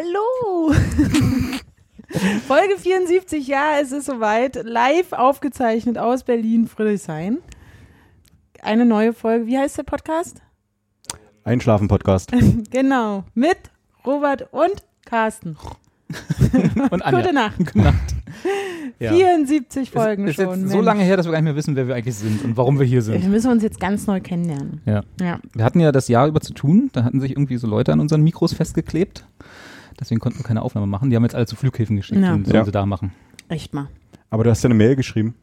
Hallo! Folge 74, ja, es ist soweit. Live aufgezeichnet aus Berlin, Friedrichshain. Eine neue Folge. Wie heißt der Podcast? Einschlafen-Podcast. genau. Mit Robert und Carsten. Und Anja. Gute Nacht. Gute Nacht. Ja. 74 Folgen ist, ist schon. jetzt so lange her, dass wir gar nicht mehr wissen, wer wir eigentlich sind und warum wir hier Wir sind. müssen uns jetzt ganz neu kennenlernen. Ja. Ja. Wir hatten ja das Jahr über zu tun. Da hatten sich irgendwie so Leute an unseren Mikros festgeklebt. Deswegen konnten wir keine Aufnahme machen. Die haben jetzt alle zu Flughäfen geschickt Ja. und sollen Ja. sie da machen. Echt mal. Aber du hast ja eine Mail geschrieben.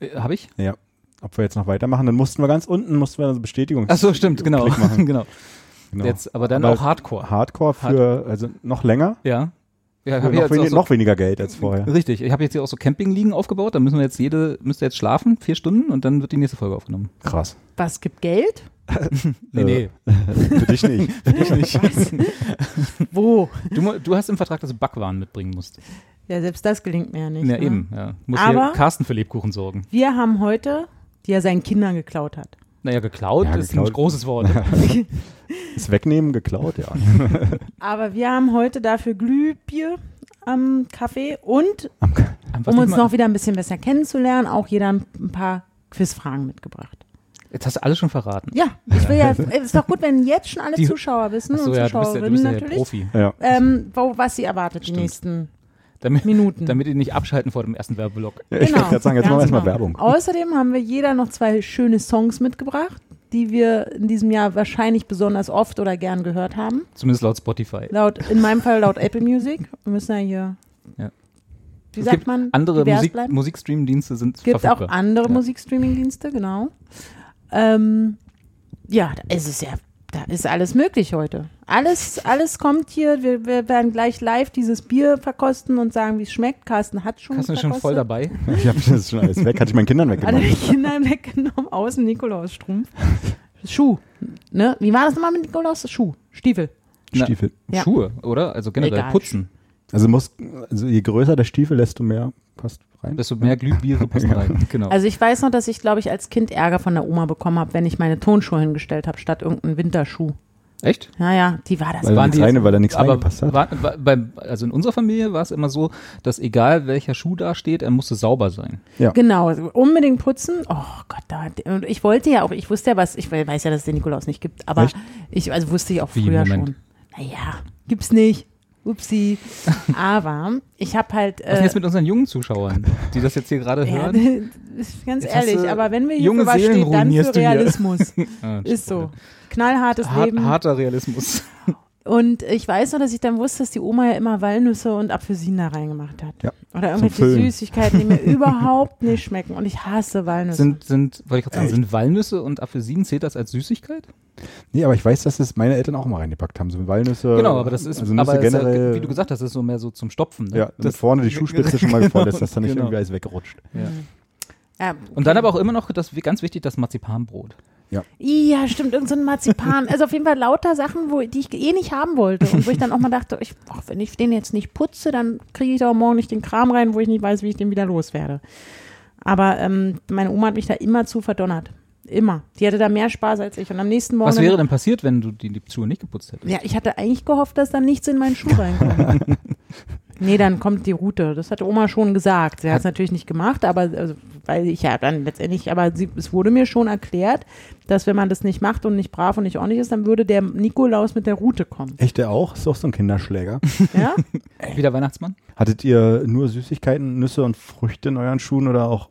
Äh, Habe ich? Ja. Ob wir jetzt noch weitermachen, dann mussten wir ganz unten, mussten wir eine Bestätigung. Ach so, stimmt, genau. Genau. Genau. Jetzt, aber dann Aber auch Hardcore. Hardcore für, also noch länger, Ja. Ja, noch, wenig, so, noch weniger Geld als vorher. Richtig. Ich habe jetzt hier auch so Campingliegen aufgebaut. Da müssen wir jetzt jede, müsst ihr jetzt schlafen, vier Stunden und dann wird die nächste Folge aufgenommen. Krass. Was gibt Geld? Nee, Äh, Für dich nicht. Was? Wo? Du, du hast im Vertrag, dass du Backwaren mitbringen musst. Ja, selbst das gelingt mir ja nicht. Ja, ne? eben. Ja. Muss Aber- hier Carsten für Lebkuchen sorgen. Wir haben heute, die er seinen Kindern geklaut hat. Naja, geklaut Ja, ist ein großes Wort. Das Wegnehmen geklaut, ja. Aber wir haben heute dafür Glühbier am Kaffee und, Was um nicht uns noch wieder ein bisschen besser kennenzulernen, auch jeder ein paar Quizfragen mitgebracht. Jetzt hast du alles schon verraten. Ja, ich will ja, es ist doch gut, wenn jetzt schon alle Die- Zuschauer wissen Achso, und ja, Zuschauerinnen ja der natürlich, Profi. ja. ähm, wo, was sie erwartet die Stimmt. nächsten Damit, Minuten. damit die nicht abschalten vor dem ersten Werbeblock. ja ich wollte gerade sagen, jetzt ganz machen wir erstmal genau. Werbung. Außerdem haben wir jeder noch zwei schöne Songs mitgebracht, die wir in diesem Jahr wahrscheinlich besonders oft oder gern gehört haben. Zumindest laut Spotify. Laut, in meinem Fall laut Apple Music. Wir müssen ja hier, Ja. wie Es sagt gibt man, Andere Musik, bleiben. Musikstream-Dienste sind Es gibt auch verfügbar. andere Ja. Musikstreaming-Dienste, genau. Ähm, ja, da ist es ja, da ist alles möglich heute. Alles, alles kommt hier. Wir, wir werden gleich live dieses Bier verkosten und sagen, wie es schmeckt. Carsten hat schon Hast du schon voll dabei? Ich habe das schon alles weg. Hatte ich meinen Kindern Alle weggenommen. die Kinder weggenommen, außen Nikolausstrumpf. Schuh. Ne? Wie war das nochmal mit Nikolaus? Schuh. Stiefel. Na, Stiefel. Ja. Schuhe, oder? Also generell Egal. putzen. Also, muss, also je größer der Stiefel, desto mehr passt rein. Desto mehr Glühbiere passen rein. Genau. Also ich weiß noch, dass ich, glaube ich, als Kind Ärger von der Oma bekommen habe, wenn ich meine Tonschuhe hingestellt habe, statt irgendeinen Winterschuh. Echt? Naja, die war das. Weil Waren die- rein, weil da nichts Aber reingepasst hat. war, war, beim, also in unserer Familie war es immer so, dass egal welcher Schuh da steht, er musste sauber sein. Genau, also unbedingt putzen. Oh Gott, da, und ich wollte ja auch, ich wusste ja was, ich weiß ja, dass es den Nikolaus nicht gibt, aber Echt? ich, also wusste ich auch Wie, früher Moment. schon. Naja, gibt's nicht. Upsi. aber ich habe halt. Was ist denn Äh, jetzt mit unseren jungen Zuschauern, die das jetzt hier gerade hören? ist ganz Jetzt ehrlich, aber wenn wir hier junge für stehen, dann für. Realismus. Ah, Ist so. Knallhartes Hart, Leben. harter Realismus. Und ich weiß noch, dass ich dann wusste, dass die Oma ja immer Walnüsse und Apfelsinen da reingemacht hat. Ja, Oder irgendwelche. Süßigkeiten, die mir überhaupt nicht schmecken. Und ich hasse Walnüsse. Sind, sind, wollte ich gerade sagen, sind Walnüsse und Apfelsinen, zählt das als Süßigkeit? Nee, aber ich weiß, dass es meine Eltern auch mal reingepackt haben. So Walnüsse. genau, aber das ist, also Nüsse aber es ist ja, generell. wie du gesagt hast, das ist so mehr so zum Stopfen. Ne? ja, das, vorne die Schuhspitze schon mal voll ist, dass da nicht Genau. irgendwie alles wegrutscht. ja. ja, Und dann aber auch immer noch, das ganz wichtig, das Marzipanbrot. Ja, stimmt, irgend so Marzipan. Also auf jeden Fall lauter Sachen, wo, die ich eh nicht haben wollte. Und wo ich dann auch mal dachte, ich, ach, wenn ich den jetzt nicht putze, dann kriege ich auch morgen nicht den Kram rein, wo ich nicht weiß, wie ich den wieder loswerde. Aber ähm, meine Oma hat mich da immer zu verdonnert. Immer. Die hatte da mehr Spaß als ich. Und am nächsten Morgen. Was wäre denn passiert, wenn du die, die Schuhe nicht geputzt hättest? Ja, ich hatte eigentlich gehofft, dass dann nichts in meinen Schuh reinkommt. nee, dann kommt die Route. Das hat Oma schon gesagt. Sie hat es natürlich nicht gemacht, aber also, weil ich ja dann letztendlich, aber sie, es wurde mir schon erklärt, dass wenn man das nicht macht und nicht brav und nicht ordentlich ist, dann würde der Nikolaus mit der Route kommen. Echt, der auch? Ist doch so ein Kinderschläger. Ja? Wie der Weihnachtsmann? Hattet ihr nur Süßigkeiten, Nüsse und Früchte in euren Schuhen oder auch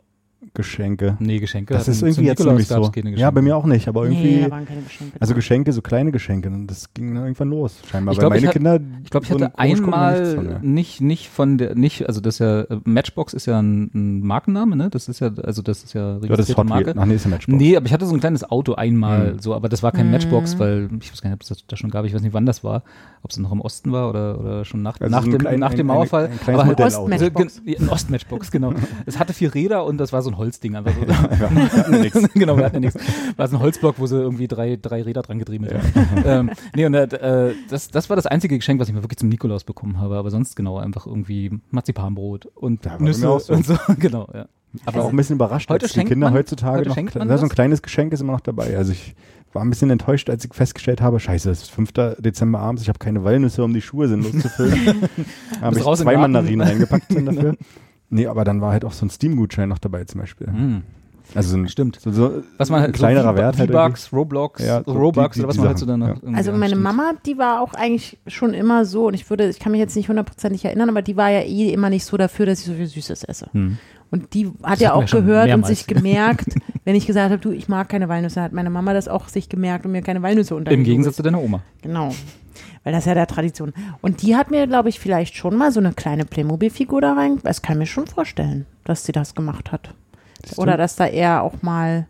Geschenke. Nee, Geschenke. Das ist irgendwie jetzt nämlich so. Ja, bei mir auch nicht, aber Nee, irgendwie. da waren keine Geschenke. also. Geschenke, so kleine Geschenke. Und das ging dann irgendwann los, scheinbar. Ich Weil glaub, ich meine hat- Kinder. Ich glaube, ich so hatte gucken einmal nicht, nicht von der, nicht, also das ist ja, äh, Matchbox ist ja ein, ein Markenname, ne? Das ist ja, also das ist ja Ja, das ist registrierte Hot Marke. Ach nee, ist ein Matchbox. Nee, aber ich hatte so ein kleines Auto einmal Mhm. so, aber das war kein Matchbox, weil ich weiß gar nicht, ob es das da schon gab, ich weiß nicht, wann das war, ob es noch im Osten war oder, oder schon nach, Also nach, so ein dem, klein- nach ein- dem ein- Mauerfall. ein kleines aber halt so, Ostmatchbox. gen- Ein Ostmatchbox, genau. Es hatte vier Räder und das war so ein Holzding einfach so. Ja, wir hatten nix. genau, wir hatten ja nichts. War so ein Holzblock, wo sie irgendwie drei, drei Räder dran getrieben haben. ähm, nee, und äh, das, das war das einzige Geschenk, was ich mir wirklich zum Nikolaus bekommen habe, aber sonst genau einfach irgendwie Marzipanbrot und Ja, Nüsse so. und so, genau, ja. Aber auch ein bisschen überrascht, Heute dass die Kinder man- heutzutage heute noch. man so ein kleines Geschenk ist immer noch dabei. Also ich war ein bisschen enttäuscht, als ich festgestellt habe, scheiße, es ist 5. Dezember abends, ich habe keine Walnüsse, um die Schuhe sinnlos zu füllen. habe ich zwei. Mandarinen reingepackt dafür. Nee, aber dann war halt auch so ein Steam-Gutschein noch dabei zum Beispiel. Hm, Also so ein, stimmt. So, so Was man ein halt kleinerer so Wert halt V-Bucks, Roblox, Ja, so Robux die- die- oder was man halt so dann ja. Also meine stimmt. Mama, die war auch eigentlich schon immer so, und ich würde, ich kann mich jetzt nicht hundertprozentig erinnern, aber die war ja eh immer nicht so dafür, dass ich so viel Süßes esse. Hm. Und die hat Das ja auch gehört und sich gemerkt, wenn ich gesagt habe, du, ich mag keine Walnüsse, hat meine Mama das auch sich gemerkt und mir keine Walnüsse untergejubelt. Im Gegensatz zu deiner Oma. Genau. Weil das ist ja der Tradition. Und die hat mir, glaube ich, vielleicht schon mal so eine kleine Playmobil-Figur da rein. Das kann ich mir schon vorstellen, dass sie das gemacht hat. Oder dass da eher auch mal.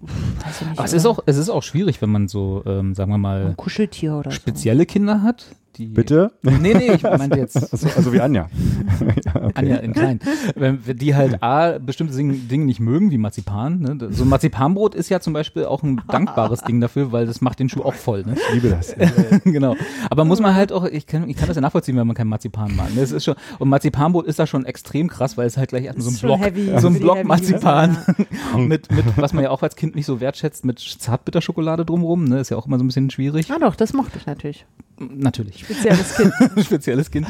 Weiß ich nicht, Aber es ist auch, es ist auch schwierig, wenn man so, ähm, sagen wir mal, ein Kuscheltier oder spezielle Kinder hat. Die Bitte? Nee, nee, ich meinte jetzt Also, also wie Anja. ja, okay. Anja in klein. Wenn wenn die halt A, bestimmte Dinge nicht mögen, wie Marzipan. Ne? So ein Marzipanbrot ist ja zum Beispiel auch ein dankbares Ding dafür, weil das macht den Schuh auch voll. Ne? Ich liebe das. genau. Aber muss man halt auch, ich kann, ich kann das ja nachvollziehen, wenn man kein Marzipan mag. ne? Das ist schon, und Marzipanbrot ist da schon extrem krass, weil es halt gleich erstmal so ein Block, heavy so ein Block heavy Marzipan mit, mit, was man ja auch als Kind nicht so wertschätzt, mit Zartbitterschokolade drumrum, ne? Ist ja auch immer so ein bisschen schwierig. Ah doch, das mochte ich natürlich. Natürlich. Spezielles Kind. Spezielles Kind.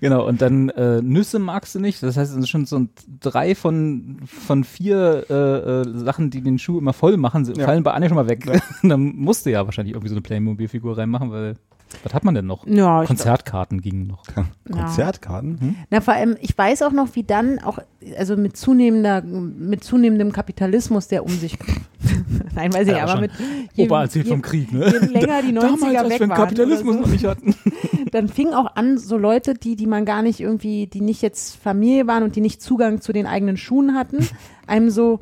Genau. Und dann äh, Nüsse magst du nicht. Das heißt, es sind schon so ein, drei von, von vier äh, äh, Sachen, die den Schuh immer voll machen, sie- Ja. fallen bei Anja schon mal weg. dann musste ja wahrscheinlich irgendwie so eine Playmobil-Figur reinmachen, weil was hat man denn noch? Ja, Konzertkarten gingen noch. Ja. Konzertkarten? Na, vor allem, ich weiß auch noch, wie dann auch, also mit zunehmender, mit zunehmendem Kapitalismus, der um sich Nein, weiß ich, Ja, aber schon. mit Opa erzählt vom Krieg, ne? je länger die 90er Damals, als weg wir den waren Kapitalismus oder noch so, nicht hatten. dann fing auch an, so Leute, die, die man gar nicht irgendwie, die nicht jetzt Familie waren und die nicht Zugang zu den eigenen Schuhen hatten, einem so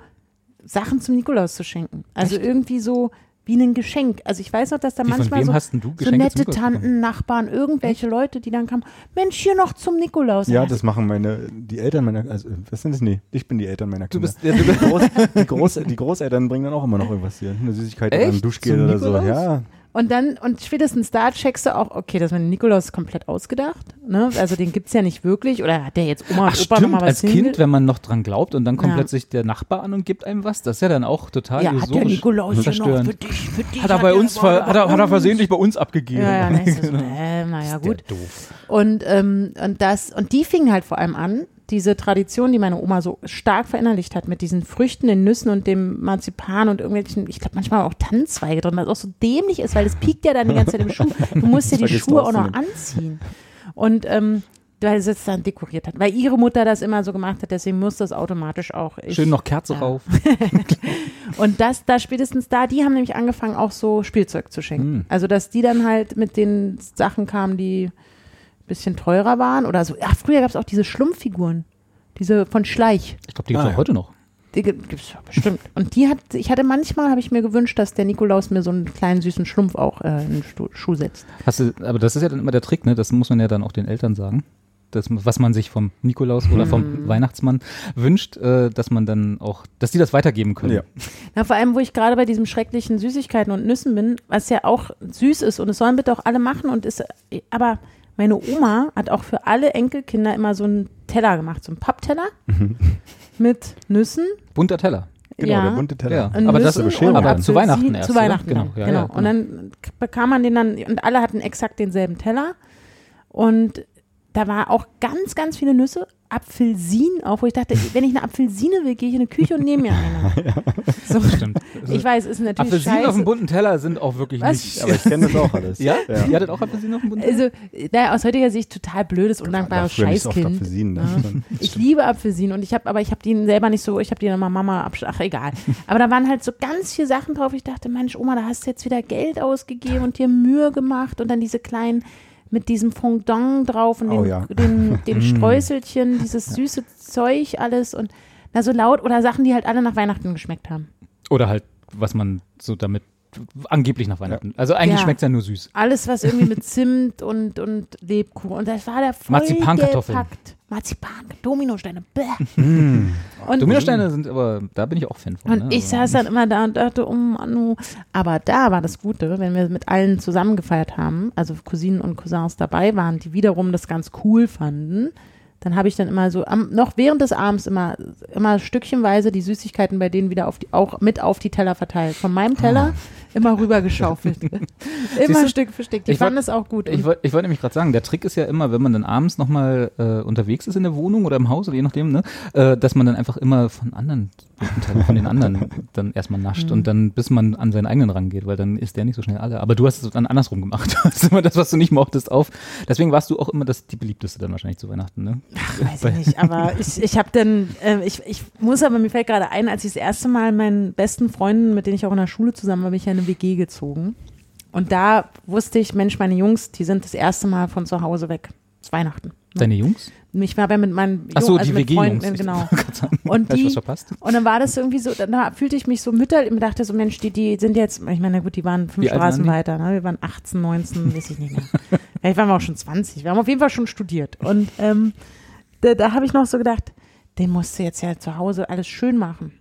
Sachen zum Nikolaus zu schenken. Also irgendwie so wie ein Geschenk. Also ich weiß noch, dass da Wie, manchmal so, du so nette? Tanten, Nachbarn, irgendwelche Leute, die dann kamen, Mensch, hier noch zum Nikolaus. Ja, das machen meine, die Eltern meiner, also, was sind das? Nee, ich bin die Eltern meiner Du Kinder. bist, ja, du bist die, Groß, die, Groß, die Großeltern bringen dann auch immer noch irgendwas hier. Eine Süßigkeit oder ein Echt? Duschgel Zum oder so. Nikolaus? Ja, Und dann, und spätestens da checkst du auch, okay, das mit Nikolaus komplett ausgedacht. Ne? Also den gibt's ja nicht wirklich. Oder hat der jetzt Oma und Ach Opa stimmt, nochmal was als Kind, wenn man noch dran glaubt und dann kommt Ja. plötzlich der Nachbar an und gibt einem was, das ist ja dann auch total Ja, hat der Nikolaus hier noch verstörend. für dich, für dich. Hat er bei uns, ver, hat, er, hat er versehentlich bei uns abgegeben. Ja, ja, so, äh, naja, Ist der gut. Doof. Und, ähm, und das, und die fingen halt vor allem an, diese Tradition, die meine Oma so stark verinnerlicht hat, mit diesen Früchten, den Nüssen und dem Marzipan und irgendwelchen, ich glaube manchmal auch Tannenzweige drin, was auch so dämlich ist, weil das piekt ja dann die ganze Zeit im Schuh. Du musst dir die Schuhe auch noch anziehen. Und ähm, weil sie es dann dekoriert hat. Weil ihre Mutter das immer so gemacht hat, deswegen muss das automatisch auch. Ich, Schön noch Kerze Ja. rauf. Und das, da spätestens da, die haben nämlich angefangen, auch so Spielzeug zu schenken. Hm. Also, dass die dann halt mit den Sachen kamen, die ein bisschen teurer waren oder so. Ja, früher gab es auch diese Schlumpffiguren. Diese von Schleich. Ich glaube, die gibt es Ah, auch ja. heute noch. Die gibt es ja bestimmt. Und die hat, ich hatte manchmal, habe ich mir gewünscht, dass der Nikolaus mir so einen kleinen süßen Schlumpf auch äh, in den Stu Schuh setzt. Hast du, aber das ist ja dann immer der Trick, ne? Das muss man ja dann auch den Eltern sagen. Das, was man sich vom Nikolaus oder Hm. vom Weihnachtsmann wünscht, äh, dass man dann auch, dass die das weitergeben können. Ja. Na, vor allem, wo ich gerade bei diesem schrecklichen Süßigkeiten und Nüssen bin, was ja auch süß ist und es sollen bitte auch alle machen und ist, aber meine Oma hat auch für alle Enkelkinder immer so einen Teller gemacht, so einen Pappteller mit Nüssen. Bunter Teller. genau, ja. der bunte Teller. Ja. und Aber das- Nüssen Bescherung. und aber zu Weihnachten erst, Zu? Weihnachten, Genau, ja, genau. ja, Und dann bekam man den dann, und alle hatten exakt denselben Teller. Und da war auch ganz, ganz viele Nüsse, Apfelsinen auf, wo ich dachte, wenn ich eine Apfelsine will, gehe ich in eine Küche und nehme mir eine. So, Stimmt. ich weiß, ist natürlich Apfelsinen auf dem scheiße. bunten Teller sind auch wirklich Was? nicht. Aber ich kenne das auch alles. Ja? ja. Ihr hattet auch Apfelsinen auf dem bunten Teller? Also, naja, aus heutiger Sicht total blödes, Ja, undankbares oft Scheißkind. Apfelsinen, ne? Ja. Ich liebe Apfelsinen und ich habe, aber ich habe die selber nicht so, ich habe die dann mal Mama absch ach egal. Aber da waren halt so ganz viele Sachen drauf. Ich dachte, Mensch, Oma, da hast du jetzt wieder Geld ausgegeben und dir Mühe gemacht und dann diese kleinen mit diesem Fondant drauf und Oh den, ja. den, den Streuselchen, dieses süße Zeug alles und na so laut oder Sachen, die halt alle nach Weihnachten geschmeckt haben. Oder halt, was man so damit angeblich nach Weihnachten. Also eigentlich Ja. schmeckt es ja nur süß. Alles, was irgendwie mit Zimt und, und Lebkuchen. Und das war der voll Marzipankartoffeln. gepackt. Marzipan, Dominosteine. Bäh. Mm. Und, Dominosteine sind aber, da bin ich auch Fan von. und ne? ich Aber- saß dann immer da und dachte, oh Manu. Aber da war das Gute, wenn wir mit allen zusammen gefeiert haben, also Cousinen und Cousins dabei waren, die wiederum das ganz cool fanden, dann habe ich dann immer so, am, noch während des Abends immer, immer stückchenweise die Süßigkeiten bei denen wieder auf die, auch mit auf die Teller verteilt. Von meinem Teller immer rübergeschaufelt. immer? Stück für Stück. Die fanden wollt- es auch gut. Ich wollte ich wollt nämlich gerade sagen, der Trick ist ja immer, wenn man dann abends nochmal äh, unterwegs ist in der Wohnung oder im Haus oder je nachdem, ne, äh, dass man dann einfach immer von anderen, von den anderen dann erstmal nascht und dann bis man an seinen eigenen rangeht, weil dann ist der nicht so schnell alle. Aber du hast es dann andersrum gemacht. Du hast immer das, was du nicht mochtest, auf. Deswegen warst du auch immer das, die beliebteste dann wahrscheinlich zu Weihnachten, ne? Weiß ich nicht, aber ich, ich habe dann, äh, ich, ich muss aber, mir fällt gerade ein, als ich das erste Mal meinen besten Freunden, mit denen ich auch in der Schule zusammen war, bin ich ja eine WG gezogen. Und da wusste ich, Mensch, meine Jungs, die sind das erste Mal von zu Hause weg. Es ist Weihnachten. Deine Jungs? Ich war ja mit meinen Ach so, Jungen- also die mit. Freunden, genau. Und die, und dann war das irgendwie so, da fühlte ich mich so mütterlich und dachte so, Mensch, die, die sind jetzt, ich meine, na gut, die waren fünf Wie Straßen weiter, ne? wir waren 18, 19, weiß ich nicht mehr. Vielleicht waren wir auch schon 20, wir haben auf jeden Fall schon studiert. Und ähm, da, da habe ich noch so gedacht, den musst du jetzt ja zu Hause alles schön machen.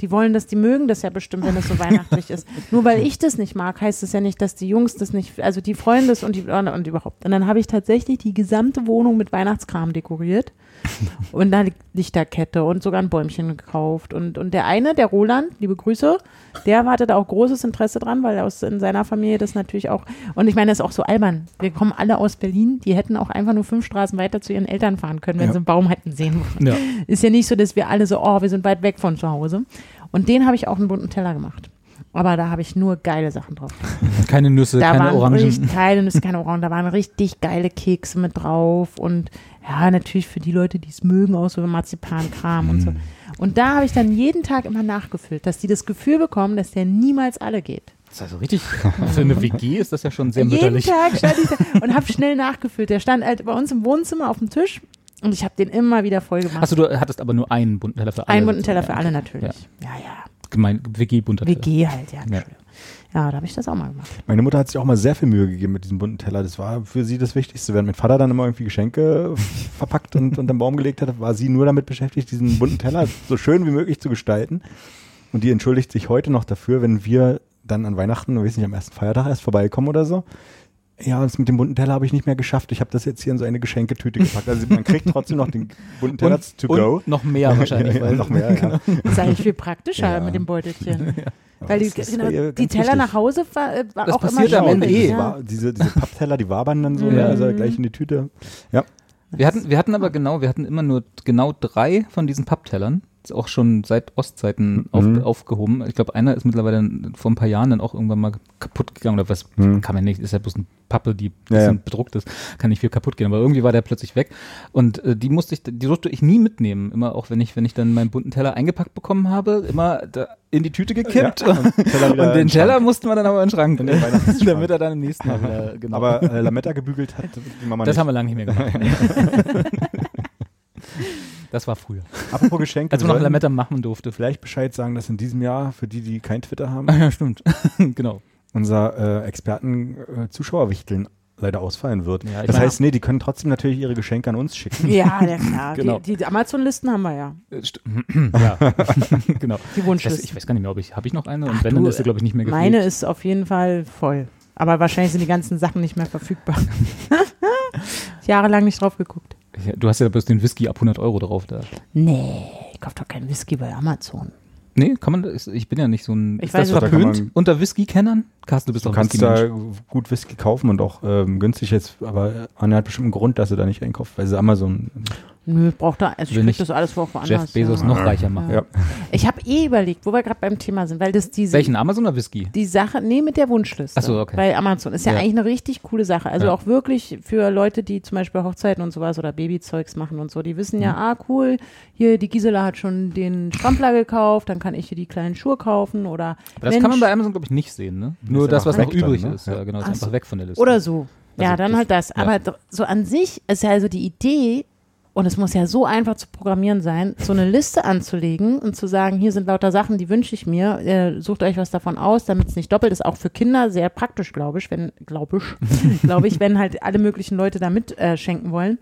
Die wollen das, die mögen das ja bestimmt, wenn es so weihnachtlich ist. Nur weil ich das nicht mag, heißt es ja nicht, dass die Jungs das nicht, also die freuen das und die und überhaupt. Und dann habe ich tatsächlich die gesamte Wohnung mit Weihnachtskram dekoriert und da liegt Lichterkette und sogar ein Bäumchen gekauft. Und, und der eine, der Roland, liebe Grüße, der hatte da auch großes Interesse dran, weil aus in seiner Familie das natürlich auch, und ich meine, das ist auch so albern. Wir kommen alle aus Berlin, die hätten auch einfach nur fünf Straßen weiter zu ihren Eltern fahren können, wenn Ja. sie einen Baum hätten sehen wollen. Ja. Ist ja nicht so, dass wir alle so, oh, wir sind weit weg von zu Hause. Und den habe ich auch einen bunten Teller gemacht. Aber da habe ich nur geile Sachen drauf. Keine Nüsse, Da keine waren Orangen. richtig, keine Nüsse, keine Orangen. Da waren richtig geile Kekse mit drauf und ja, natürlich für die Leute, die es mögen, auch so Marzipankram und so. Mm. Und da habe ich dann jeden Tag immer nachgefüllt, dass die das Gefühl bekommen, dass der niemals alle geht. Das ist also richtig, für eine WG ist das ja schon sehr jeden mütterlich. Tag stand ich da und habe schnell nachgefüllt. Der stand halt bei uns im Wohnzimmer auf dem Tisch und ich habe den immer wieder voll gemacht. Achso, du hattest aber nur einen bunten Teller für alle. Einen bunten Teller für Ja, alle natürlich. Ja, ja. Gemein, WG-bunter Teller. WG halt, ja. Entschuldigung. Ja, da habe ich das auch mal gemacht. Meine Mutter hat sich auch mal sehr viel Mühe gegeben mit diesem bunten Teller. Das war für sie das Wichtigste. Während mein Vater dann immer irgendwie Geschenke verpackt und unter den Baum gelegt hat, war sie nur damit beschäftigt, diesen bunten Teller so schön wie möglich zu gestalten. Und die entschuldigt sich heute noch dafür, wenn wir dann an Weihnachten, weiß nicht, am ersten Feiertag erst vorbeikommen oder so. Ja, das mit dem bunten Teller habe ich nicht mehr geschafft. Ich habe das jetzt hier in so eine Geschenketüte gepackt. Also man kriegt trotzdem noch den bunten Teller Und, to und go. noch mehr wahrscheinlich. ja, weil, noch mehr, ja. Das ist eigentlich viel praktischer Ja. mit dem Beutelchen. Weil die, genau, die Teller wichtig. nach Hause war, äh, war Das auch immer passiert am Ende eh. Ja. War, diese, diese Pappteller, die wabern dann so, ne? Ja. also gleich in die Tüte. Ja. Wir hatten, wir hatten aber genau, wir hatten immer nur genau drei von diesen Papptellern. Auch schon seit Ostzeiten auf, Mhm. aufgehoben. Ich glaube, einer ist mittlerweile vor ein paar Jahren dann auch irgendwann mal kaputt gegangen oder was Mhm. kann man nicht, ist ja bloß eine Pappe, die Ja, bisschen ja. bedruckt ist, kann nicht viel kaputt gehen. Aber irgendwie war der plötzlich weg. Und äh, die musste ich, die durfte ich nie mitnehmen. Immer auch wenn ich, wenn ich dann meinen bunten Teller eingepackt bekommen habe, immer da in die Tüte gekippt. Ja, und und den Teller mussten wir dann aber in den Schrank, In den damit er dann im nächsten Mal wieder, genau. Aber äh, Lametta gebügelt hat die Mama das nicht. haben wir lange nicht mehr gemacht. das war früher. Apropos Geschenke, Als man noch Lametta machen durfte. vielleicht Bescheid sagen, dass in diesem Jahr, für die, die kein Twitter haben, Ah ja, stimmt. genau. unser äh, Experten-Zuschauerwichteln leider ausfallen wird. Ja, ich das heißt, nee, die können trotzdem natürlich ihre Geschenke an uns schicken. Ja, ja klar. Genau. Die, die Amazon-Listen haben wir ja. Äh, st- ja, genau. Die Ich weiß, Wunschlisten. ich weiß gar nicht mehr, ob ich, habe ich noch eine? Und Ach, wenn, dann du, ist sie, glaube ich, nicht mehr gepflegt. Meine ist auf jeden Fall voll. Aber wahrscheinlich sind die ganzen Sachen nicht mehr verfügbar. Jahrelang nicht drauf geguckt. Ja, Du hast ja bloß den Whisky ab 100 Euro drauf da. Nee, ich kauf doch keinen Whisky bei Amazon. Nee, kann man, das- ich bin ja nicht so ein, Ich ist weiß das es. Verpönt man- unter Whisky-Kennern? Carsten, du bist Du doch kannst Whisky-Mensch. da gut Whisky kaufen und auch ähm, günstig jetzt, aber Anne hat bestimmt einen Grund, dass sie da nicht einkauft, weil sie Amazon Nö, braucht da, also ich krieg nicht das alles auch woanders. Jeff Bezos ja. noch reicher machen. Ja. Ich habe eh überlegt, wo wir gerade beim Thema sind, weil das diese Welchen Amazon oder Whisky? die Sache, nee, mit der Wunschliste. Ach so, okay. Bei Amazon ist ja, Ja. eigentlich eine richtig coole Sache. Also Ja. auch wirklich für Leute, die zum Beispiel Hochzeiten und sowas oder Babyzeugs machen und so, die wissen ja, Mhm. ah, cool, hier die Gisela hat schon den Strampler gekauft, dann kann ich hier die kleinen Schuhe kaufen oder Aber das Mensch, kann man bei Amazon, glaube ich, nicht sehen, ne? Nur das, was noch weg dann, übrig ne? ist. Ja. Ja, genau, ist Ach einfach so. weg von der Liste. oder so. ja, Also dann das- halt das. ja. Aber so an sich ist ja also die Idee, und es muss ja so einfach zu programmieren sein, so eine Liste anzulegen und zu sagen, hier sind lauter Sachen, die wünsche ich mir, äh, sucht euch was davon aus, damit es nicht doppelt ist. Auch für Kinder sehr praktisch, glaube ich, wenn, glaube ich, glaube ich, wenn halt alle möglichen Leute da mit äh, schenken wollen.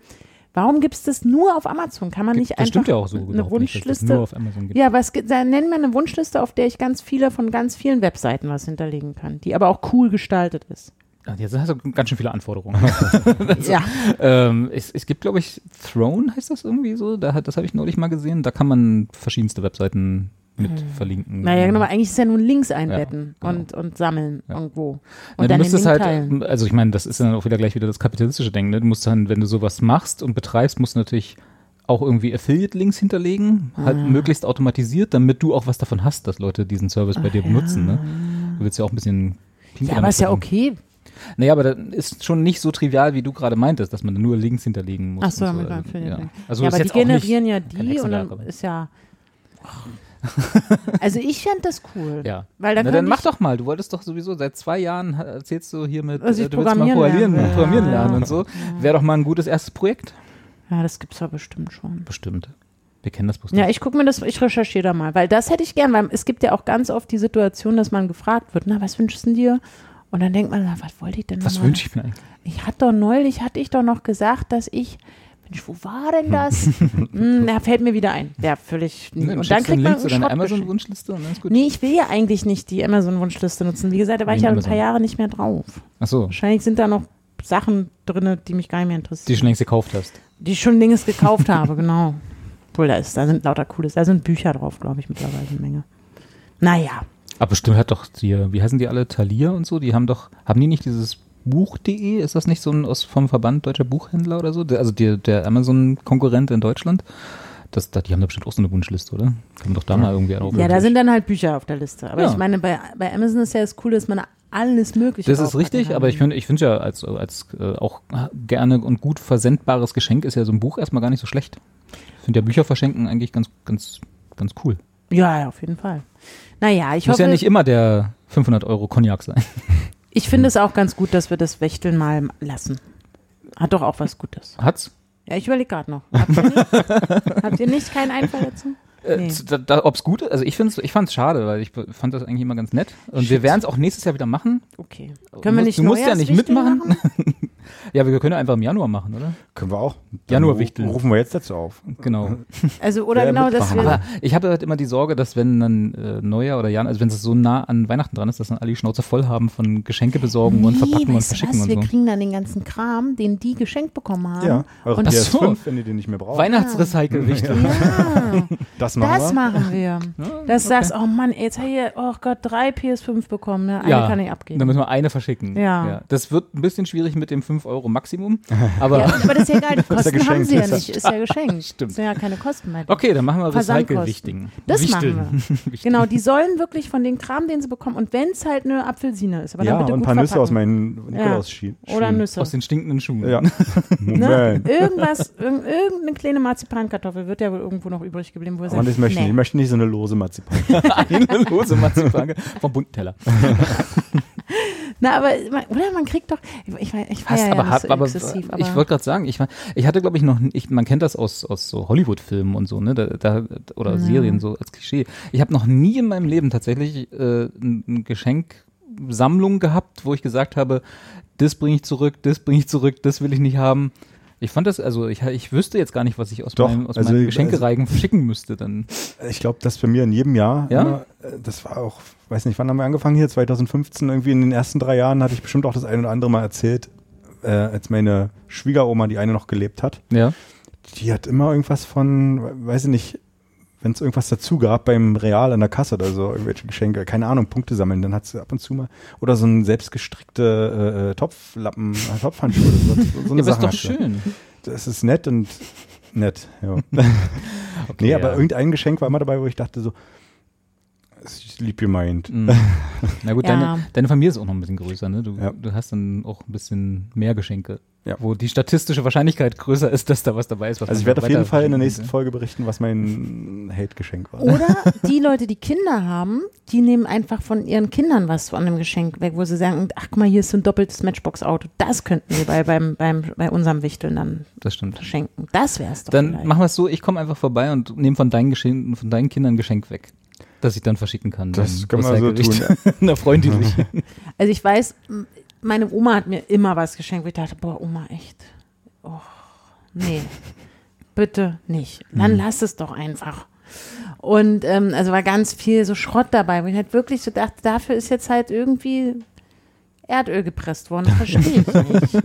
Warum gibt es das nur auf Amazon? Kann man nicht das einfach ja so. eine überhaupt nicht, Wunschliste? nur auf Amazon gibt. ja, was dann nennen wir eine Wunschliste, auf der ich ganz viele von ganz vielen Webseiten was hinterlegen kann, die aber auch cool gestaltet ist. Ah, Jetzt hast du ganz schön viele Anforderungen. Ja. ähm, es, es gibt, glaube ich, Throne heißt das irgendwie so. Da hat, das habe ich neulich mal gesehen. Da kann man verschiedenste Webseiten mit verlinken. Naja, genau, aber eigentlich ist ja nur Links einbetten genau. und, und sammeln Ja. irgendwo. Und Na, du dann den müsstest Link halt, teilen. also ich meine, das ist dann auch wieder gleich wieder das kapitalistische Denken. Ne? Du musst dann, wenn du sowas machst und betreibst, musst du natürlich auch irgendwie Affiliate-Links hinterlegen, halt Ah. möglichst automatisiert, damit du auch was davon hast, dass Leute diesen Service bei dir benutzen. Ne? Du willst ja auch ein bisschen Pinky Ja, aber ist ja okay. Naja, aber das ist schon nicht so trivial, wie du gerade meintest, dass man nur Links hinterlegen muss. Ach so, und mit Also, Affiliate ja. Link. Also ja, aber die generieren ja die und dann ist ja. Also ich fände das cool. Ja. Weil dann Na, dann mach doch mal. Du wolltest doch sowieso seit zwei Jahren erzählst du hier mit, Also äh, du willst mal programmieren lernen programmieren lernen ja. und so. Wäre doch mal ein gutes erstes Projekt. Ja, das gibt's ja bestimmt schon. Bestimmt. Wir kennen das bloß Ja, ich gucke mir das, ich recherchiere da mal, weil das hätte ich gern, weil es gibt ja auch ganz oft die Situation, dass man gefragt wird, na, was wünschst du denn dir? Und dann denkt man, na, was wollte ich denn Was nochmal? wünsche ich mir eigentlich? Ich hatte doch neulich, hatte ich doch noch gesagt, dass ich, Mensch, wo war denn das? hm, da fällt mir wieder ein. Ja, völlig. Nee, und dann du kriegt einen man Schrott geschickt. Amazon-Wunschliste und dann ist gut. Nee, ich will ja eigentlich nicht die Amazon-Wunschliste nutzen. Wie gesagt, da war ich ja ein Amazon. paar Jahre nicht mehr drauf. Ach so, Wahrscheinlich sind da noch Sachen drin, die mich gar nicht mehr die du interessieren. schon längst gekauft hast. Die ich schon Dinges gekauft habe, genau. Obwohl, da, ist, da sind lauter cooles, da sind Bücher drauf, glaube ich, mittlerweile eine Menge. Naja, Aber bestimmt hat doch die, wie heißen die alle, Thalia und so, die haben doch, haben die nicht dieses Buch.de? Ist das nicht so ein aus vom Verband Deutscher Buchhändler oder so? Der, also der, der Amazon-Konkurrent in Deutschland? Das, da, die haben da bestimmt auch so eine Wunschliste, oder? Kann man doch da mal irgendwie drauf ja, da sind dann halt Bücher auf der Liste. Aber Ja. ich meine, bei, bei Amazon ist ja das Coole, dass man alles Mögliche Das ist richtig, aber ich finde ich finde ja als, als äh, auch gerne und gut versendbares Geschenk ist ja so ein Buch erstmal gar nicht so schlecht. Ich finde ja Bücher verschenken eigentlich ganz, ganz, ganz cool. Ja, ja, auf jeden Fall. Naja, ich Muss hoffe, ja nicht immer der 500 Euro Cognac sein. ich finde es auch ganz gut, dass wir das Wächteln mal lassen. Hat doch auch was Gutes. Hat's? Ja, ich überlege gerade noch. Habt ihr nicht? Habt ihr nicht keinen Einfall dazu? Äh, Nee. da, da, ob's gut ist, also ich find's, ich fand's schade, weil ich fand das eigentlich immer ganz nett. Und wir werden es auch nächstes Jahr wieder machen. Okay. Du Können wir nicht du musst ja nicht mitmachen. Ja, wir können einfach im Januar machen, oder? Können wir auch. Januar Dann wichteln. Rufen wir jetzt dazu auf. Genau. Also, oder genau, dass mitmachen wir. Aber ich habe halt immer die Sorge, dass wenn dann äh, Neujahr oder Januar, also wenn es so nah an Weihnachten dran ist, dass dann alle die Schnauze voll haben von Geschenke besorgen und verpacken und verschicken was? und Wir so. kriegen dann den ganzen Kram, den die geschenkt bekommen haben. Ja, eure Und Ach PS5, so. wenn ihr den nicht mehr braucht. Weihnachtsrecycle-Wichtel. ja, das machen das wir. machen wir. Dass du sagst, oh Mann, jetzt habe ich, oh Gott, drei PS5 bekommen. Ne? Eine Ja, kann ich abgeben. Dann müssen wir eine verschicken. Ja. Das wird ein bisschen schwierig mit dem 5 Euro Maximum, aber ja, aber das ist ja egal, die ist ja Kosten haben sie ja ist ja- nicht. Ist ja geschenkt. Stimmt. Das sind ja keine Kosten mehr. okay, dann machen wir. Recycle-Wichtigen. Das Wichteln. machen wir. Genau, die sollen wirklich von dem Kram, den sie bekommen, und wenn es halt eine Apfelsine ist, aber Ja, dann bitte und ein gut paar Nüsse aus verpacken. meinen Nikolaus-Schienen. Oder Nüsse. Aus den stinkenden Schuhen. Ja. Ne? Irgendwas, irg irgendeine kleine Marzipankartoffel wird ja wohl irgendwo noch übrig geblieben, wo er Aber sagt, das möchte ich nicht. Ich nee. möchte nicht so eine lose Marzipan. Eine lose Marzipan vom bunten Teller. Na, aber man, oder man kriegt doch, ich, weiß- ich feiere ja, aber, so aber exzessiv, aber ich wollte gerade sagen, ich, ich hatte, glaube ich, noch, ich, man kennt das aus, aus so Hollywood-Filmen und so, ne, da, da, oder Serien so als Klischee. Ich habe noch nie in meinem Leben tatsächlich äh, ein, ein Geschenksammlung gehabt, wo ich gesagt habe, das bringe ich zurück, das bringe ich zurück, das will ich nicht haben. Ich fand das, also ich, ich wüsste jetzt gar nicht, was ich aus Doch, meinem, aus also- meinem Geschenkereigen verschicken müsste dann. Ich glaube, das bei mir in jedem Jahr. Ja? Immer, äh, das war auch, weiß nicht, wann haben wir angefangen hier? 2015, irgendwie in den ersten drei Jahren hatte ich bestimmt auch das eine oder andere Mal erzählt, äh, als meine Schwiegeroma, die eine noch gelebt hat. Ja. Die hat immer irgendwas von, weiß ich nicht, wenn es irgendwas dazu gab beim Real an der Kasse oder so, irgendwelche Geschenke, keine Ahnung, Punkte sammeln, dann hat sie ab und zu mal, oder so ein selbstgestrickte äh, äh, Topflappen, äh, Topfhandschuhe, oder so, so eine ja, ist Sache doch hat sie. schön. Das ist nett und nett, ja. nee, aber ja. irgendein Geschenk war immer dabei, wo ich dachte so, ist lieb gemeint. Mhm. Na gut, Ja. deine, deine Familie ist auch noch ein bisschen größer, ne? Du, Ja. du hast dann auch ein bisschen mehr Geschenke. Ja. Wo die statistische Wahrscheinlichkeit größer ist, dass da was dabei ist. Was Also ich werde auf jeden Fall in der nächsten. Folge berichten, was mein Hate-Geschenk war. Oder die Leute, die Kinder haben, die nehmen einfach von ihren Kindern was von dem Geschenk weg, wo sie sagen, ach guck mal, hier ist so ein doppeltes Matchbox-Auto. Das könnten wir bei, beim, beim, bei unserem Wichteln dann Das stimmt. verschenken. Das wär's doch Dann vielleicht. machen wir es so, ich komme einfach vorbei und nehme von deinen Geschenken, von deinen Kindern ein Geschenk weg. Das ich dann verschicken kann. Das können wir so freuen die sich. Also ich weiß, meine Oma hat mir immer was geschenkt, wo ich dachte, boah, Oma, echt. Oh, nee, bitte nicht. Dann lass es doch einfach. Und ähm, also war ganz viel so Schrott dabei, wo ich halt wirklich so dachte, dafür ist jetzt halt irgendwie Erdöl gepresst worden. Das verstehe ich nicht.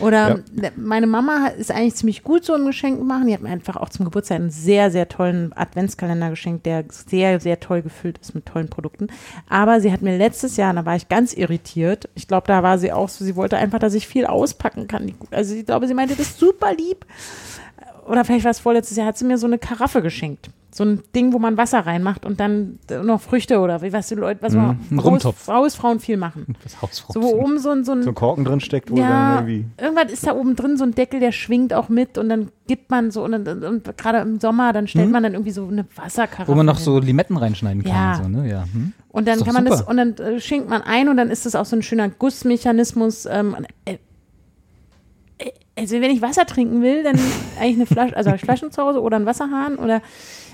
Oder ne, meine Mama ist eigentlich ziemlich gut so im Geschenk machen. Die hat mir einfach auch zum Geburtstag einen sehr, sehr tollen Adventskalender geschenkt, der sehr, sehr toll gefüllt ist mit tollen Produkten. Aber sie hat mir letztes Jahr, da war ich ganz irritiert. Ich glaube, da war sie auch so, sie wollte einfach, dass ich viel auspacken kann. Also ich glaube, sie meinte, das ist super lieb. Oder vielleicht war es vorletztes Jahr, hat sie mir so eine Karaffe geschenkt. So ein Ding, wo man Wasser reinmacht und dann noch Früchte oder wie was die Leute, was man ein Haus- Rumtopf. Hausfrauen viel machen. Das Hausfrau. So, wo oben so ein, so ein So ein Korken drin steckt, wo ja, dann irgendwie. irgendwas ist da oben drin, so ein Deckel, der schwingt auch mit und dann gibt man so, und, und, und gerade im Sommer, dann stellt man dann irgendwie so eine Wasserkaraffe Wo man noch hin. so Limetten reinschneiden kann. Ja. So, ne? ja. Hm? Und dann kann man das, super. und dann äh, schenkt man ein und dann ist das auch so ein schöner Gussmechanismus. Ähm, äh, äh, also wenn ich Wasser trinken will, dann eigentlich eine Flasche, also habe ich Flaschen zu Hause oder einen Wasserhahn oder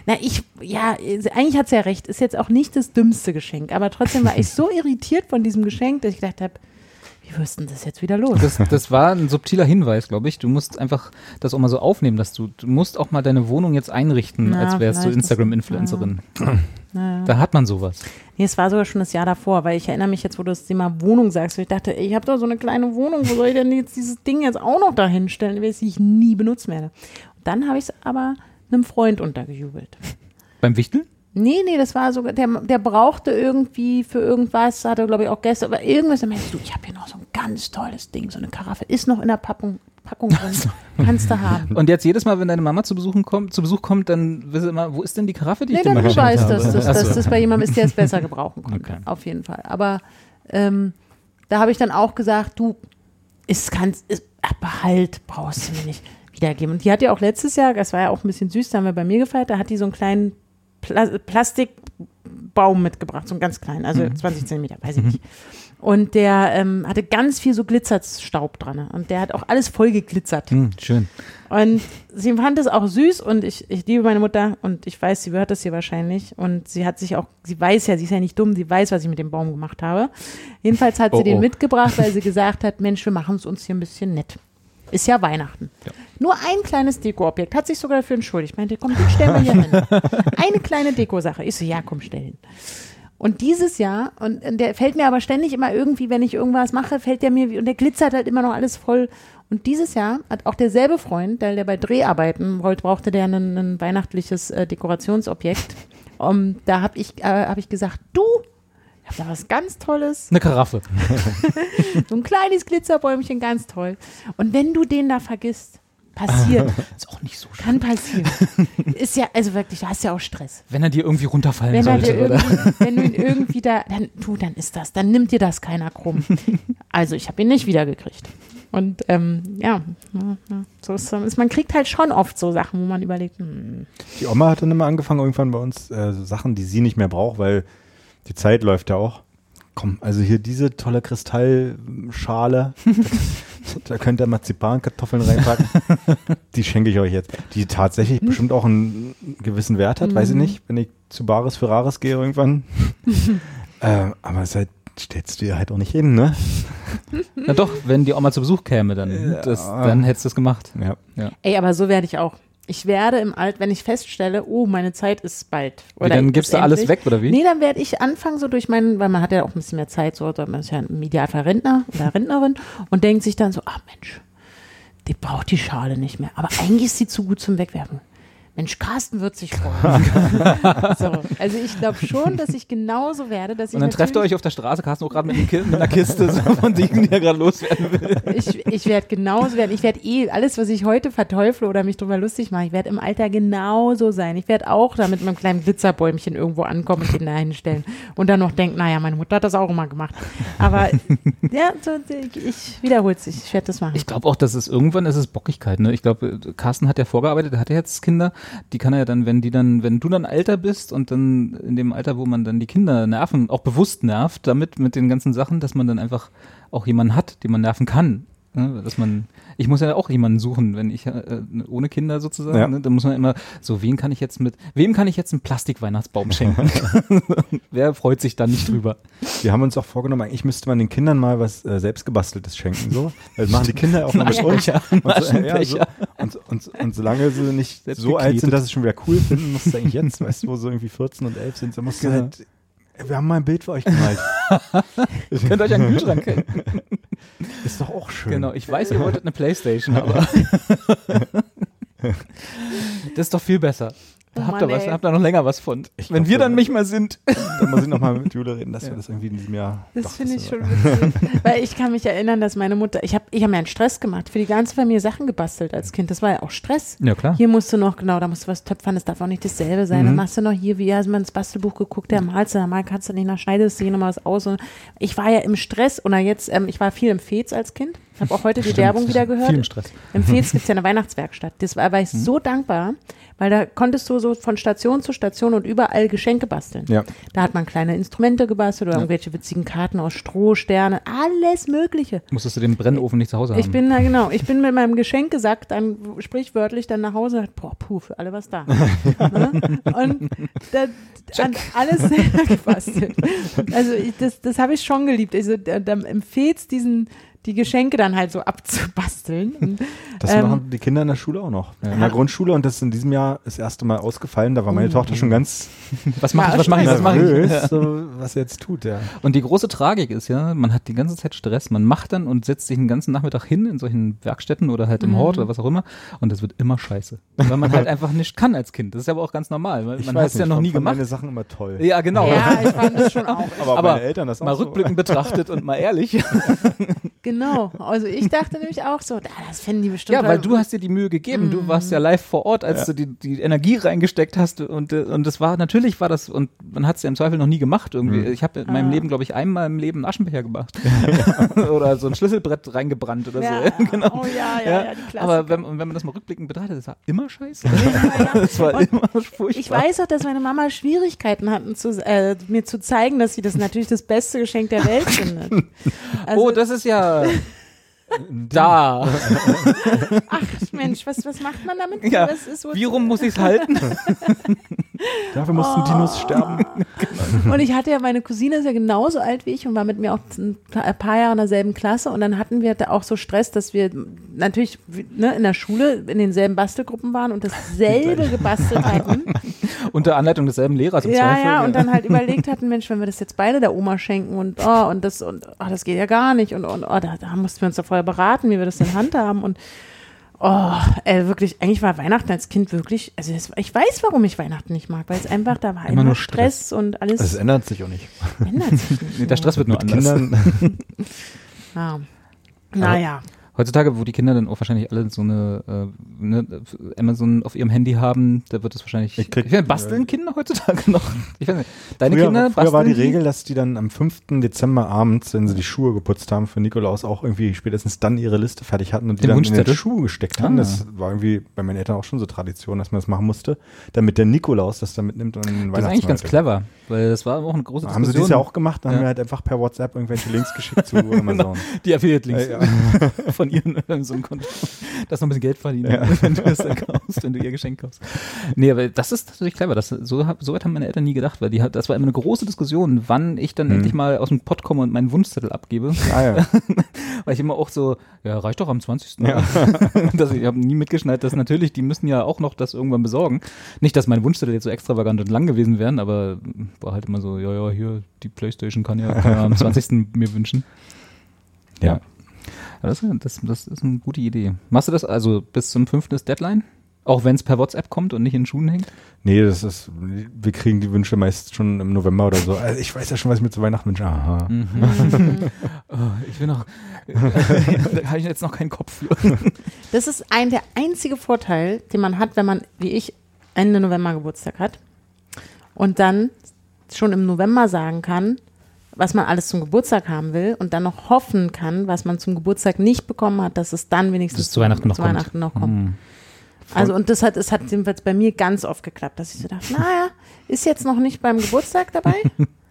na, ich, ja, eigentlich hat sie ja recht, ist jetzt auch nicht das dümmste Geschenk, aber trotzdem war ich so irritiert von diesem Geschenk, dass ich gedacht habe, wie wirst denn das jetzt wieder los? Das, das war ein subtiler Hinweis, glaube ich. Du musst einfach das auch mal so aufnehmen, dass du, du musst auch mal deine Wohnung jetzt einrichten, Na, als wärst du Instagram-Influencerin. Naja. Da hat man sowas. Nee, es war sogar schon das Jahr davor, weil ich erinnere mich jetzt, wo du das Thema Wohnung sagst, weil ich dachte, ey, ich habe da so eine kleine Wohnung, wo soll ich denn jetzt dieses Ding jetzt auch noch da hinstellen, das ich nie benutzen werde. Und dann habe ich es aber einem Freund untergejubelt. Beim Wichteln? Nee, nee, das war sogar, der, der brauchte irgendwie für irgendwas, hatte glaube ich auch gestern, aber irgendwas, dann meinst du, ich habe hier noch so ein ganz tolles Ding, so eine Karaffe, ist noch in der Packung, Packung drin, kannst du haben. Und jetzt jedes Mal, wenn deine Mama zu, Besuchen kommt, zu Besuch kommt, dann sie immer, wo ist denn die Karaffe, die Nee, ich dir dann mal du geschenkt weißt, habe? dass, dass, Ach so. dass das bei jemandem ist, der es besser gebrauchen konnte. Okay. Auf jeden Fall. Aber ähm, da habe ich dann auch gesagt, du, ist ganz, ist, ach, behalt, brauchst du mir nicht wiedergeben. Und die hat ja auch letztes Jahr, das war ja auch ein bisschen süß, da haben wir bei mir gefeiert, da hat die so einen kleinen Pla Plastikbaum mitgebracht, so einen ganz kleinen, also 20 Zentimeter, weiß ich nicht. Und der ähm, hatte ganz viel so Glitzerstaub dran. Und der hat auch alles voll geglitzert. Hm, schön. Und sie fand es auch süß und ich, ich liebe meine Mutter und ich weiß, sie hört das hier wahrscheinlich. Und sie hat sich auch, sie weiß ja, sie ist ja nicht dumm, sie weiß, was ich mit dem Baum gemacht habe. Jedenfalls hat sie Oh, den oh. mitgebracht, weil sie gesagt hat, Mensch, wir machen es uns hier ein bisschen nett. Ist ja Weihnachten. Ja. Nur ein kleines Dekoobjekt, hat sich sogar dafür entschuldigt. Ich meinte, komm, den stellen wir hier hin. Eine kleine Dekosache. Ich so, ja, komm, stell hin. Und dieses Jahr, und der fällt mir aber ständig immer irgendwie, wenn ich irgendwas mache, fällt der mir, wie- und der glitzert halt immer noch alles voll. Und dieses Jahr hat auch derselbe Freund, weil der bei Dreharbeiten wollte, brauchte der ein, ein weihnachtliches äh, Dekorationsobjekt. Um, da habe ich, äh, hab ich gesagt, du, ich habe da was ganz Tolles, Eine Karaffe. so ein kleines Glitzerbäumchen, ganz toll. Und wenn du den da vergisst, passiert, Ist auch nicht so schön. kann passieren. Ist ja, also wirklich, du hast ja auch Stress. Wenn er dir irgendwie runterfallen Wenn, er sollte, dir oder? irgendwie, wenn du ihn irgendwie da, dann, du, dann ist das, dann nimmt dir das keiner krumm. Also ich habe ihn nicht wiedergekriegt. Und ähm, ja, ja, ja, so ist, ist, man kriegt halt schon oft so Sachen, wo man überlegt, hm, Die Oma hat dann immer angefangen, irgendwann bei uns äh, so Sachen, die sie nicht mehr braucht, weil die Zeit läuft ja auch. Komm, also hier diese tolle Kristallschale, da könnt ihr Marzipankartoffeln reinpacken. die schenke ich euch jetzt. Die tatsächlich bestimmt auch einen gewissen Wert hat, weiß ich nicht, wenn ich zu Bares für Rares gehe irgendwann. äh, aber es ist halt, stellst du dir halt auch nicht hin, ne? Na doch, wenn die Oma zu Besuch käme, dann, das, dann hättest du es gemacht. Ja. ey, aber so werde ich auch. Ich werde im Alt, wenn ich feststelle, oh, meine Zeit ist bald. Wie, dann gibst du alles weg, oder wie? Nee, dann werde ich anfangen, so durch meinen, weil man hat ja auch ein bisschen mehr Zeit, so, man ist ja im Idealfall Rentner oder Rentnerin und denkt sich dann so, ach Mensch, die braucht die Schale nicht mehr. Aber eigentlich ist sie zu gut zum Wegwerfen. Mensch, Carsten wird sich freuen. so, also ich glaube schon, dass ich genauso werde, dass ich Und dann trefft ihr euch auf der Straße, Carsten auch gerade mit, mit einer Kiste so von Dingen, die er gerade loswerden will. ich, ich werde genauso werden. Ich werde eh alles, was ich heute verteufle oder mich drüber lustig mache, ich werde im Alter genauso sein. Ich werde auch da mit meinem kleinen Glitzerbäumchen irgendwo ankommen und den da hinstellen und dann noch denken, naja, meine Mutter hat das auch immer gemacht. Aber ja, so, ich, ich wiederhole es. Ich werde das machen. Ich glaube auch, dass es irgendwann ist es Bockigkeit. Ne? Ich glaube, Carsten hat ja vorgearbeitet, er hat ja jetzt Kinder. Die kann er ja dann, wenn die dann, wenn du dann älter bist und dann in dem Alter, wo man dann die Kinder nerven, auch bewusst nervt, damit mit den ganzen Sachen, dass man dann einfach auch jemanden hat, den man nerven kann. Ne? Dass man, ich muss ja auch jemanden suchen, wenn ich äh, ohne Kinder sozusagen, Ja. ne? dann muss man immer so, wen kann ich jetzt mit, wem kann ich jetzt einen Plastikweihnachtsbaum schenken? Wer freut sich da nicht drüber? Wir haben uns auch vorgenommen, eigentlich müsste man den Kindern mal was äh, selbstgebasteltes schenken. So. Das machen die Kinder auch mal mit uns. Und, so, ja, so, und, und, und solange sie nicht Selbst so alt sind, dass sie es schon wieder cool finden, musst du eigentlich jetzt, weißt du, wo so irgendwie 14 und 11 sind, dann musst du Genau. halt, wir haben mal ein Bild für euch gemalt. Ihr könnt euch einen Kühlschrank hängen. Ist doch auch schön. Genau, ich weiß, ihr wolltet eine Playstation, aber das ist doch viel besser. Da Oh habt ihr Mann, was, ey. habt ihr noch länger was von. Ich Wenn glaub, wir dann nicht mehr sind. Da muss ich nochmal mit Jule reden, dass Ja. wir das irgendwie in diesem Jahr. Das finde ich schon witzig. Weil ich kann mich erinnern, dass meine Mutter, ich habe ich hab mir einen Stress gemacht, für die ganze Familie Sachen gebastelt als Kind. Das war ja auch Stress. Ja, klar. Hier musst du noch, genau, da musst du was töpfern, das darf auch nicht dasselbe sein. Dann machst du noch hier, wie hast du mal ins Bastelbuch geguckt, der malst du, mal kannst du nicht, nach schneidest du hier nochmal was aus. Und ich war ja im Stress oder jetzt, ähm, ich war viel im Fez als Kind. Habe auch heute die Werbung wieder gehört. Viel im Stress. Im Fez gibt es ja eine Weihnachtswerkstatt. Das war, war ich so dankbar, weil da konntest du so von Station zu Station und überall Geschenke basteln. Ja. Da hat man kleine Instrumente gebastelt oder irgendwelche witzigen Karten aus Stroh, Sterne, alles Mögliche. Musstest du den Brennofen nicht zu Hause haben. Ich bin da genau, ich bin mit meinem Geschenk gesagt, dann sprichwörtlich dann nach Hause, boah, puh, für alle was da. ne? Und da, an alles selber gebastelt. Also ich, das, das habe ich schon geliebt. Also da, da empfehlt diesen die Geschenke dann halt so abzubasteln. Und, Das ähm, machen die Kinder in der Schule auch noch. In Ja. der Grundschule und das ist in diesem Jahr das erste Mal ausgefallen. Da war meine Tochter schon ganz was mache ich, was mache ich, was mache nervös, ich? so, was sie jetzt tut. Ja. Und die große Tragik ist ja, man hat die ganze Zeit Stress, man macht dann und setzt sich den ganzen Nachmittag hin in solchen Werkstätten oder halt im Hort oder was auch immer und das wird immer scheiße. Weil man halt einfach nicht kann als Kind. Das ist aber auch ganz normal, weil Ich man weiß hat es ja noch ich nie fand gemacht. meine Sachen immer toll. Ja, genau. ja, ich fand das schon auch. Aber, Aber meine Eltern das auch Mal so. rückblickend betrachtet und mal ehrlich. Genau. Also ich dachte nämlich auch so, das fänden die bestimmt. Ja, weil du hast dir die Mühe gegeben. Du warst ja live vor Ort, als du die, die Energie reingesteckt hast und äh, und das war natürlich war das und man hat es ja im Zweifel noch nie gemacht irgendwie. Ich habe in meinem Ah. Leben glaube ich einmal im Leben einen Aschenbecher gemacht oder so ein Schlüsselbrett reingebrannt oder ja, so. genau. Oh ja, ja, ja, die Klassiker. Aber wenn, wenn man das mal rückblickend betrachtet, das war immer scheiße. Ja, ja. Das war Und immer furchtbar. Ich weiß auch, dass meine Mama Schwierigkeiten hatten, zu, äh, mir zu zeigen, dass sie das natürlich das beste Geschenk der Welt findet. Also, oh, das ist ja da. ach Mensch, was, was macht man damit? Ja. Was ist Wie rum muss ich es halten? Dafür mussten Dinos Oh. sterben. Und ich hatte ja, meine Cousine ist ja genauso alt wie ich und war mit mir auch ein paar ein paar Jahre in derselben Klasse. Und dann hatten wir da auch so Stress, dass wir natürlich ne, in der Schule in denselben Bastelgruppen waren und dasselbe gebastelt hatten. Unter Anleitung desselben Lehrers im Ja, Zweifel. ja, und dann halt überlegt hatten, Mensch, wenn wir das jetzt beide der Oma schenken und oh, und das und oh, das geht ja gar nicht und, und oh, da, da mussten wir uns da vorher beraten, wie wir das in Hand haben und oh, ey, wirklich, eigentlich war Weihnachten als Kind wirklich, also das, ich weiß, warum ich Weihnachten nicht mag, weil es einfach, da war immer, nur Stress, und alles Das ändert sich auch nicht. ändert sich nicht. Nee, der Stress wird nur Mit anders. Kindern. Ja. Naja. Heutzutage, wo die Kinder dann auch wahrscheinlich alle so eine äh, ne, Amazon auf ihrem Handy haben, da wird es wahrscheinlich. Ich krieg- weiß nicht, basteln Kinder heutzutage noch? Ich weiß nicht. Deine früher, Kinder früher war die basteln Regel, dass die dann am 5. Dezember abends, wenn sie die Schuhe geputzt haben für Nikolaus, auch irgendwie spätestens dann ihre Liste fertig hatten und die Den dann in den Wunschzettel? Schuh gesteckt haben. Ah. Das war irgendwie bei meinen Eltern auch schon so Tradition, dass man das machen musste, damit der Nikolaus das dann mitnimmt und den Das ist eigentlich ganz Weihnachtsmarkt- clever, weil das war auch eine große Haben sie Diskussion. das ja auch gemacht, dann haben Ja. wir halt einfach per WhatsApp irgendwelche Links geschickt zu Amazon. Die Affiliate-Links Äh, ja. von ihren so einem Konto. Das noch ein bisschen Geld verdienen, wenn du das dann kaufst, wenn du ihr Geschenk kaufst. Nee, aber das ist natürlich clever. Das, so, so weit haben meine Eltern nie gedacht, weil die hat, das war immer eine große Diskussion, wann ich dann endlich mal aus dem Pott komme und meinen Wunschzettel abgebe. Ah, ja. Weil ich immer auch so, ja, reicht doch am 20. Ja. das, ich habe nie mitgeschneit, dass natürlich, die müssen ja auch noch das irgendwann besorgen. Nicht, dass meine Wunschzettel jetzt so extravagant und lang gewesen wären, aber war halt immer so, ja, ja, hier, die Playstation kann ja, kann ja am 20. mir wünschen. Ja. Das, ist- das, das ist eine gute Idee. Machst du das also bis zum 5. ist Deadline? Auch wenn es per WhatsApp kommt und nicht in Schuhen hängt? Nee, das ist, wir kriegen die Wünsche meist schon im November oder so. Also ich weiß ja schon, was ich mir zu Weihnachten wünsche. Aha. oh, ich will noch, da habe ich jetzt noch keinen Kopf für. Das ist ein der einzige Vorteil, den man hat, wenn man, wie ich, Ende November Geburtstag hat und dann schon im November sagen kann, was man alles zum Geburtstag haben will und dann noch hoffen kann, was man zum Geburtstag nicht bekommen hat, dass es dann wenigstens zu Weihnachten noch zu kommt. Weihnachten noch kommt. Hm. Also und das hat, es hat jedenfalls bei mir ganz oft geklappt, dass ich so dachte, naja, ist jetzt noch nicht beim Geburtstag dabei,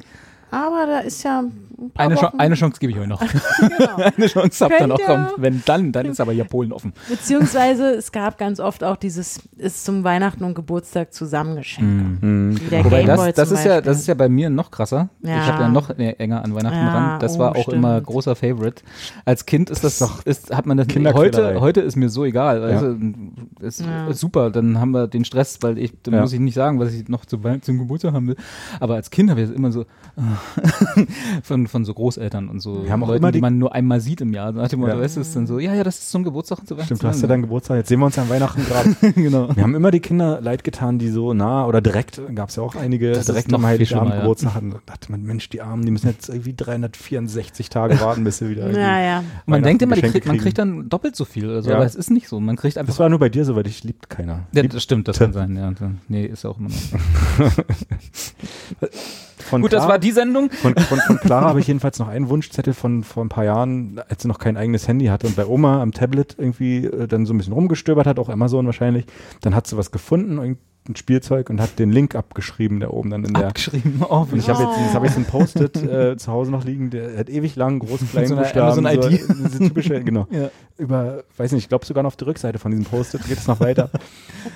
aber da ist ja ein paar Eine, Chance, Wochen, eine Chance gebe ich euch noch. genau. Eine Chance habt ihr noch. Könnt Komm, ihr- wenn dann, dann ist aber hier Polen offen. Beziehungsweise es gab ganz oft auch dieses ist zum Weihnachten und Geburtstag zusammengeschenkt. Mhm. Der Wobei das, das ist ja, das ist ja bei mir noch krasser. Ja. Ich habe ja noch enger an Weihnachten Ja, ran. Das oh, war auch stimmt. immer großer Favorite. Als Kind ist das, doch ist, hat man das Kinderquälerei. heute, heute ist mir so egal. Ja. Also, ist, Ja. ist super, dann haben wir den Stress, weil ich, dann Ja. muss ich nicht sagen, was ich noch zu, zum Geburtstag haben will. Aber als Kind habe ich das immer so von, von so Großeltern und so Wir haben auch Leuten, immer die, die- man nur einmal sieht im Jahr. Nach dem Motto, Ja. weißt du, ist dann so, ja, ja, das ist zum Geburtstag und so weiter. Stimmt, du hast ja deinen Geburtstag. Jetzt sehen wir uns ja an Weihnachten gerade. genau. Wir haben immer die Kinder leid getan, die so nah oder direkt, gab es ja auch einige, Das direkt am Heiligabend ja. Geburtstag hatten. Da dachte man, Mensch, die Armen, die müssen jetzt irgendwie 364 Tage warten, bis sie wieder Ja, ja. Man denkt immer, kriegt, man kriegt dann doppelt so viel. Also, Ja. Aber es ist nicht so. Man kriegt einfach Das war nur bei dir so, weil dich liebt keiner. Ja, das stimmt, das kann sein, ja. Nee, ist auch immer noch. von Gut, das Clara- war die Sendung. Von, von, von Clara habe ich jedenfalls noch einen Wunschzettel von vor ein paar Jahren, als sie noch kein eigenes Handy hatte und bei Oma am Tablet irgendwie äh, dann so ein bisschen rumgestöbert hat, auch Amazon wahrscheinlich. Dann hat sie was gefunden, irgendein Spielzeug und hat den Link abgeschrieben, der oben dann in der. Abgeschrieben. Oh, Und ich habe jetzt, jetzt habe ich so ein Post-it äh, zu Hause noch liegen, der hat ewig lang, groß, klein, So eine Buchstaben, ID. So, diese typische, genau. Ja. Über, weiß nicht, ich glaube sogar noch auf der Rückseite von diesem Post-it geht es noch weiter.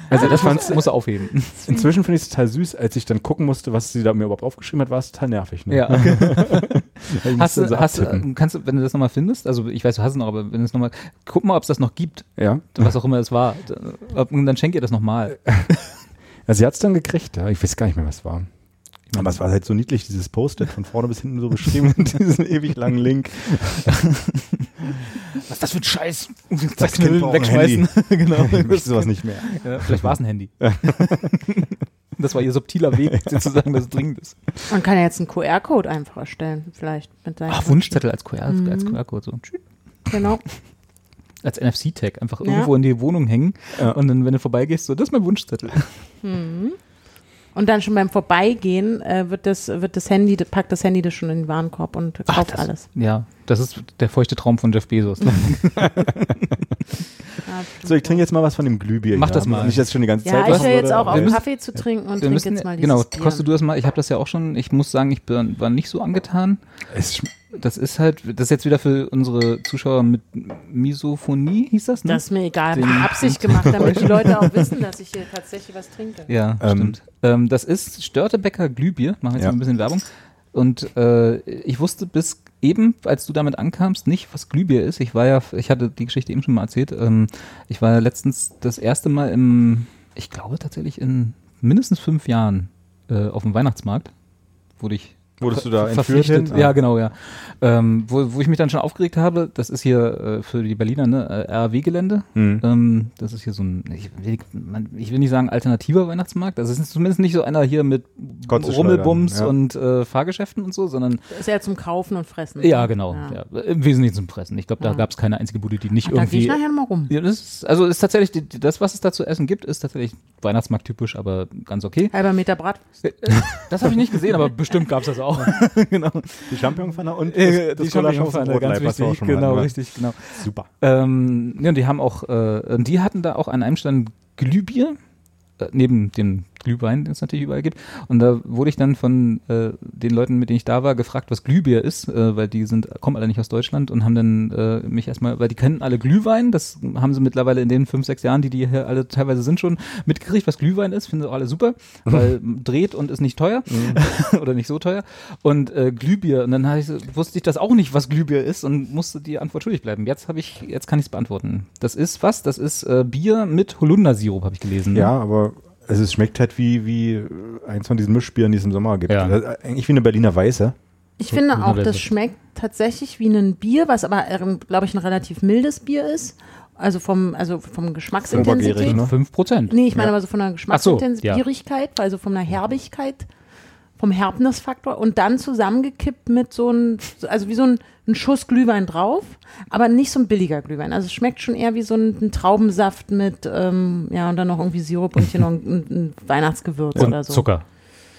Also das muss, muss er aufheben. Inzwischen finde ich es total süß, als ich dann gucken musste, was sie da mir überhaupt aufgeschrieben hat, war es total nervig. Ne? Ja, okay. Hast du, so hast, du- abtippen. kannst du, wenn du das nochmal findest, also ich weiß, du hast es noch, aber wenn es nochmal, guck mal, ob es das noch gibt, ja. was auch immer es war. Ob- dann schenk ihr das nochmal. Ja, sie hat es dann gekriegt, ja. Ich weiß gar nicht mehr, was es war. Aber es war halt so niedlich, dieses Post-it von vorne bis hinten so beschrieben mit diesem ewig langen Link. Was ist das für ein Scheiß? Das Kind braucht ein wegschmeißen. genau. Ich möchte sowas nicht mehr. Ja, vielleicht war es ein Handy. das war ihr subtiler Weg, sozusagen, dass es dringend ist. Man kann ja jetzt einen QR-Code einfach erstellen, vielleicht mit Ach, Wunschzettel als QR, Mhm. als QR-Code. So. Genau. Als NFC-Tag. Einfach Ja. irgendwo in die Wohnung hängen Ja. und dann, wenn du vorbeigehst, so, das ist mein Wunschzettel. Und dann schon beim Vorbeigehen äh, wird das, wird das Handy, packt das Handy das schon in den Warenkorb und Ach, kauft das- alles. Ja, das ist der feuchte Traum von Jeff Bezos. Ne? So, ich trinke jetzt mal was von dem Glühbier. Mach das mal. Nicht jetzt schon die ganze ja, Zeit. ich höre jetzt auch auf, müssen- Kaffee zu trinken und trinke jetzt mal dieses genau, kostet du das mal. Ich habe das ja auch schon. Ich muss sagen, ich bin, war nicht so angetan. Es Das ist halt, das ist jetzt wieder für unsere Zuschauer mit Misophonie, hieß das, ne? Das ist mir egal. Den- Absicht gemacht, damit die Leute auch wissen, dass ich hier tatsächlich was trinke. ja, Ähm, stimmt. Ähm, das ist Störtebecker Glühbier. Machen wir jetzt Ja. mal ein bisschen Werbung. Und äh, ich wusste bis eben, als du damit ankamst, nicht, was Glühbier ist. Ich war ja, ich hatte die Geschichte eben schon mal erzählt. Ähm, ich war letztens das erste Mal im, ich glaube tatsächlich in mindestens fünf Jahren äh, auf dem Weihnachtsmarkt. Wurde ich Wurdest du da entführt verpflichtet. hin? Ja, Ah. genau, ja. Ähm, wo, wo ich mich dann schon aufgeregt habe, das ist hier äh, für die Berliner ne, äh, RAW-Gelände. Hm. Ähm, das ist hier so ein, ich will, man, ich will nicht sagen alternativer Weihnachtsmarkt. Also es ist zumindest nicht so einer hier mit Rummelbums ja. und äh, Fahrgeschäften und so, sondern Das ist ja zum Kaufen und Fressen. ja, genau. Ja. Ja. Im Wesentlichen zum Fressen. Ich glaube, da gab es keine einzige Bude, die nicht Ach, da gehe ich irgendwie. nachher mal rum. Ja, das ist, also ist tatsächlich, die, die- das, was es da zu essen gibt, ist tatsächlich Weihnachtsmarkt-typisch, aber ganz okay. Halber Meter Bratwurst. Das habe ich nicht gesehen, aber bestimmt gab es das auch. genau. Die Champignonpfanne und Äh, das, die Champignon-Pfanne, ganz wichtig. Genau, hatten, wa? richtig, genau. Super. Ähm, ja, und die haben auch, äh, die hatten da auch an einem Stand Glühbier, äh, neben dem Glühwein, den es natürlich überall gibt. Und da wurde ich dann von äh, den Leuten, mit denen ich da war, gefragt, was Glühbier ist, äh, weil die sind, kommen alle nicht aus Deutschland und haben dann äh, mich erstmal, weil die kennen alle Glühwein, das haben sie mittlerweile in den fünf, sechs Jahren, die die hier alle teilweise sind, schon mitgekriegt, was Glühwein ist, finden sie auch alle super, weil dreht und ist nicht teuer oder nicht so teuer. Und äh, Glühbier, und dann ich, wusste ich das auch nicht, was Glühbier ist und musste die Antwort schuldig bleiben. Jetzt habe ich, jetzt kann ich es beantworten. Das ist was? Das ist äh, Bier mit Holundersirup, habe ich gelesen. ne? Ja, aber also es schmeckt halt wie, wie eins von diesen Mischbieren, die es im Sommer gibt. Ja. Ist Eigentlich wie eine Berliner Weiße. Ich finde auch, das schmeckt tatsächlich wie ein Bier, was aber, glaube ich, ein relativ mildes Bier ist. Also vom, also vom Geschmacksintensität. Ne? 5 Prozent. Nee, ich meine Ja. aber so von der Ach so, Geschmacksintensität, also von der Herbigkeit, vom Herbnisfaktor und dann zusammengekippt mit so ein, also wie so ein, ein Schuss Glühwein drauf, aber nicht so ein billiger Glühwein. Also es schmeckt schon eher wie so ein, ein Traubensaft mit, ähm, ja, und dann noch irgendwie Sirup und hier noch ein, ein Weihnachtsgewürz Und oder so. Zucker.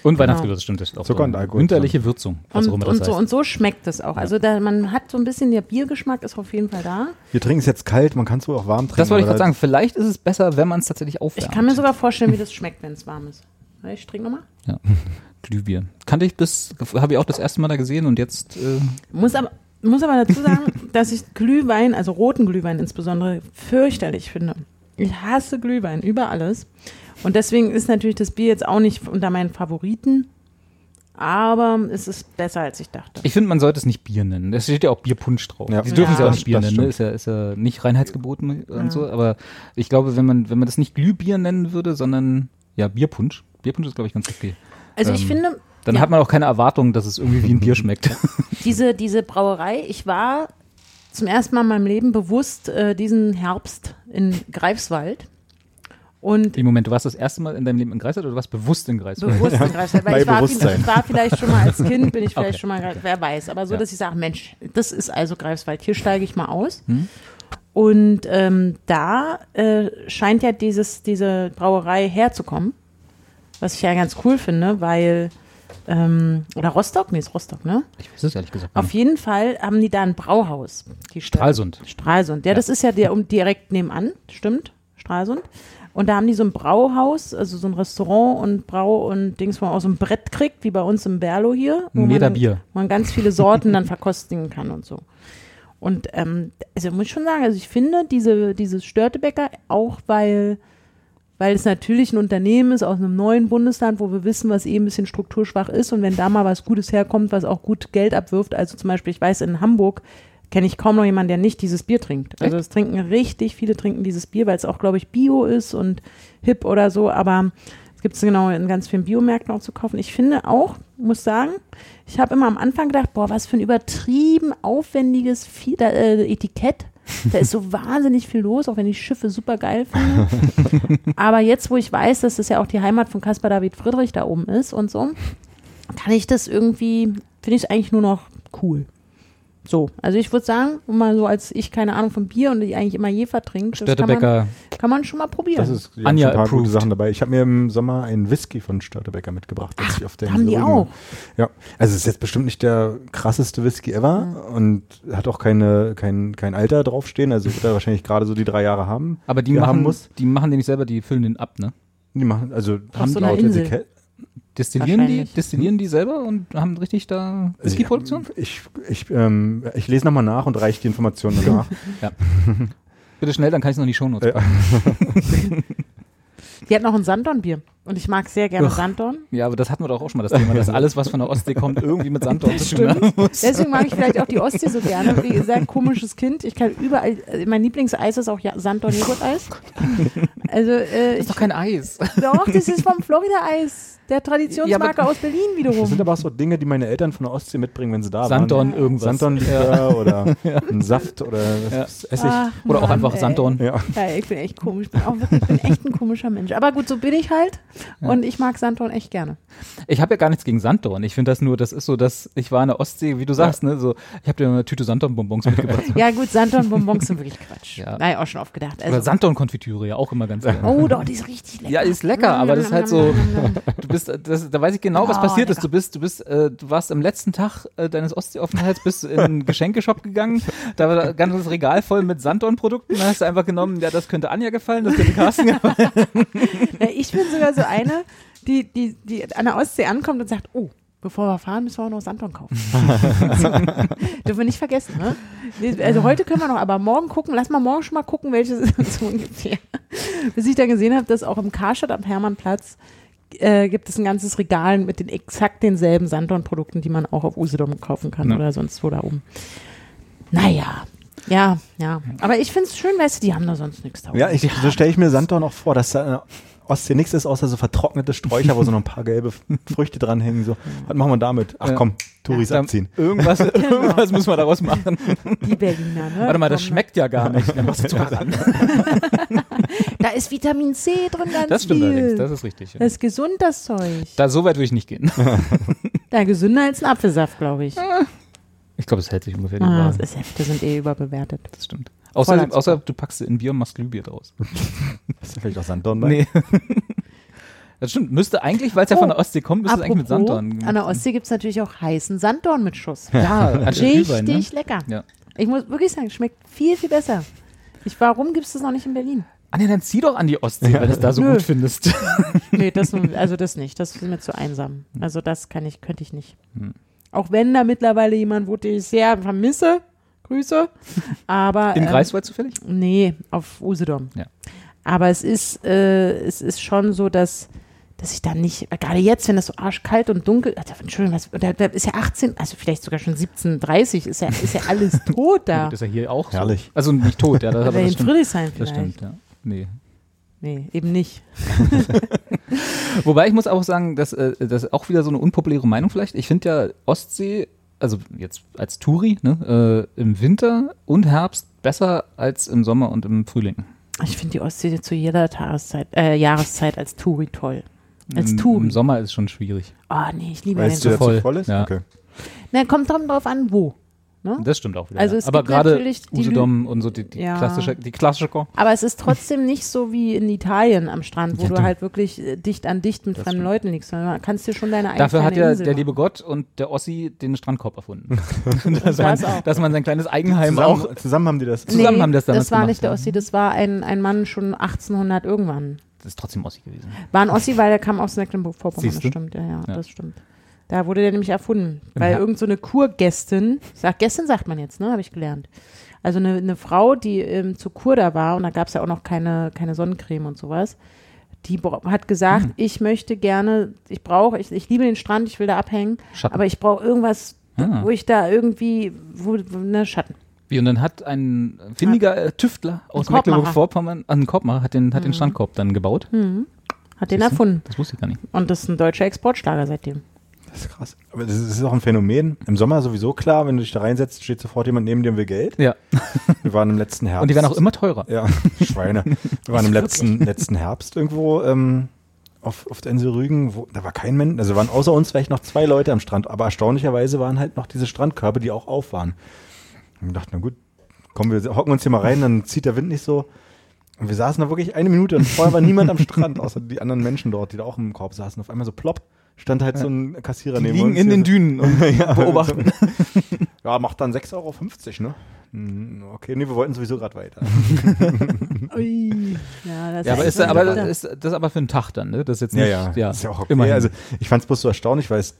Und Weihnachtsgewürz, stimmt. Das auch Zucker so und Alkohol Winterliche Würzung, was auch Und, immer das und, so, heißt. und so schmeckt es auch. Also da, man hat so ein bisschen, der Biergeschmack ist auf jeden Fall da. Wir trinken es jetzt kalt, man kann es wohl auch warm trinken. Das wollte ich gerade sagen. Vielleicht ist es besser, wenn man es tatsächlich aufwärmt. Ich kann mir sogar vorstellen, wie das schmeckt, wenn es warm ist. Ich trinke nochmal. Ja. Glühbier. Kannte ich bis, habe ich auch das erste Mal da gesehen und jetzt, äh, Muss aber, muss aber dazu sagen, dass ich Glühwein, also roten Glühwein insbesondere, fürchterlich finde. Ich hasse Glühwein über alles. Und deswegen ist natürlich das Bier jetzt auch nicht unter meinen Favoriten. Aber es ist besser, als ich dachte. ich finde, man sollte es nicht Bier nennen. Es steht ja auch Bierpunsch drauf. Ja. Die dürfen es ja auch nicht Bier das nennen, ne? Ist ja, ist ja nicht reinheitsgeboten und Ja. so. Aber ich glaube, wenn man, wenn man das nicht Glühbier nennen würde, sondern ja, Bierpunsch. Bierpunsch ist, glaube ich, ganz okay. Also ich ähm, finde, Dann Ja. hat man auch keine Erwartung, dass es irgendwie wie ein Bier schmeckt. diese, diese Brauerei, ich war zum ersten Mal in meinem Leben bewusst äh, diesen Herbst in Greifswald. Und Im Moment, du warst das erste Mal in deinem Leben in Greifswald oder du warst bewusst in Greifswald? bewusst in Greifswald. Weil Bei ich war, Bewusstsein. ich war vielleicht schon mal als Kind, bin ich vielleicht Okay. schon mal, wer weiß. Aber so, Ja. dass ich sage, Mensch, das ist also Greifswald, hier steige ich mal aus. Hm? Und ähm, da äh, scheint ja dieses, diese Brauerei herzukommen. Was ich ja ganz cool finde, weil, ähm, oder Rostock? Nee, ist Rostock, ne? Ich weiß es ehrlich gesagt Auf nicht. jeden Fall haben die da ein Brauhaus. Die Stadt. Stralsund. Stralsund. Ja, das ist ja der um direkt nebenan, stimmt, Stralsund. Und da haben die so ein Brauhaus, also so ein Restaurant und Brau und Dings, wo man auch so ein Brett kriegt, wie bei uns im Berlo hier. Wo Meter man, Bier. Wo man ganz viele Sorten dann verkostigen kann und so. Und ähm, also muss ich schon sagen, also ich finde diese, dieses Störtebäcker, auch weil, weil es natürlich ein Unternehmen ist aus einem neuen Bundesland, wo wir wissen, was eh ein bisschen strukturschwach ist und wenn da mal was Gutes herkommt, was auch gut Geld abwirft, also zum Beispiel, ich weiß, in Hamburg kenne ich kaum noch jemanden, der nicht dieses Bier trinkt. Also es trinken richtig viele trinken dieses Bier, weil es auch, glaube ich, Bio ist und hip oder so, aber es gibt es genau in ganz vielen Biomärkten auch zu kaufen. Ich finde auch, muss sagen, ich habe immer am Anfang gedacht, boah, was für ein übertrieben aufwendiges äh, Etikett. Da ist so wahnsinnig viel los, auch wenn ich Schiffe super geil finde. Aber jetzt, wo ich weiß, dass das ja auch die Heimat von Caspar David Friedrich da oben ist und so, kann ich das irgendwie, finde ich es eigentlich nur noch cool. So, also ich würde sagen, mal so als ich keine Ahnung von Bier und ich eigentlich immer Jefer trinke, das kann man, Störtebecker. kann man schon mal probieren. Das ist ja, Anja schon ein paar gute. Sachen dabei. Ich habe mir im Sommer einen Whisky von Störtebecker mitgebracht. als ich auf der haben die auch? Ja, also es ist jetzt bestimmt nicht der krasseste Whisky ever und hat auch keine, kein, kein Alter draufstehen. Also wird er wahrscheinlich gerade so die drei Jahre haben. Aber die die machen, haben muss. die machen den nicht selber, die füllen den ab, ne? Die machen, also so einer laut. Etikett- Destillieren die, destillieren die selber und haben richtig da Whisky-Produktion? Ich, ich, ähm, ich lese nochmal nach und reiche die Informationen danach. Bitte schnell, dann kann ich es noch in die Shownotes packen. Die hat noch ein Sanddornbier. Und ich mag sehr gerne Ugh. Sanddorn. Ja, aber das hatten wir doch auch schon mal, das Thema, dass alles, was von der Ostsee kommt, irgendwie mit Sanddorn zu tun haben muss. Deswegen mag ich vielleicht auch die Ostsee so gerne. Wie sehr komisches Kind. Ich kann überall, äh, mein Lieblingseis ist auch ja, Sanddorn-Joghurt-Eis. Also, äh, Das ich, ist doch kein Eis. doch, das ist vom Florida-Eis. Der Traditionsmarke aus Berlin Das sind wiederum. aber auch so Dinge, die meine Eltern von der Ostsee mitbringen, wenn sie da Sanddorn waren. irgendwas. Sanddorn-Likör oder ein Saft oder Ja. Essig. Ach, Oder auch Mann, einfach ey. Sanddorn. Ja. Ja, ich bin echt komisch. Ich bin, auch wirklich, ich bin echt ein komischer Mensch. Aber gut, so bin ich halt. Und ich mag Sanddorn echt gerne. Ich habe ja gar nichts gegen Sanddorn. Ich finde das nur, das ist so, dass ich war in der Ostsee, wie du sagst, ne, so, ich habe dir eine Tüte Sanddorn-Bonbons mitgebracht. Ja, gut, Sanddorn-Bonbons sind wirklich Quatsch. Ja. Nein, auch schon oft gedacht. Oder Also, Sanddorn-Konfitüre, ja auch immer ganz gerne. oh, doch, die ist richtig lecker. Ja, ist lecker, aber das ist halt so, du bist, das, da weiß ich genau, was Oh, passiert ist. lecker. Du bist, du bist, äh, du warst am letzten Tag äh, deines Ostseeaufenthalts, bist in einen Geschenkeshop gegangen, da war ein ganzes Regal voll mit Sanddorn-Produkten, da hast du einfach genommen, ja, das könnte Anja gefallen, das könnte Carsten gefallen. Ich bin sogar so eine, die, die, die an der Ostsee ankommt und sagt, oh, bevor wir fahren, müssen wir auch noch Sanddorn kaufen. so. Dürfen wir nicht vergessen, ne? Also heute können wir noch, aber morgen gucken, lass mal morgen schon mal gucken, welches ist so ungefähr. Bis ich dann gesehen habe, dass auch im Karstadt am Hermannplatz äh, gibt es ein ganzes Regal mit den exakt denselben Sanddorn-Produkten, die man auch auf Usedom kaufen kann Ja. oder sonst wo da oben. Naja, ja, ja. Aber ich finde es schön, weißt du, die haben da sonst nichts drauf. Ja, ich, so stelle ich mir Sanddorn auch vor, dass da Ostsee nichts ist, außer so vertrocknete Sträucher, wo so noch ein paar gelbe Früchte dranhängen. So, was machen wir damit? Ach Ja. komm, Touris Da- abziehen. Irgendwas, irgendwas müssen wir daraus machen. Die Berliner, ne? Warte mal, das schmeckt ja gar nicht. Dann machst du Zucker ran. Da ist Vitamin C drin, ganz Das stimmt viel. allerdings, das ist richtig. Ja. Das ist gesund, das Zeug. Da, so weit würde ich nicht gehen. Ja, gesünder als ein Apfelsaft, glaube ich. Ich glaube, es hält sich ungefähr die Ah, Waage. das ist, Säfte sind eh überbewertet. Das stimmt. Außer, außer du packst in Bier und machst Glühbier draus. Ist da vielleicht auch Sanddorn bei? Nee. Das stimmt. Müsste eigentlich, weil es ja Oh, von der Ostsee kommt, müsste es eigentlich mit Sanddorn. An der Ostsee gibt es natürlich auch heißen Sanddorn mit Schuss. Ja, anstatt Glühwein, Richtig ne? lecker. Ja. Ich muss wirklich sagen, schmeckt viel, viel besser. Ich, warum gibt es das noch nicht in Berlin? Ah, nee, dann zieh doch an die Ostsee, weil du es da so Nö. gut findest. Nee, das, also das nicht. Das ist mir zu einsam. Also das kann ich, könnte ich nicht. Hm. Auch wenn da mittlerweile jemand, wo ich sehr vermisse, Grüße. Aber In ähm, Greifswald zufällig? Nee, auf Usedom. Ja. Aber es ist, äh, es ist schon so, dass, dass ich da nicht, gerade jetzt, wenn das so arschkalt und dunkel, also, Entschuldigung, was, da, da ist ja 18, also vielleicht sogar schon 17.30 ist ja, ist ja alles tot da. Das ist ja hier auch Herrlich. so. Also nicht tot, ja, das, aber das in stimmt. Friedrichshain Das vielleicht. stimmt, ja. Nee. Nee, eben nicht. Wobei ich muss auch sagen, dass äh, das ist auch wieder so eine unpopuläre Meinung vielleicht. Ich finde ja Ostsee, also jetzt als Touri, ne, äh, im Winter und Herbst besser als im Sommer und im Frühling. Ich finde die Ostsee zu jeder Tageszeit, äh, Jahreszeit als Touri toll. Als Im, Touri. Im Sommer ist schon schwierig. Oh nee, ich liebe Weil den dazu voll. voll ist? Ja. Okay. Na, kommt drauf an, wo. Ne? Das stimmt auch wieder. Also ja. es Aber gibt gerade natürlich die Usedom und so die, die Ja. klassische, die Klassiker. Aber es ist trotzdem nicht so wie in Italien am Strand, wo Ja, du halt wirklich äh, dicht an dicht mit Das fremden stimmt. Leuten liegst. sondern kannst dir schon deine eigene Dafür hat ja Insel der machen. liebe Gott und der Ossi den Strandkorb erfunden. das dass, man, dass man sein kleines Eigenheim auch. Zusammen, zusammen haben die das. zusammen nee, haben das damals Das war gemacht, nicht der ja. Ossi, das war ein, ein Mann schon 1800 irgendwann. Das ist trotzdem Ossi gewesen. War ein Ossi, weil der kam aus Mecklenburg-Vorpommern, das stimmt, ja, ja, Ja. das stimmt. Da wurde der nämlich erfunden, weil Her- irgend so eine Kurgästin, sag, Gästin sagt man jetzt, ne, habe ich gelernt. Also eine, eine Frau, die ähm, zur Kur da war und da gab es ja auch noch keine, keine Sonnencreme und sowas, die hat gesagt, Hm. ich möchte gerne, ich brauche, ich, ich liebe den Strand, ich will da abhängen, Schatten. aber ich brauche irgendwas, Ah. wo ich da irgendwie, wo, ne, Schatten. Wie, und dann hat ein findiger äh, Tüftler aus. Mecklenburg-Vorpommern, ein Korbmacher, hat den, hat den Strandkorb dann gebaut. Hm. Hat den erfunden. Das wusste ich gar nicht. Und das ist ein deutscher Exportschlager seitdem. Das ist krass. Aber das ist, auch ein Phänomen. Im Sommer sowieso klar, wenn du dich da reinsetzt, steht sofort jemand neben dir und will Geld. Ja. Wir waren im letzten Herbst. Und die werden auch immer teurer. Ja, Schweine. Wir waren im letzten, letzten Herbst irgendwo ähm, auf, auf der Insel Rügen, wo, da war kein Mensch, also waren außer uns vielleicht noch zwei Leute am Strand, aber erstaunlicherweise waren halt noch diese Strandkörbe, die auch auf waren. Und wir dachten, na gut, komm, wir hocken uns hier mal rein, dann zieht der Wind nicht so. Und wir saßen da wirklich eine Minute und vorher war niemand am Strand, außer die anderen Menschen dort, die da auch im Korb saßen. Auf einmal so plopp, stand halt so ein Kassierer Die neben liegen uns. in den Dünen und Ja, beobachten. Ja, macht dann 6,50 Euro, ne? Hm, Okay, nee, wir wollten sowieso gerade weiter. Ui. Ja, das Ja, aber ist, aber ist das ist aber für einen Tag dann, ne? Das ist jetzt Ja, nicht, ja, ja, ist ja auch okay. immerhin. Also ich fand es bloß so erstaunlich, weil es,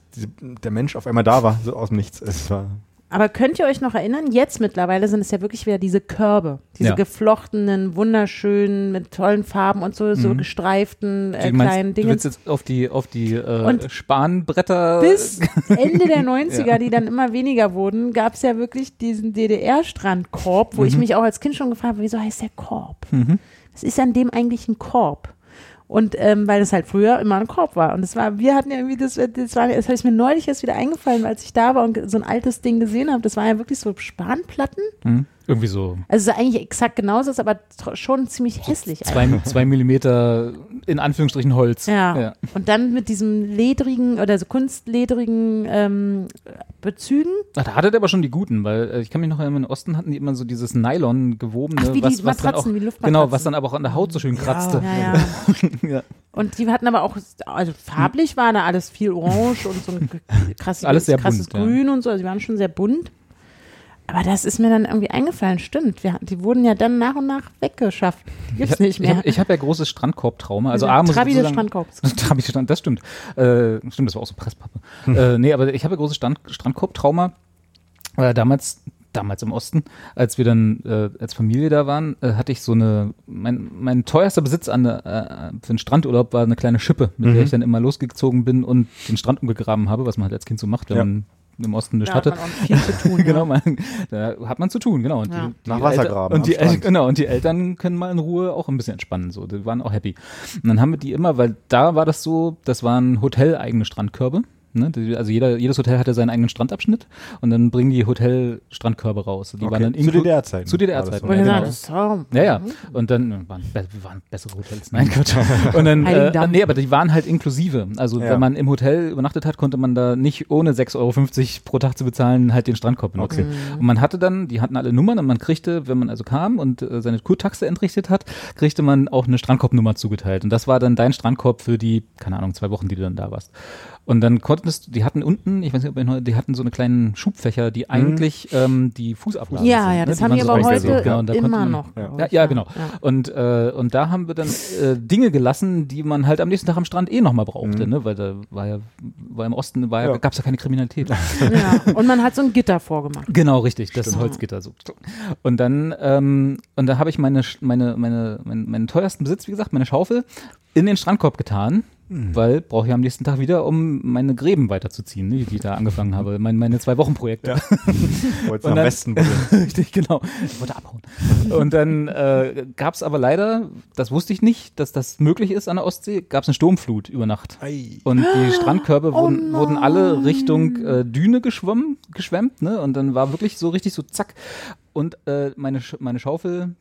der Mensch auf einmal da war, so aus dem Nichts. Es war Aber könnt ihr euch noch erinnern, jetzt mittlerweile sind es ja wirklich wieder diese Körbe, diese Ja. geflochtenen, wunderschönen, mit tollen Farben und so, so Mhm. gestreiften äh, du, meinst, kleinen du Dingen. willst jetzt auf die, auf die äh, Spanbretter. Bis Ende der 90er, Ja. die dann immer weniger wurden, gab es ja wirklich diesen DDR-Strandkorb, wo ich Mhm. mich auch als Kind schon gefragt habe, wieso heißt der Korb? Mhm. Was ist an dem eigentlich ein Korb? Und ähm, weil es halt früher immer ein Korb war. Und das war, wir hatten ja irgendwie, das, das war, das ist mir neulich erst wieder eingefallen, als ich da war und so ein altes Ding gesehen habe. Das war ja wirklich so Spanplatten. Mhm. Irgendwie so Also es ist eigentlich exakt genauso, ist aber schon ziemlich hässlich. zwei, zwei Millimeter in Anführungsstrichen Holz. Ja. ja. Und dann mit diesem ledrigen oder so kunstledrigen ähm, Bezügen. Ach, da hattet aber schon die guten, weil äh, ich kann mich noch erinnern, im Osten hatten die immer so dieses Nylon gewobene, Ach, wie die was, was dann Matratzen, auch, wie Luftmatratzen. genau, was dann aber auch an der Haut so schön kratzte. Ja, ja. Ja. Und die hatten aber auch, also farblich war da alles viel orange und so ein krasses, Alles sehr krasses bunt. Grün und so. Also die waren schon sehr bunt. Aber das ist mir dann irgendwie eingefallen, stimmt. Wir, die wurden ja dann nach und nach weggeschafft. Die gibt's Ich, nicht ich mehr. habe ich hab ja großes Strandkorb-Trauma. Also Diese A, muss ich Trabi des Strandkorbs. Trabi Strand, das stimmt. Äh, stimmt, das war auch so Presspappe. äh, nee, aber ich habe ja großes Strand, Strandkorb-Trauma. Äh, damals, damals im Osten, als wir dann äh, als Familie da waren, äh, hatte ich so eine, mein, mein teuerster Besitz an, der, äh, für einen Strandurlaub war eine kleine Schippe, mit der Mhm. ich dann immer losgezogen bin und den Strand umgegraben habe, was man halt als Kind so macht, wenn Ja. man im Osten nichts Da hat hatte. man auch viel zu tun. genau, ja. man, da hat man zu tun, genau. Und Ja. die, die Nach Wasser Eltern- graben Und die, El genau, und die Eltern können mal in Ruhe auch ein bisschen entspannen. So, die waren auch happy. Und dann haben wir die immer, weil da war das so, das waren hoteleigene Strandkörbe. Ne? Also jeder, jedes Hotel hatte seinen eigenen Strandabschnitt und dann bringen die Hotel-Strandkörbe raus. Die Okay. waren dann Zu DDR-Zeiten Zu DDR-Zeiten. ja, genau. das Ja, ja. Und dann äh, waren, waren bessere Hotels. Nein, Quatsch. Und dann, äh, nee, aber die waren halt inklusive. Also Ja. wenn man im Hotel übernachtet hat, konnte man da nicht ohne 6,50 Euro pro Tag zu bezahlen halt den Strandkorb benutzen. Und man hatte dann, die hatten alle Nummern und man kriegte, wenn man also kam und äh, seine Kurtaxe entrichtet hat, kriegte man auch eine Strandkorbnummer zugeteilt. Und das war dann dein Strandkorb für die, keine Ahnung, zwei Wochen, die du dann da warst. Und dann konntest du, die hatten unten, ich weiß nicht, ob ihr noch, die hatten so eine kleinen Schubfächer, die eigentlich ähm, die Fußablagen Ja, sind, ja, ne? das haben so aber heute Genau, und da konnte immer man- noch. Ja. ja, ich, ja, genau. Ja. Und, äh, und da haben wir dann äh, Dinge gelassen, die man halt am nächsten Tag am Strand eh nochmal brauchte, ne? Weil da war ja, war im Osten, war ja, Ja. gab's ja keine Kriminalität. Ja. Und man hat so ein Gitter vorgemacht. genau, richtig, das Holzgitter so. Und dann, ähm, und da habe ich meine, meine, meine, meinen, meinen teuersten Besitz, wie gesagt, meine Schaufel, in den Strandkorb getan. Weil brauche ich am nächsten Tag wieder, um meine Gräben weiterzuziehen, ne, die ich da angefangen habe. Mein, meine zwei Wochen Projekte. Wolltest Und am besten. Richtig, genau. Ich wollte abhauen. Und dann äh, gab es aber leider, das wusste ich nicht, dass das möglich ist an der Ostsee, gab es eine Sturmflut über Nacht. Ei. Und die Strandkörbe Oh wurden, wurden alle Richtung äh, Düne geschwommen, geschwemmt, ne? Und dann war wirklich so richtig so zack. Und äh, meine, Sch meine Schaufel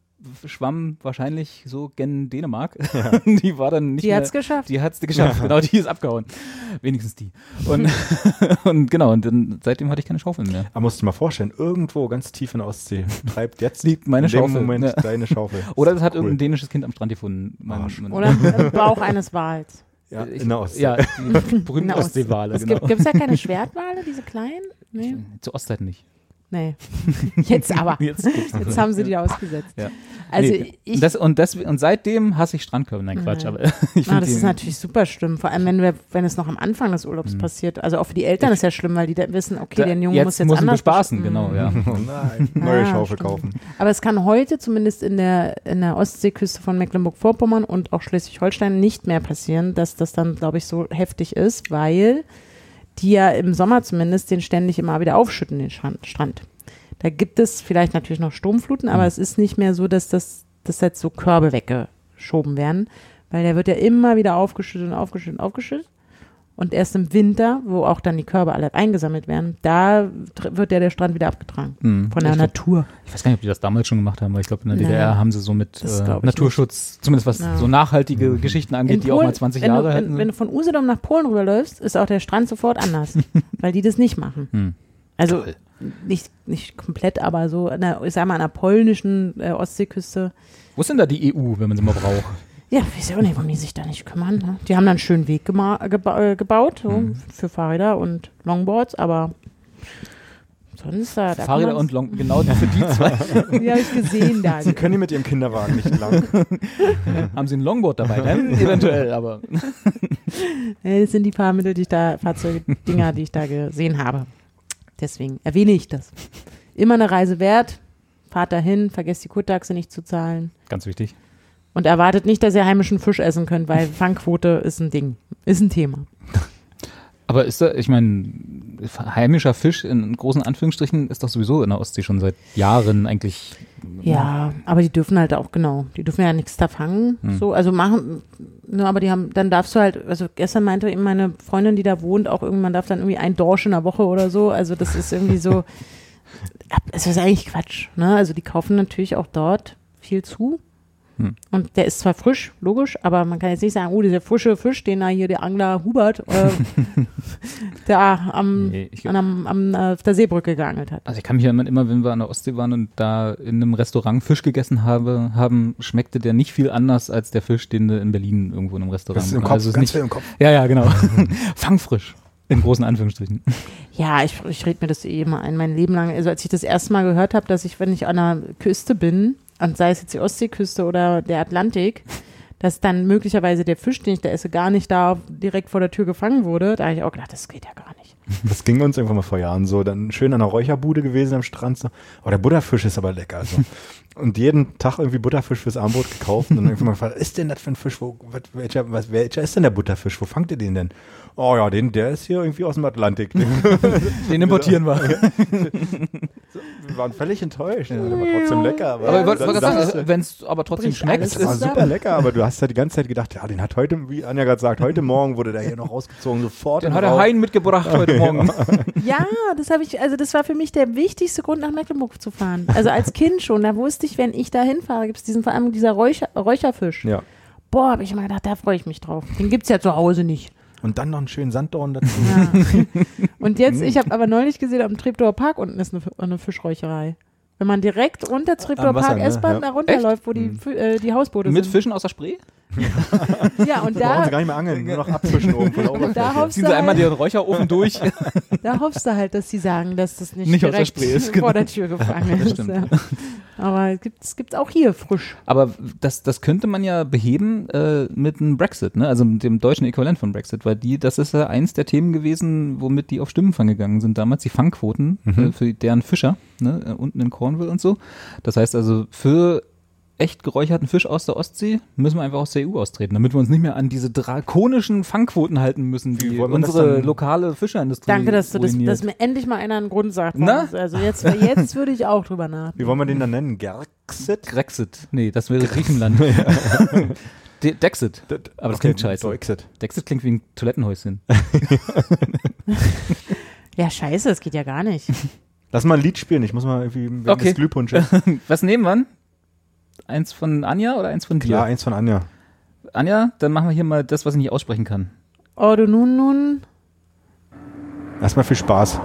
schwamm wahrscheinlich so gen Dänemark. die war dann nicht Die mehr, hat's geschafft. Die hat's geschafft, genau, die ist abgehauen. Wenigstens die. Und, und genau, und dann, seitdem hatte ich keine Schaufeln mehr. Aber musst du dir mal vorstellen, irgendwo ganz tief in der Ostsee treibt jetzt Liegt meine in dem Schaufel, Moment ja. deine Schaufel. Oder das hat Cool. irgendein dänisches Kind am Strand gefunden. Mein, mein, Oder im Bauch eines Wals. Ja, ich- in der Ostsee. Ja, die berühmten. Ostseewale, Es genau. gibt gibt's ja keine Schwertwale, diese kleinen? Nee. Zur Ostzeit nicht. Nee. Jetzt aber. Jetzt Jetzt haben sie die ausgesetzt. Ja. Also Nee, ich. und, das, und, das, und seitdem hasse ich Strandkörbe. Nein, Quatsch, aber ich finde das ist natürlich super schlimm, vor allem wenn, wir, wenn es noch am Anfang des Urlaubs passiert. Also auch für die Eltern ist ja schlimm, weil die dann wissen, okay, da- den Jungen jetzt muss jetzt muss anders bespaßen, genau, ja. Oh nein, neue Ah, Schaufel stimmt. kaufen. Aber es kann heute zumindest in der, in der Ostseeküste von Mecklenburg-Vorpommern und auch Schleswig-Holstein nicht mehr passieren, dass das dann, glaube ich, so heftig ist, weil die ja im Sommer zumindest den ständig immer wieder aufschütten, den Strand. Da gibt es vielleicht natürlich noch Sturmfluten, aber es ist nicht mehr so, dass das dass jetzt so Körbe weggeschoben werden, weil der wird ja immer wieder aufgeschüttet und aufgeschüttet und aufgeschüttet. Und erst im Winter, wo auch dann die Körbe alle eingesammelt werden, da wird ja der Strand wieder abgetragen. Hm. Von der ich, glaub, Natur. ich weiß gar nicht, ob die das damals schon gemacht haben, weil ich glaube, in der. DDR haben sie so mit äh, glaub Naturschutz, zumindest was Ja. so nachhaltige Geschichten angeht, die auch mal 20 wenn Jahre du, halten. wenn, wenn du von Usedom nach Polen rüberläufst, ist auch der Strand sofort anders, weil die das nicht machen. Hm. Also Toll. nicht, nicht komplett, aber so, an der, ich sag mal, an der polnischen äh, Ostseeküste. Wo ist denn da die EU, wenn man sie mal braucht? Ja, ich weiß ja auch nicht, warum die sich da nicht kümmern. Ne? Die haben dann einen schönen Weg gema geba äh, gebaut so, Mhm. für Fahrräder und Longboards, aber sonst da. da Fahrräder und Long, genau für die zwei Die habe ich gesehen da. Sie können die mit ihrem Kinderwagen nicht lang. haben sie ein Longboard dabei, dann eventuell, aber Das sind die Fahrmittel, die ich da, Fahrzeuge, Dinger, die ich da gesehen habe. Deswegen erwähne ich das. Immer eine Reise wert. Fahrt dahin, vergesst die Kurtaxe nicht zu zahlen. ganz wichtig. Und erwartet nicht, dass ihr heimischen Fisch essen könnt, weil Fangquote ist ein Ding, ist ein Thema. Aber ist da, ich meine, heimischer Fisch in großen Anführungsstrichen ist doch sowieso in der Ostsee schon seit Jahren eigentlich. Ja, aber die dürfen halt auch, genau, die dürfen ja nichts da fangen. Hm. So, also machen, nur aber die haben, dann darfst du halt, also gestern meinte eben meine Freundin, die da wohnt, auch irgendwann darf dann irgendwie ein Dorsch in der Woche oder so. Also das ist irgendwie so, es ist eigentlich Quatsch. Ne? Also die kaufen natürlich auch dort viel zu. Hm. Und der ist zwar frisch, logisch, aber man kann jetzt nicht sagen, oh, dieser frische Fisch, den da hier der Angler Hubert äh, da am, Nee, ich- an, am, am, äh, auf der Seebrücke geangelt hat. Also ich kann mich erinnern, immer wenn wir an der Ostsee waren und da in einem Restaurant Fisch gegessen habe, haben, schmeckte der nicht viel anders als der Fisch, den du in Berlin irgendwo in einem Restaurant Das ist im Kopf, also ganz nicht, viel im Kopf. Ja, ja, genau. Fangfrisch. In großen Anführungsstrichen. Ja, ich, ich rede mir das eh immer ein, mein Leben lang. Also als ich das erste Mal gehört habe, dass ich, wenn ich an der Küste bin, und sei es jetzt die Ostseeküste oder der Atlantik, dass dann möglicherweise der Fisch, den ich da esse, gar nicht da direkt vor der Tür gefangen wurde. Da habe ich auch gedacht, das geht ja gar nicht. Das ging uns irgendwann mal vor Jahren so. Dann schön an der Räucherbude gewesen am Strand. So. Oh, der Butterfisch ist aber lecker. So. Und jeden Tag irgendwie Butterfisch fürs Armbrot gekauft. Und dann irgendwann mal gefragt, was ist denn das für ein Fisch? Wo, welcher, was, welcher ist denn der Butterfisch? Wo fangt ihr den denn? Oh ja, den, der ist hier irgendwie aus dem Atlantik. Den importieren wir. Wir waren völlig enttäuscht. Ja, der war trotzdem lecker. Aber, Aber gerade du, sagen, wenn es aber trotzdem schmeckt, das war super lecker, aber du hast ja die ganze Zeit gedacht, ja, den hat heute, wie Anja gerade sagt, heute Morgen wurde der hier noch rausgezogen, sofort. den hat der. Hein mitgebracht heute Morgen. Ja, das habe ich, also das war für mich der wichtigste Grund, nach Mecklenburg zu fahren. Also als Kind schon, da wusste ich, wenn ich da hinfahre, gibt es diesen, vor allem dieser Räucher, Räucherfisch. Ja. Boah, habe ich immer gedacht, da freue ich mich drauf. Den gibt es ja zu Hause nicht. Und dann noch einen schönen Sanddorn dazu. Ja. Und jetzt, ich habe aber neulich gesehen, am Treptower Park unten ist eine, eine Fischräucherei. Wenn man direkt runter Treptower Wasser, Park ne? S-Bahn Ja. da runterläuft, wo die, Mhm. Äh, die Hausboote Mit sind. Fischen aus der Spree? Ja, und Da brauchen sie gar nicht mehr angeln, nur noch abfischen oben von der da Ziehen du sie einmal halt, den Räucherofen durch. da hoffst du halt, dass sie sagen, dass das nicht, Nicht direkt ist, vor genau. der Tür gefangen Das ist. Ja. Aber es gibt es gibt's auch hier frisch. Aber das, das könnte man ja beheben äh, mit einem Brexit, ne? also mit dem deutschen Äquivalent von Brexit, weil die, das ist ja eins der Themen gewesen, womit die auf Stimmenfang gegangen sind damals, die Fangquoten äh, für deren Fischer, ne? äh, unten in Cornwall und so. Das heißt also, für echt geräucherten Fisch aus der Ostsee müssen wir einfach aus der EU austreten, damit wir uns nicht mehr an diese drakonischen Fangquoten halten müssen, Wie die unsere lokale Fischerindustrie Danke, dass du das, dass mir endlich mal einer einen Grund sagt. Na? Also jetzt, jetzt würde ich auch drüber nachdenken. Wie wollen wir den dann nennen? Gerxit? Grexit. Nee, das wäre Griechenland. De Dexit. Aber das klingt scheiße. Dexit. Dexit klingt wie ein Toilettenhäuschen. Ja, scheiße, das geht ja gar nicht. Lass mal ein Lied spielen, ich muss mal irgendwie wegen Okay. des Glühpunsches. Was nehmen wir? Eins von Anja oder eins von dir? Klar, eins von Anja. Anja, dann machen wir hier mal das, was ich nicht aussprechen kann. Oh, du nun, nun. Erstmal viel Spaß.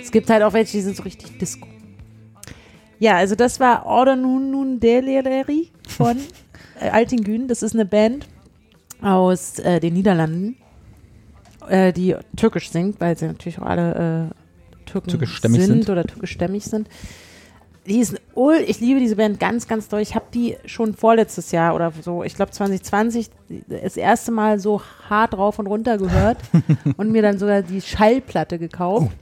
Es gibt halt auch welche, die sind so richtig Disco. Ja, also das war Order Nun Nun Delileri von äh, Altingün. Das ist eine Band aus äh, den Niederlanden, äh, die türkisch singt, weil sie natürlich auch alle äh, Türken türkischstämmig sind, sind oder türkischstämmig sind. Die ist ul ich liebe diese Band ganz, ganz doll. Ich habe die schon vorletztes Jahr oder so, ich glaube 2020, das erste Mal so hart rauf und runter gehört und mir dann sogar die Schallplatte gekauft.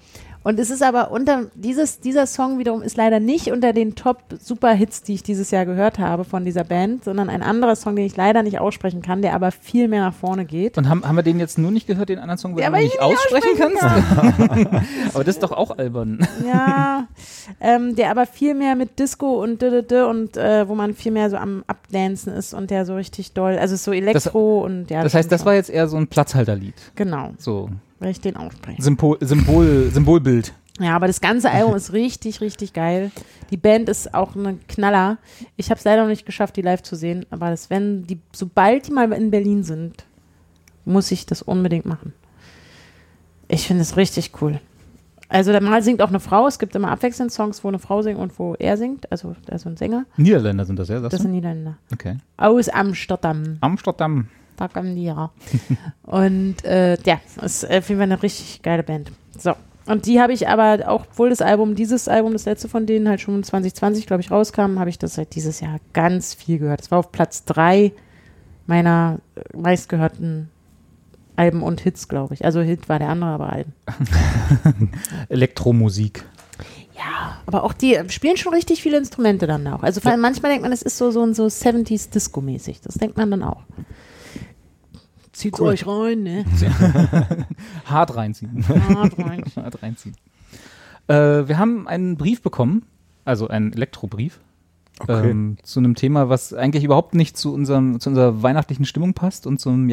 Und es ist aber unter, dieses, dieser Song wiederum ist leider nicht unter den Top-Super-Hits, die ich dieses Jahr gehört habe von dieser Band, sondern ein anderer Song, den ich leider nicht aussprechen kann, der aber viel mehr nach vorne geht. Und haben, haben wir den jetzt nur nicht gehört, den anderen Song, weil Ja, du nicht ich ihn nicht aussprechen aussprechen kannst? Aber das ist doch auch albern. Ja, ähm, der aber viel mehr mit Disco und d -d -d und äh, wo man viel mehr so am Abdancen ist und der so richtig doll, also so Elektro und ja. Das heißt, das war jetzt eher so ein Platzhalterlied. Genau, So ich den ausspreche. Symbol, Symbol, Symbolbild. Ja, aber das ganze Album ist richtig, richtig geil. Die Band ist auch ein Knaller. Ich habe es leider noch nicht geschafft, die live zu sehen, aber das, wenn die, sobald die mal in Berlin sind, muss ich das unbedingt machen. Ich finde es richtig cool. Also da mal singt auch eine Frau. Es gibt immer abwechselnd Songs, wo eine Frau singt und wo er singt. Also also ein Sänger. Niederländer sind das, ja? Das du? sind Niederländer. Okay. Aus Amsterdam. Amsterdam. Da kommen die ja. Und äh, ja, ist auf jeden Fall eine richtig geile Band. So. Und die habe ich aber, auch obwohl das Album, dieses Album, das letzte von denen halt schon 2020, glaube ich, rauskam, habe ich das seit dieses Jahr ganz viel gehört. Das war auf Platz drei meiner äh, meistgehörten Alben und Hits, glaube ich. Also Hit war der andere, aber Alben. Elektromusik. Ja, aber auch die äh, spielen schon richtig viele Instrumente dann auch. Also vor allem manchmal denkt man, es ist so, so, so 70s Disco-mäßig. Das denkt man dann auch. Zieht's Cool. euch rein, ne? Hart reinziehen. Hart rein. Hart reinziehen. Äh, wir haben einen Brief bekommen, also einen Elektrobrief. Okay. Ähm, zu einem Thema, was eigentlich überhaupt nicht zu, unserem, zu unserer weihnachtlichen Stimmung passt und zum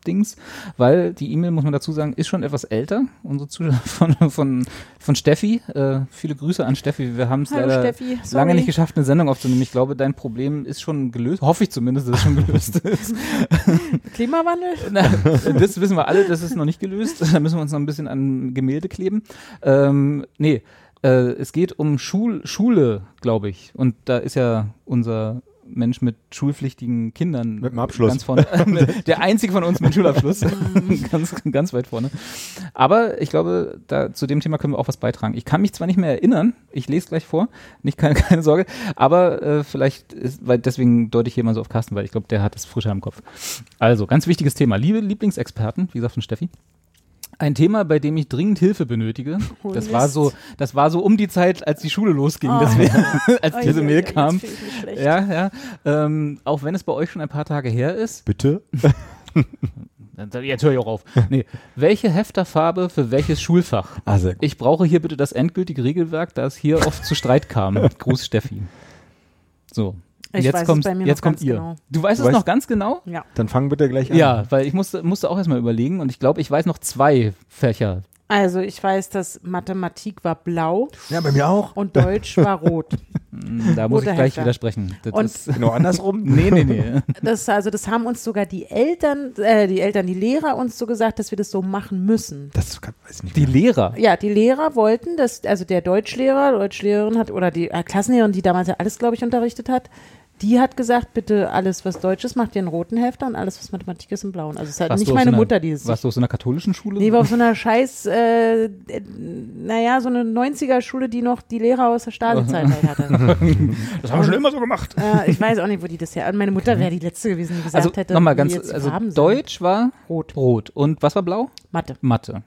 Jahresenddings, weil die E-Mail, muss man dazu sagen, ist schon etwas älter. Unsere Zuschauer von, von, von Steffi. Äh, viele Grüße an Steffi. Wir haben es leider Steffi, lange nicht geschafft, eine Sendung aufzunehmen. Ich glaube, dein Problem ist schon gelöst. Hoffe ich zumindest, dass es schon gelöst ist. Klimawandel? Na, das wissen wir alle, das ist noch nicht gelöst. Da müssen wir uns noch ein bisschen an Gemälde kleben. Ähm, nee, äh, es geht um Schul Schule, glaube ich. Und da ist ja unser Mensch mit schulpflichtigen Kindern Mit dem Abschluss. ganz vorne. Der einzige von uns mit Schulabschluss. ganz, ganz weit vorne. Aber ich glaube, da, zu dem Thema können wir auch was beitragen. Ich kann mich zwar nicht mehr erinnern, ich lese gleich vor, nicht keine, keine Sorge, aber äh, vielleicht, ist, weil deswegen deute ich hier mal so auf Carsten, weil ich glaube, der hat es frischer im Kopf. Also, ganz wichtiges Thema. Liebe Lieblingsexperten, wie gesagt von Steffi. Ein Thema, bei dem ich dringend Hilfe benötige. Oh, das Mist. war so, das war so um die Zeit, als die Schule losging, Oh. deswegen, als Oi, diese Mail kam. Ja, ja. Ähm, auch wenn es bei euch schon ein paar Tage her ist. Bitte? Jetzt höre ich auch auf. Nee. Welche Hefterfarbe für welches Schulfach? Ah, sehr gut. Ich brauche hier bitte das endgültige Regelwerk, da es hier oft zu Streit kam. Gruß Steffi. So. Ich jetzt weiß es kommt, bei mir jetzt noch kommt ganz ihr. genau. Du weißt Du es weißt- noch ganz genau? Ja. Dann fang bitte gleich an. Ja, weil ich musste, musste auch erstmal überlegen und ich glaube, ich weiß noch zwei Fächer. Also ich weiß, dass Mathematik war blau Ja, bei mir auch. und Deutsch war rot. Hm, Da muss ich gleich Hefter. widersprechen. Das Und- ist, Genau andersrum. nee, nee, nee. Das, also das haben uns sogar die Eltern, äh, die Eltern, die Lehrer uns so gesagt, dass wir das so machen müssen. Das kann, weiß ich nicht. Die mehr. Lehrer. Ja, die Lehrer wollten, dass, also der Deutschlehrer, Deutschlehrerin hat, oder die äh, Klassenlehrerin, die damals ja alles, glaube ich, unterrichtet hat, die hat gesagt, bitte alles, was Deutsch ist, macht ihr einen roten Hefter und alles, was Mathematik ist, einen blauen. Also es ist halt Warst nicht meine einer, Mutter, die es Warst du auf so einer katholischen Schule? Nee, war auf so einer scheiß, äh, äh, naja, so eine 90er-Schule, die noch die Lehrer aus der Stasi-Zeit halt hatte. das haben wir schon immer so gemacht. äh, ich weiß auch nicht, wo die das her. Und meine Mutter wäre die letzte gewesen, die gesagt Also hätte, nochmal ganz, also. Deutsch war Rot, rot und was war blau? Mathe. Mathe.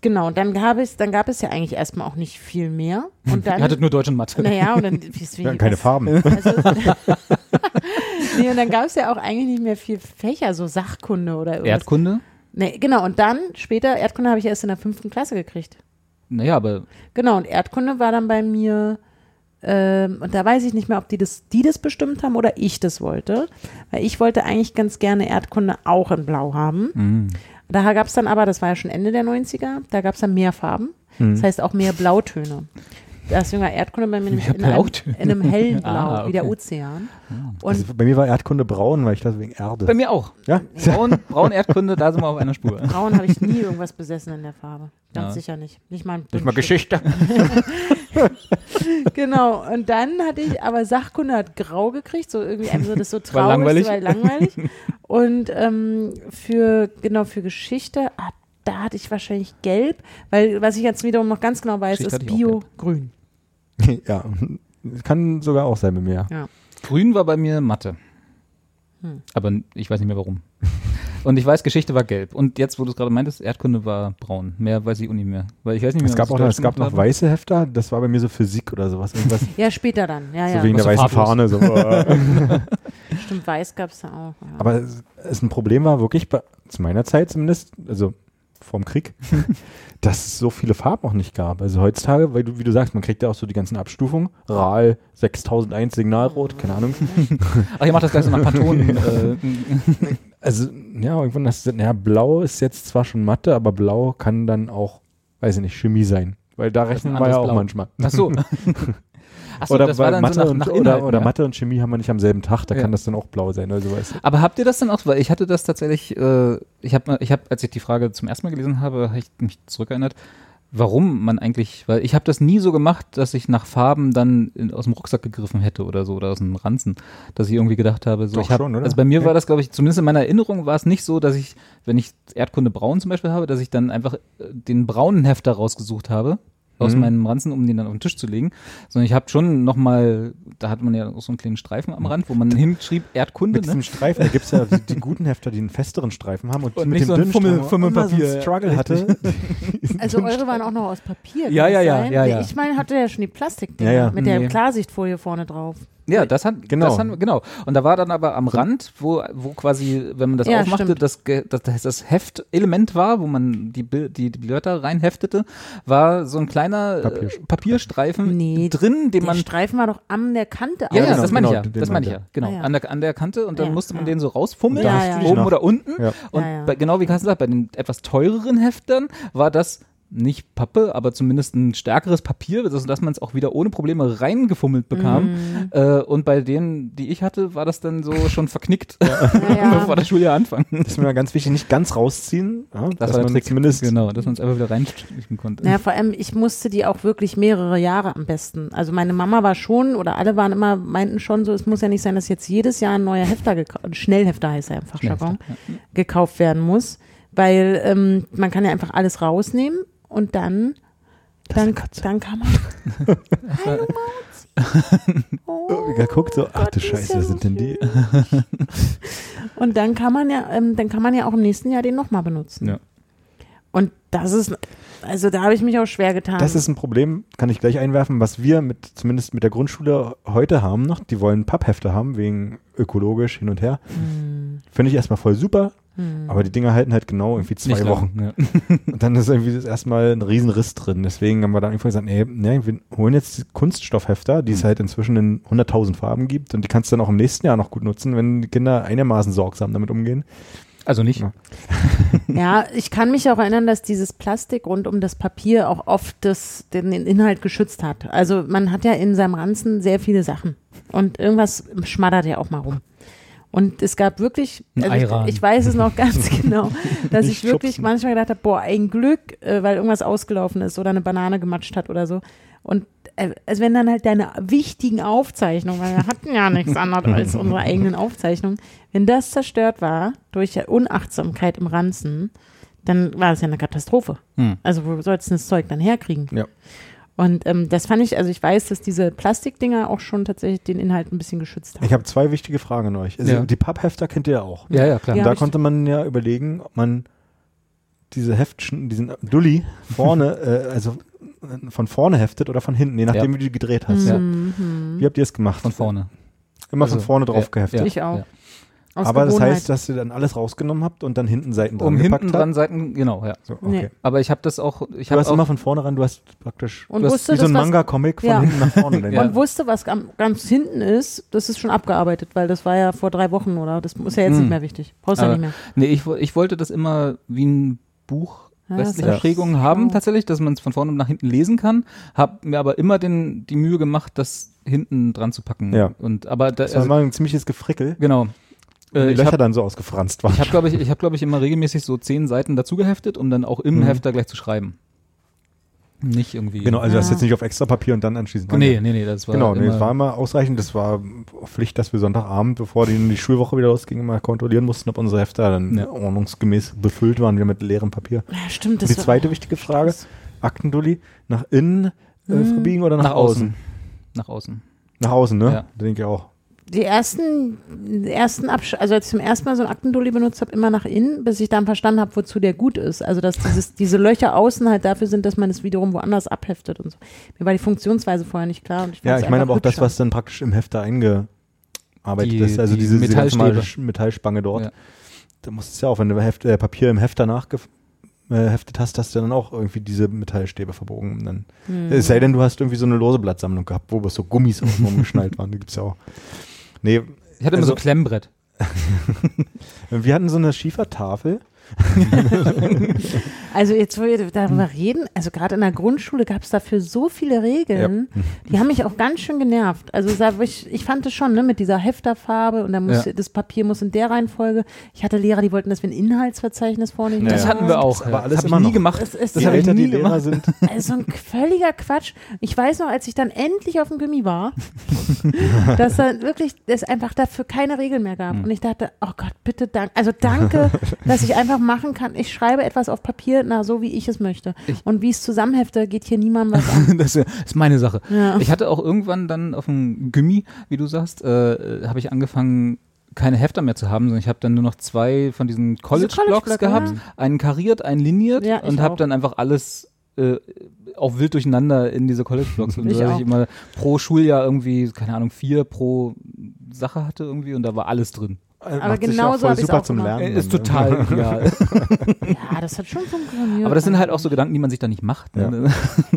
Genau, und dann gab es, dann gab es ja eigentlich erstmal auch nicht viel mehr. Und dann, Ihr hattet nur Deutsch und Mathe. naja, und dann, wie, Ja, keine was- Farben. Also, nee, und dann gab es ja auch eigentlich nicht mehr viel Fächer, so Sachkunde oder irgendwas. Erdkunde? Nee, genau, und dann später, Erdkunde habe ich erst in der fünften Klasse gekriegt. Naja, aber Genau, und Erdkunde war dann bei mir, ähm, und da weiß ich nicht mehr, ob die das, die das bestimmt haben oder ich das wollte. Weil ich wollte eigentlich ganz gerne Erdkunde auch in Blau haben. mh, Da gab es dann aber, das war ja schon Ende der 90er, da gab es dann mehr Farben. Das heißt auch mehr Blautöne. da ist sogar Erdkunde bei mir nämlich in einem, Blautöne. in einem hellen Blau, Ah, wie der okay. Ozean. Und Also bei mir war Erdkunde braun, weil ich das wegen Erde. Bei mir auch. ja? Braun, Braun Erdkunde, da sind wir auf einer Spur. braun habe ich nie irgendwas besessen in der Farbe. Ganz Ja. sicher nicht. Nicht mal Nicht mal. Geschichte. Genau, und dann hatte ich, aber Sachkunde hat grau gekriegt, so irgendwie, also das so traurig, langweilig. so, weil langweilig. Und ähm, für, genau, für Geschichte, ah, da hatte ich wahrscheinlich gelb, weil was ich jetzt wiederum noch ganz genau weiß, Geschichte ist auch Bio-Grün. ja, kann sogar auch sein bei mir. Grün war bei mir Mathe. Hm. Aber ich weiß nicht mehr warum. Und ich weiß, Geschichte war gelb. Und jetzt, wo du es gerade meintest, Erdkunde war braun. Mehr weiß ich auch nicht mehr. Weil ich weiß nicht mehr, Es gab, was auch ich noch, es gab noch weiße Hefter, das war bei mir so Physik oder sowas. Irgendwas, Ja, später dann. Ja, so ja. wegen der so weißen farblos. Fahne. So. äh. Stimmt, weiß gab es da auch. Ja. Aber es, es ein Problem war wirklich, bei, zu meiner Zeit zumindest, also vorm Krieg, dass es so viele Farben auch nicht gab. Also heutzutage, weil du, wie du sagst, man kriegt ja auch so die ganzen Abstufungen. RAL 6001 Signalrot, keine Ahnung. Ach, ihr macht das gleich so nach Pantone. äh, Also, ja, irgendwann du, ja, blau ist jetzt zwar schon Mathe, aber blau kann dann auch, weiß ich nicht, Chemie sein. Weil da rechnen wir ja auch Blau. manchmal. ach so. Ach so, oder das war dann Mathe, so nach, und, nach oder, Inhalten, oder ja? Mathe und Chemie haben wir nicht am selben Tag, da Ja. kann das dann auch blau sein oder sowas. Aber habt ihr das dann auch, weil ich hatte das tatsächlich, äh, ich habe, ich hab, als ich die Frage zum ersten Mal gelesen habe, habe ich mich zurückerinnert, warum man eigentlich, weil ich habe das nie so gemacht, dass ich nach Farben dann in, aus dem Rucksack gegriffen hätte oder so oder aus dem Ranzen, dass ich irgendwie gedacht habe, so Doch ich hab, schon, oder? also bei mir Ja. war das, glaube ich, zumindest in meiner Erinnerung war es nicht so, dass ich, wenn ich Erdkunde braun zum Beispiel habe, dass ich dann einfach äh, den braunen Hefter rausgesucht habe aus Mhm. meinem Ranzen, um den dann auf den Tisch zu legen, sondern ich habe schon nochmal, da hat man ja auch so einen kleinen Streifen am Rand, wo man hinschrieb Erdkunde, Mit ne? diesem Streifen, da gibt es ja die, die guten Hefter, die einen festeren Streifen haben und, Und mit nicht dem so ein dünnen Fummel- Fummelpapier. so Struggle hatte. Also eure waren auch noch aus Papier. Ja, ja, ja, ja, ja. Ich meine, hatte ja schon die Plastik Ja, ja. mit der Nee. Klarsichtfolie vorne drauf. Ja, das hat, Genau. das hat, genau. Und da war dann aber am Rand, wo, wo quasi, wenn man das Ja, aufmachte, das, das, das, Heftelement war, wo man die, die, die Wörter reinheftete, war so ein kleiner Papier- äh, Papierstreifen Nee, drin, den Der man Streifen war doch an der Kante. Ja, ja, genau, das meine ich ja. genau, Das meine ich ja. Genau. Ah, ja. An, der, an der Kante und dann musste man den so rausfummeln, oben noch- oder unten. Und. Bei, genau wie Carsten sagt, bei den etwas teureren Heftern war das nicht Pappe, aber zumindest ein stärkeres Papier, sodass man es auch wieder ohne Probleme reingefummelt bekam. Mhm. Äh, und bei denen, die ich hatte, war das dann so schon verknickt, ja. bevor das Schuljahr anfang. Das ist mir ganz wichtig, nicht ganz rausziehen, ja, Das dass war der man Trick. zumindest Genau, dass man es einfach wieder reinstrichen konnte. Naja, vor allem, ich musste die auch wirklich mehrere Jahre am besten. Also meine Mama war schon, oder alle waren immer, meinten schon so, es muss ja nicht sein, dass jetzt jedes Jahr ein neuer Hefter, Schnellhefter heißt er einfach, Schnellhefter, Jargon, gekauft werden muss. Weil ähm, man kann ja einfach alles rausnehmen und dann, dann, dann kann man. Hallo Maus. Oh, ja, guckt so, ach Gott, du Scheiße, wer sind denn die? Und dann kann man ja, ähm, dann kann man ja auch im nächsten Jahr den nochmal benutzen. Ja. Und das ist, also da habe ich mich auch schwer getan. Das ist ein Problem, kann ich gleich einwerfen, was wir mit, zumindest mit der Grundschule heute haben noch. Die wollen Papphefte haben, wegen ökologisch hin und her. Hm. Finde ich erstmal voll super, aber die Dinger halten halt genau irgendwie zwei Nicht lang, Wochen. Ja. Und dann ist irgendwie das erstmal ein Riesenriss drin. Deswegen haben wir dann einfach gesagt, nee, nee wir holen jetzt die Kunststoffhefter, die es halt inzwischen in 100.000 Farben gibt und die kannst du dann auch im nächsten Jahr noch gut nutzen, wenn die Kinder einigermaßen sorgsam damit umgehen. Also nicht. Ja. Ja, ich kann mich auch erinnern, dass dieses Plastik rund um das Papier auch oft das, den, den Inhalt geschützt hat. Also man hat ja in seinem Ranzen sehr viele Sachen und irgendwas schmattert ja auch mal rum. Und es gab wirklich, also ich, ich weiß es noch ganz genau, dass ich wirklich schubsen. manchmal gedacht habe, boah, ein Glück, äh, weil irgendwas ausgelaufen ist oder eine Banane gematscht hat oder so. Und äh, also wenn dann halt deine wichtigen Aufzeichnungen, weil wir hatten ja nichts anderes als unsere eigenen Aufzeichnungen, wenn das zerstört war durch Unachtsamkeit im Ranzen, dann war das ja eine Katastrophe. Hm. Also wo sollst du das Zeug dann herkriegen? Ja. Und ähm, das fand ich, also ich weiß, dass diese Plastikdinger auch schon tatsächlich den Inhalt ein bisschen geschützt haben. Ich habe zwei wichtige Fragen an euch. Also Ja. Die Papphefter kennt ihr ja auch. Ja, ja, klar. Ja. da konnte man ja überlegen, ob man diese Heftchen, diesen Dulli vorne, äh, also äh, von vorne heftet oder von hinten, je nachdem, wie du die gedreht hast. Ja. Mhm. Wie habt ihr es gemacht? Von vorne. Immer Also, von vorne drauf ja, geheftet. ja. Ich auch. Ja. Aus Aber das heißt, dass ihr dann alles rausgenommen habt und dann hinten Seiten dran Um gepackt hinten dran habt? Seiten, genau, ja. So, okay. Nee. Aber ich habe das auch, ich Du hast auch, immer von vorne ran, du hast praktisch und du hast wie so ein Manga-Comic von Ja. hinten nach vorne. Ja. und wusste, was ganz hinten ist, das ist schon abgearbeitet, weil das war ja vor drei Wochen, oder? Das ist ja jetzt Mhm. nicht mehr wichtig. Brauchst du ja nicht mehr. nee, ich, ich wollte das immer wie ein Buch westliche das ist- Prägungen haben genau. tatsächlich, dass man es von vorne nach hinten lesen kann. Hab mir aber immer den, die Mühe gemacht, das hinten dran zu packen. Ja. Und aber da, Das war also, immer ein ziemliches Gefrickel. genau. Die Äh, ich Löcher habe dann so ausgefranst waren. ich hab, glaube ich, ich habe glaube ich immer regelmäßig so zehn Seiten dazu geheftet, um dann auch im Mhm. Hefter gleich zu schreiben. Nicht irgendwie. genau, also das Ja. jetzt nicht auf extra Papier und dann anschließend. Nee, nee, nee, das war Genau, nee, immer, es war immer ausreichend. Das war Pflicht, dass wir Sonntagabend, bevor die, die Schulwoche wieder losging, mal kontrollieren mussten, ob unsere Hefter dann Ja. ordnungsgemäß befüllt waren, wir mit leerem Papier. Ja, stimmt. Und Das die zweite wichtige Frage, Aktendulli, nach innen äh, Mhm. verbiegen oder nach, nach außen? außen. Nach außen. Nach außen, ne? Ja. Denke ich auch. Die ersten, ersten Absch also als ich zum ersten Mal so einen Aktendulli benutzt habe, immer nach innen, bis ich dann verstanden habe, wozu der gut ist. Also dass dieses, diese Löcher außen halt dafür sind, dass man es wiederum woanders abheftet und so. Mir war die Funktionsweise vorher nicht klar. Und ich Ja, ich meine aber auch das, was dann praktisch im Hefter eingearbeitet Die- ist. Also die diese, Metallstäbe. Metallspange dort. Ja. Da musst du ja auch, wenn du Heft, äh, Papier im Hefter nachgeheftet äh, heftet hast, hast du dann auch irgendwie diese Metallstäbe verbogen. Und Dann, Hm. Es sei denn, du hast irgendwie so eine lose Blattsammlung gehabt, wo so Gummis außen rumgeschnallt waren. Die gibt's ja auch. Nee, Ich hatte immer Also- so ein Klemmbrett. wir hatten so eine Schiefertafel. Also jetzt, wo wir darüber reden, also gerade in der Grundschule gab es dafür so viele Regeln, die haben mich auch ganz schön genervt. Also ich, ich fand es schon, ne, mit dieser Hefterfarbe und dann muss Ja. das Papier muss in der Reihenfolge. Ich hatte Lehrer, die wollten, dass wir ein Inhaltsverzeichnis vornehmen. Ja, Das ja. hatten wir auch. aber ja. alles das habe ich nie gemacht. Es ist Je hab ich älter die nie Lehrer sind, Also ein völliger Quatsch. Ich weiß noch, als ich dann endlich auf dem Gummi war, dass da wirklich es einfach dafür keine Regeln mehr gab. Und ich dachte, oh Gott, bitte danke. Also danke, dass ich einfach machen kann. Ich schreibe etwas auf Papier, na, so wie ich es möchte. Ich- Und wie ich es zusammenhefte, geht hier niemandem was an. das ist meine Sache. Ja. Ich hatte auch irgendwann dann auf dem Gummi, wie du sagst, äh, habe ich angefangen, keine Hefter mehr zu haben, sondern ich habe dann nur noch zwei von diesen College-Blocks College-Blöcke, gehabt, ja. einen kariert, einen liniert Ja, und habe dann einfach alles äh, auch wild durcheinander in diese College-Blocks. Und Ich so, dass auch. ich immer pro Schuljahr irgendwie, keine Ahnung, vier pro Sache hatte irgendwie und da war alles drin. Aber macht sich genauso auch voll hab ich's super auch zum gemacht. Lernen. Äh, ist ne? total ideal. Ja, das hat schon funktioniert. Aber das sind halt auch so Gedanken, die man sich dann nicht macht. Ne?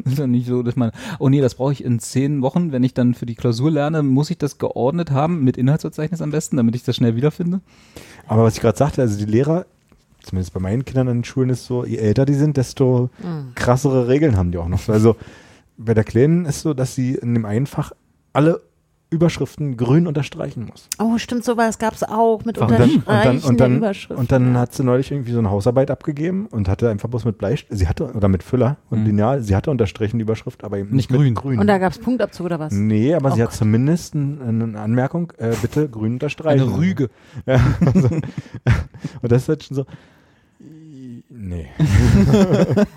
ist ja nicht so, dass man, oh nee, das brauche ich in zehn Wochen, wenn ich dann für die Klausur lerne, muss ich das geordnet haben, mit Inhaltsverzeichnis am besten, damit ich das schnell wiederfinde. Aber was ich gerade sagte, also die Lehrer, zumindest bei meinen Kindern an den Schulen ist so, je älter die sind, desto Mhm. krassere Regeln haben die auch noch. So, Also bei der Kleinen ist so, dass sie in dem einen Fach alle Überschriften grün unterstreichen muss. Oh, stimmt, sowas gab es auch mit Und dann, und dann, Unterstreichen und dann, und dann hat sie neulich irgendwie so eine Hausarbeit abgegeben und hatte einfach bloß mit Bleistift, sie hatte, oder mit Füller und Mhm. Lineal, sie hatte unterstrichen die Überschrift, aber eben Nicht nicht, grün. mit grün. Und da gab es Punktabzug oder was? nee, aber Oh sie hat Gott. zumindest ein, eine Anmerkung, äh, bitte grün unterstreichen. Eine Rüge. Ja, also, und das ist halt schon so, nee.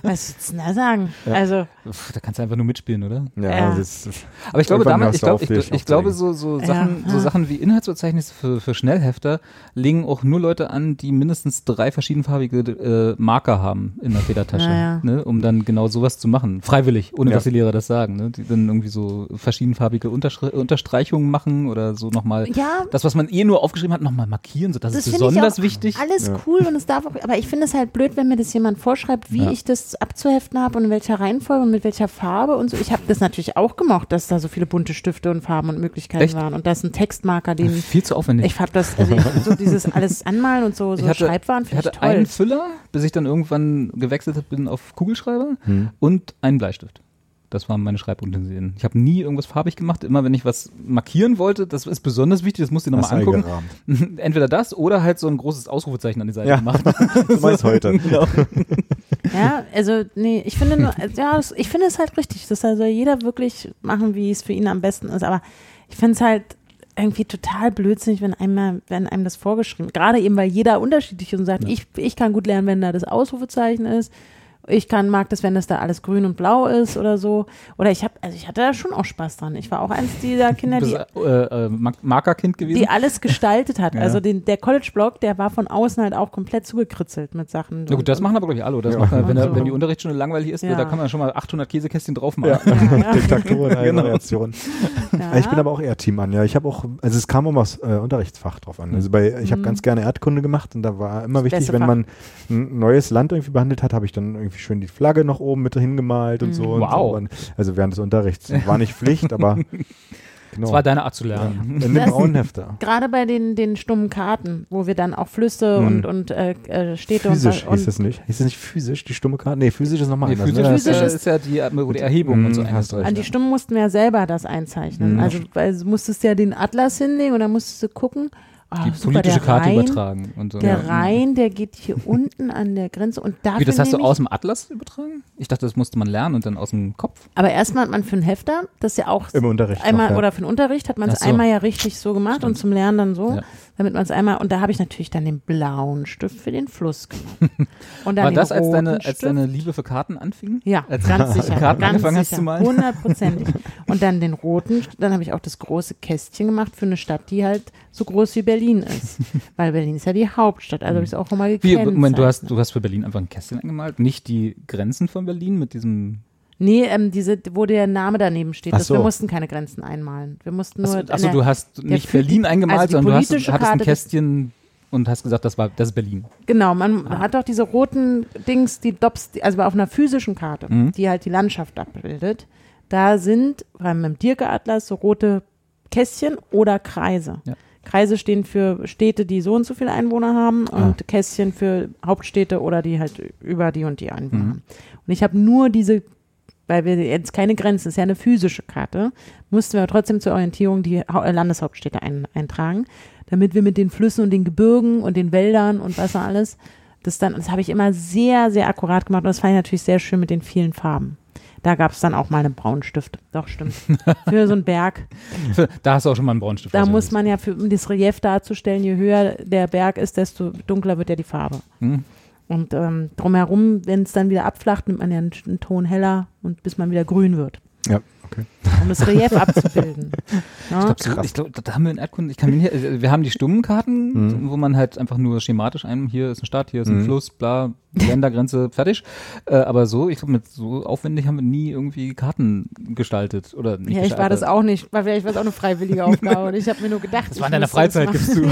Was würdest du denn da sagen? Ja. Also, Pff, Da kannst du einfach nur mitspielen, oder? Ja, Ja. Das, Aber ich glaube, damals, ich, glaub, ich, dich ich glaube, so, so, Ja. Sachen, so. Sachen wie Inhaltsverzeichnisse für, für Schnellhefter legen auch nur Leute an, die mindestens drei verschiedenfarbige äh, Marker haben in der Federtasche. Ne, um dann genau sowas zu machen. Freiwillig, ohne Ja. dass die Lehrer das sagen. Ne? Die dann irgendwie so verschiedenfarbige Unterschri Unterstreichungen machen oder so nochmal ja, das, was man eh nur aufgeschrieben hat, nochmal markieren. So, das, Das ist finde ich besonders auch wichtig. alles Ja. cool und es darf auch, aber ich finde es halt blöd, wenn mir das jemand vorschreibt, wie Ja. ich das abzuheften habe und in welcher Reihenfolge und mit welcher Farbe und so. Ich habe das natürlich auch gemocht, dass da so viele bunte Stifte und Farben und Möglichkeiten Echt? waren und da ist ein Textmarker, den Viel zu aufwendig. ich habe das, also ich, so dieses alles anmalen und so, so Ich hatte- Schreibwaren Ich finde ich hatte toll. einen Füller, bis ich dann irgendwann gewechselt bin auf Kugelschreiber Hm. und einen Bleistift. Das waren meine Schreibutensilien. Ich habe nie irgendwas farbig gemacht. Immer wenn ich was markieren wollte, das ist besonders wichtig, das musst du dir nochmal angucken. eingerahmt. Entweder das oder halt so ein großes Ausrufezeichen an die Seite Ja. gemacht. Du meinst heute. genau. Ja, also nee, ich finde nur, ja, das, ich finde es halt richtig. Das soll jeder wirklich machen, wie es für ihn am besten ist. Aber ich finde es halt irgendwie total blödsinnig, wenn einem, wenn einem das vorgeschrieben Gerade eben, weil jeder unterschiedlich ist und sagt, ich, ich kann gut lernen, wenn da das Ausrufezeichen ist. Ich kann, mag das, wenn das da alles grün und blau ist oder so. Oder ich habe, also ich hatte da schon auch Spaß dran. Ich war auch eins dieser Kinder, die bist äh, äh, Mar- Markerkind gewesen. die alles gestaltet hat. Ja. Also den, der College-Block, der war von außen halt auch komplett zugekritzelt mit Sachen. Na gut, das machen aber glaube ich alle. oder? Das Ja. macht man, wenn, So. wenn die Unterrichtsstunde langweilig ist, Ja. da kann man schon mal 800 Käsekästchen drauf machen. Ja, allen Genau. Variationen. Ja. Ich bin aber auch eher Team an. Ja, ich habe auch, also es kam immer aufs äh, Unterrichtsfach drauf an. Also bei, ich habe Mhm. ganz gerne Erdkunde gemacht und da war immer Das wichtig, wenn Fach. man ein neues Land irgendwie behandelt hat, habe ich dann irgendwie schön die Flagge noch oben mit hingemalt und Mhm. so. Und Wow. so. Und also während des Unterrichts. War nicht Pflicht, aber Genau. Das war deine Art zu lernen. In dem Das- Braunhefter. Gerade bei den, den stummen Karten, wo wir dann auch Flüsse Mhm. und, und äh, äh, Städte Physisch und, hieß und das nicht. Hieß das nicht physisch, die stumme Karte? Nee, physisch ist nochmal Nee, anders. physisch, ne? Physisch ist, ist- ja die, wo die Erhebung und so Mhm, hast recht. an die Stimmen mussten wir ja selber das einzeichnen. Mhm. Also weil du musstest ja den Atlas hinlegen und dann musstest du gucken. Ah, Die super, politische der Karte Rhein, übertragen und so. Der Ja. Rhein, der geht hier unten an der Grenze und dafür Wie, das hast du aus dem Atlas übertragen? Ich dachte, das musste man lernen und dann aus dem Kopf. Aber erstmal hat man für einen Hefter, das ist ja auch Im Unterricht. einmal noch, ja. oder für den Unterricht hat man es so. einmal ja richtig so gemacht und zum Lernen dann so, Ja. Damit man es einmal und da habe ich natürlich dann den blauen Stift für den Fluss genommen. Und dann War das, als deine, als deine Liebe für Karten anfing? Ja, als ganz sicher. Karten ganz angefangen hast sicher, zu malen? Hundertprozentig. Und dann den roten, dann habe ich auch das große Kästchen gemacht für eine Stadt, die halt so groß wie Berlin ist. Weil Berlin ist ja die Hauptstadt, also habe ich es auch nochmal Wie, gekennzeichnet. Moment, du hast, du hast für Berlin einfach ein Kästchen angemalt, nicht die Grenzen von Berlin mit diesem. Nee, ähm, diese, wo der Name daneben steht. Das, wir so. mussten keine Grenzen einmalen. Wir mussten nur. Achso, der- du hast nicht Berlin eingemalt, also sondern du hast, hattest ein Karte Kästchen und hast gesagt, das war das ist Berlin. Genau, man hat doch diese roten Dings, die Dops, also auf einer physischen Karte, Mhm. die halt die Landschaft abbildet. Da sind beim mit dem Dirke-Atlas so rote Kästchen oder Kreise. Ja. Kreise stehen für Städte, die so und so viele Einwohner haben Ah. und Kästchen für Hauptstädte oder die halt über die und die Einwohner Mhm. haben. Und ich habe nur diese, weil wir jetzt keine Grenzen, ist ja eine physische Karte, mussten wir trotzdem zur Orientierung die äh, Landeshauptstädte ein, eintragen, damit wir mit den Flüssen und den Gebirgen und den Wäldern und was da alles, das dann, das habe ich immer sehr, sehr akkurat gemacht und das fand ich natürlich sehr schön mit den vielen Farben. Da gab es dann auch mal einen Braunstift. Doch, stimmt. Für so einen Berg. Da hast du auch schon mal einen Braunstift. Da muss man ja, für, um das Relief darzustellen, je höher der Berg ist, desto dunkler wird ja die Farbe. Hm. Und ähm, drumherum, wenn es dann wieder abflacht, nimmt man ja einen, einen Ton heller und bis man wieder grün wird, Ja, okay. um das Relief abzubilden. Ja? Ich glaube, so, ich glaub, da haben wir in Erdkunde, ich kann mich nicht, äh, wir haben die stummen Karten, Mhm. wo man halt einfach nur schematisch ein, hier ist eine Stadt, hier ist ein Mhm. Fluss, bla, Ländergrenze, fertig. Äh, aber so, ich glaube, mit so aufwendig haben wir nie irgendwie Karten gestaltet oder nicht ja, ich war das auch nicht, weil vielleicht war es auch eine freiwillige Aufgabe und ich habe mir nur gedacht, Das ich war in deiner Freizeit, gibst du.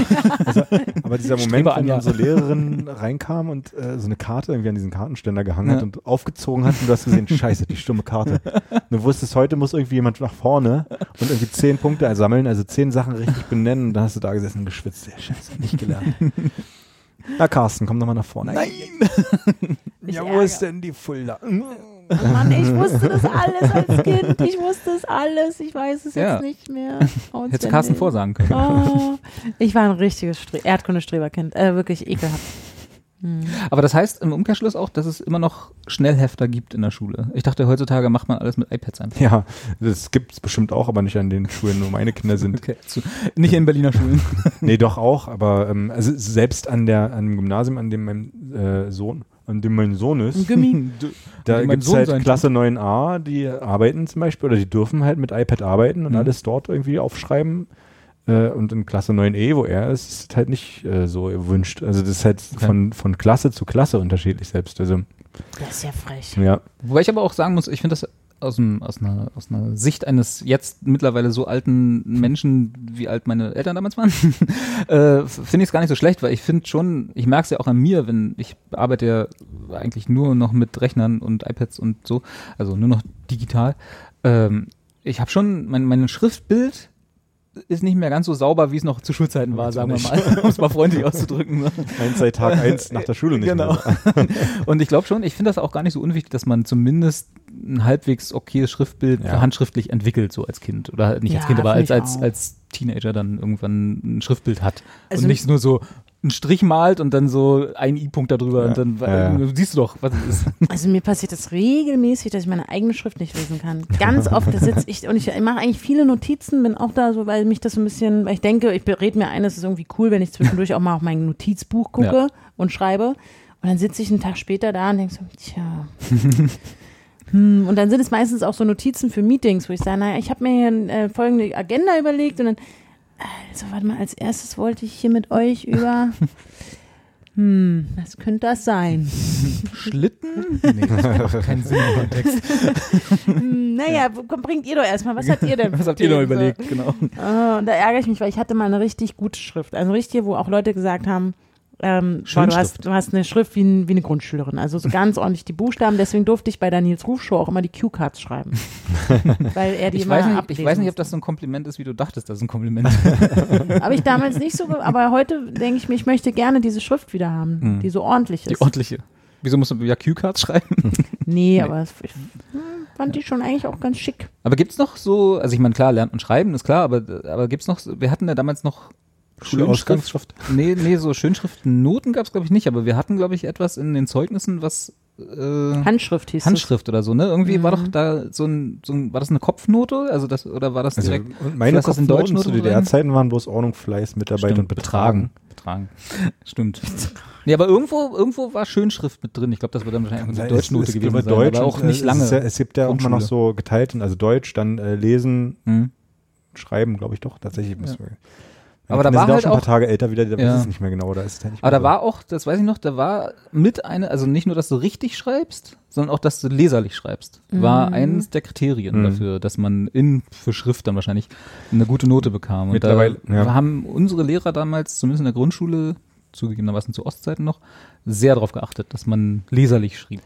Aber dieser Moment, wenn Anja. unsere Lehrerin reinkam und äh, so eine Karte irgendwie an diesen Kartenständer gehangen Ja. hat und aufgezogen hat und du hast gesehen, scheiße, die stumme Karte. Und du wusstest, heute muss irgendwie jemand nach vorne und irgendwie zehn Punkte sammeln, also zehn Sachen richtig benennen und dann hast du da gesessen und geschwitzt. Ja, scheiße, nicht gelernt. Na, Carsten, komm doch mal nach vorne. Nein! Ich ja, wo ist denn die Fulda? Oh Mann, ich wusste das alles als Kind. Ich wusste das alles. Ich weiß es Ja. jetzt nicht mehr. Hättest. Carsten vorsagen können. Oh, ich war ein richtiges Stre Erdkundestreberkind. Äh, wirklich ekelhaft. Hm. Aber das heißt im Umkehrschluss auch, dass es immer noch Schnellhefter gibt in der Schule. Ich dachte, heutzutage macht man alles mit iPads einfach. Ja, das gibt's bestimmt auch, aber nicht an den Schulen, wo meine Kinder sind. Okay. Zu, nicht in Berliner Schulen. Nee, doch auch, aber ähm, also selbst an der an dem Gymnasium, an dem mein äh, Sohn, an dem mein Sohn ist, Ein Gummi. da gibt es halt Klasse 9a, die arbeiten zum Beispiel oder die dürfen halt mit iPad arbeiten und Mhm. alles dort irgendwie aufschreiben. Äh, und in Klasse 9e, wo er ist, ist halt nicht äh, so erwünscht. Also das ist halt Okay. von, von Klasse zu Klasse unterschiedlich selbst. Also Das ist ja frech. ja, Wobei ich aber auch sagen muss, ich finde das aus, dem, aus, einer, aus einer Sicht eines jetzt mittlerweile so alten Menschen, wie alt meine Eltern damals waren, äh, finde ich es gar nicht so schlecht, weil ich finde schon, ich merke es ja auch an mir, wenn ich arbeite ja eigentlich nur noch mit Rechnern und iPads und so, also nur noch digital. Ähm, ich habe schon, mein, mein Schriftbild ist nicht mehr ganz so sauber, wie es noch zu Schulzeiten war, sagen wir mal, um es mal freundlich auszudrücken. ne? eins seit Tag eins nach der Schule nicht Genau. mehr. Und ich glaube schon, ich finde das auch gar nicht so unwichtig, dass man zumindest ein halbwegs okayes Schriftbild Ja. handschriftlich entwickelt, so als Kind. Oder nicht als Ja, Kind, aber als, als, als Teenager dann irgendwann ein Schriftbild hat. Also- und nicht nur so einen Strich malt und dann so ein I-Punkt darüber Ja. und dann Ja, ja. siehst du doch, was es ist. Also mir passiert das regelmäßig, dass ich meine eigene Schrift nicht lesen kann. Ganz oft, sitze ich und ich mache eigentlich viele Notizen, bin auch da so, weil mich das so ein bisschen, weil ich denke, ich rede mir ein, es ist irgendwie cool, wenn ich zwischendurch auch mal auf mein Notizbuch gucke Ja. und schreibe. Und dann sitze ich einen Tag später da und denke so, tja. hm, und dann sind es meistens auch so Notizen für Meetings, wo ich sage, naja, ich habe mir hier äh, folgende Agenda überlegt und dann, also warte mal, als erstes wollte ich hier mit euch über, hm, was könnte das sein? Schlitten? Nee, das macht keinen Sinn im Kontext. Hm, Naja, komm, bringt ihr doch erstmal. Was habt ihr denn? Was habt ihr noch überlegt? Genau. Ah, und da ärgere ich mich, weil ich hatte mal eine richtig gute Schrift. Also richtig, wo auch Leute gesagt haben, Ähm, du, hast, du hast eine Schrift wie, ein, wie eine Grundschülerin, also so ganz ordentlich die Buchstaben. Deswegen durfte ich bei der Nils Ruf Show auch immer die Cue-Cards schreiben, weil er die Ich immer weiß, nicht, ich weiß nicht, ob das so ein Kompliment ist, wie du dachtest, das ist ein Kompliment. Habe ich damals nicht so, aber heute denke ich mir, ich möchte gerne diese Schrift wieder haben, Hm. die so ordentlich Die ist. ordentliche. Wieso musst du ja Q-Cards schreiben? nee, aber es, ich hm, fand die schon eigentlich auch ganz schick. Aber gibt's noch so, also ich meine, klar, lernt man schreiben, ist klar, aber, aber gibt's noch, so- wir hatten ja damals noch Schulausgangsschrift. Nee, nee, so Schönschriftennoten gab's glaube ich nicht, aber wir hatten, glaube ich, etwas in den Zeugnissen, was äh, Handschrift hieß Handschrift oder so, ne? Irgendwie war Mhm. doch da so ein, so ein, war das eine Kopfnote? Also das, oder war das Also, direkt und meine das in Deutsch zu DDR-Zeiten waren bloß Ordnung, Fleiß, Mitarbeit Stimmt, und Betragen. Betragen. Stimmt. nee, aber irgendwo, irgendwo war Schönschrift mit drin. Ich glaube, das wird dann wahrscheinlich eine Deutschnote es, es gewesen gibt sein, Deutsch aber auch äh, nicht es lange. Ist ja, es gibt ja auch immer noch so geteilt, also Deutsch, dann äh, Lesen, Hm. Schreiben, glaube ich doch, tatsächlich. Muss Ja. Aber da war sind auch halt schon ein paar Tage älter wieder, da Ja. weiß es nicht mehr genau, da ist es halt nicht Aber da so. war auch, das weiß ich noch, da war mit eine, also nicht nur, dass du richtig schreibst, sondern auch, dass du leserlich schreibst, war Mhm. eines der Kriterien Mhm. dafür, dass man in für Schrift dann wahrscheinlich eine gute Note bekam. Und Mittlerweile, da ja. haben unsere Lehrer damals, zumindest in der Grundschule, zugegebenermaßen zu Ostzeiten noch, sehr darauf geachtet, dass man leserlich schrieb.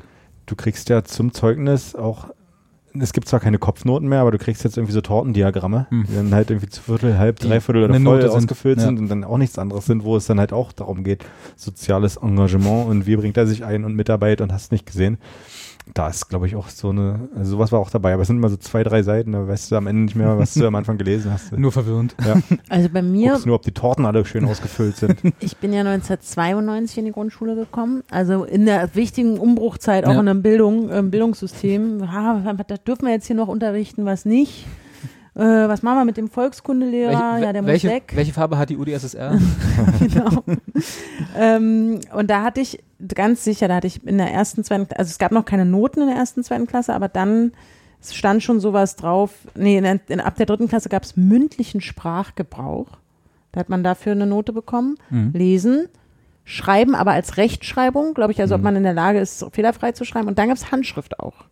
Du kriegst ja zum Zeugnis auch, es gibt zwar keine Kopfnoten mehr, aber du kriegst jetzt irgendwie so Tortendiagramme, Hm. die dann halt irgendwie zu Viertel, halb, Die Dreiviertel oder voll Note sind, ausgefüllt ja. sind und dann auch nichts anderes sind, wo es dann halt auch darum geht, soziales Engagement und wie bringt er sich ein und Mitarbeit und hast nicht gesehen. Da ist, glaube ich, auch so eine, also sowas war auch dabei, aber es sind immer so zwei, drei Seiten, da weißt du am Ende nicht mehr, was du am Anfang gelesen hast. Nur verwirrend. Ja, Also bei mir, guckst nur, ob die Torten alle schön ausgefüllt sind. ich bin ja 1992 in die Grundschule gekommen, also in der wichtigen Umbruchzeit auch Ja. in der Bildung, im Bildungssystem. Ah, das dürfen wir jetzt hier noch unterrichten, was nicht. Äh, was machen wir mit dem Volkskundelehrer? ja, der muss welche, weg. welche Farbe hat die UdSSR? genau. ähm, und da hatte ich ganz sicher, da hatte ich in der ersten, zweiten, also es gab noch keine Noten in der ersten, zweiten Klasse, aber dann stand schon sowas drauf. Nee, in in, ab der dritten Klasse gab es mündlichen Sprachgebrauch. Da hat man dafür eine Note bekommen. Mhm. Lesen, schreiben, aber als Rechtschreibung, glaube ich, also ob Mhm. man in der Lage ist, fehlerfrei zu schreiben. Und dann gab es Handschrift auch.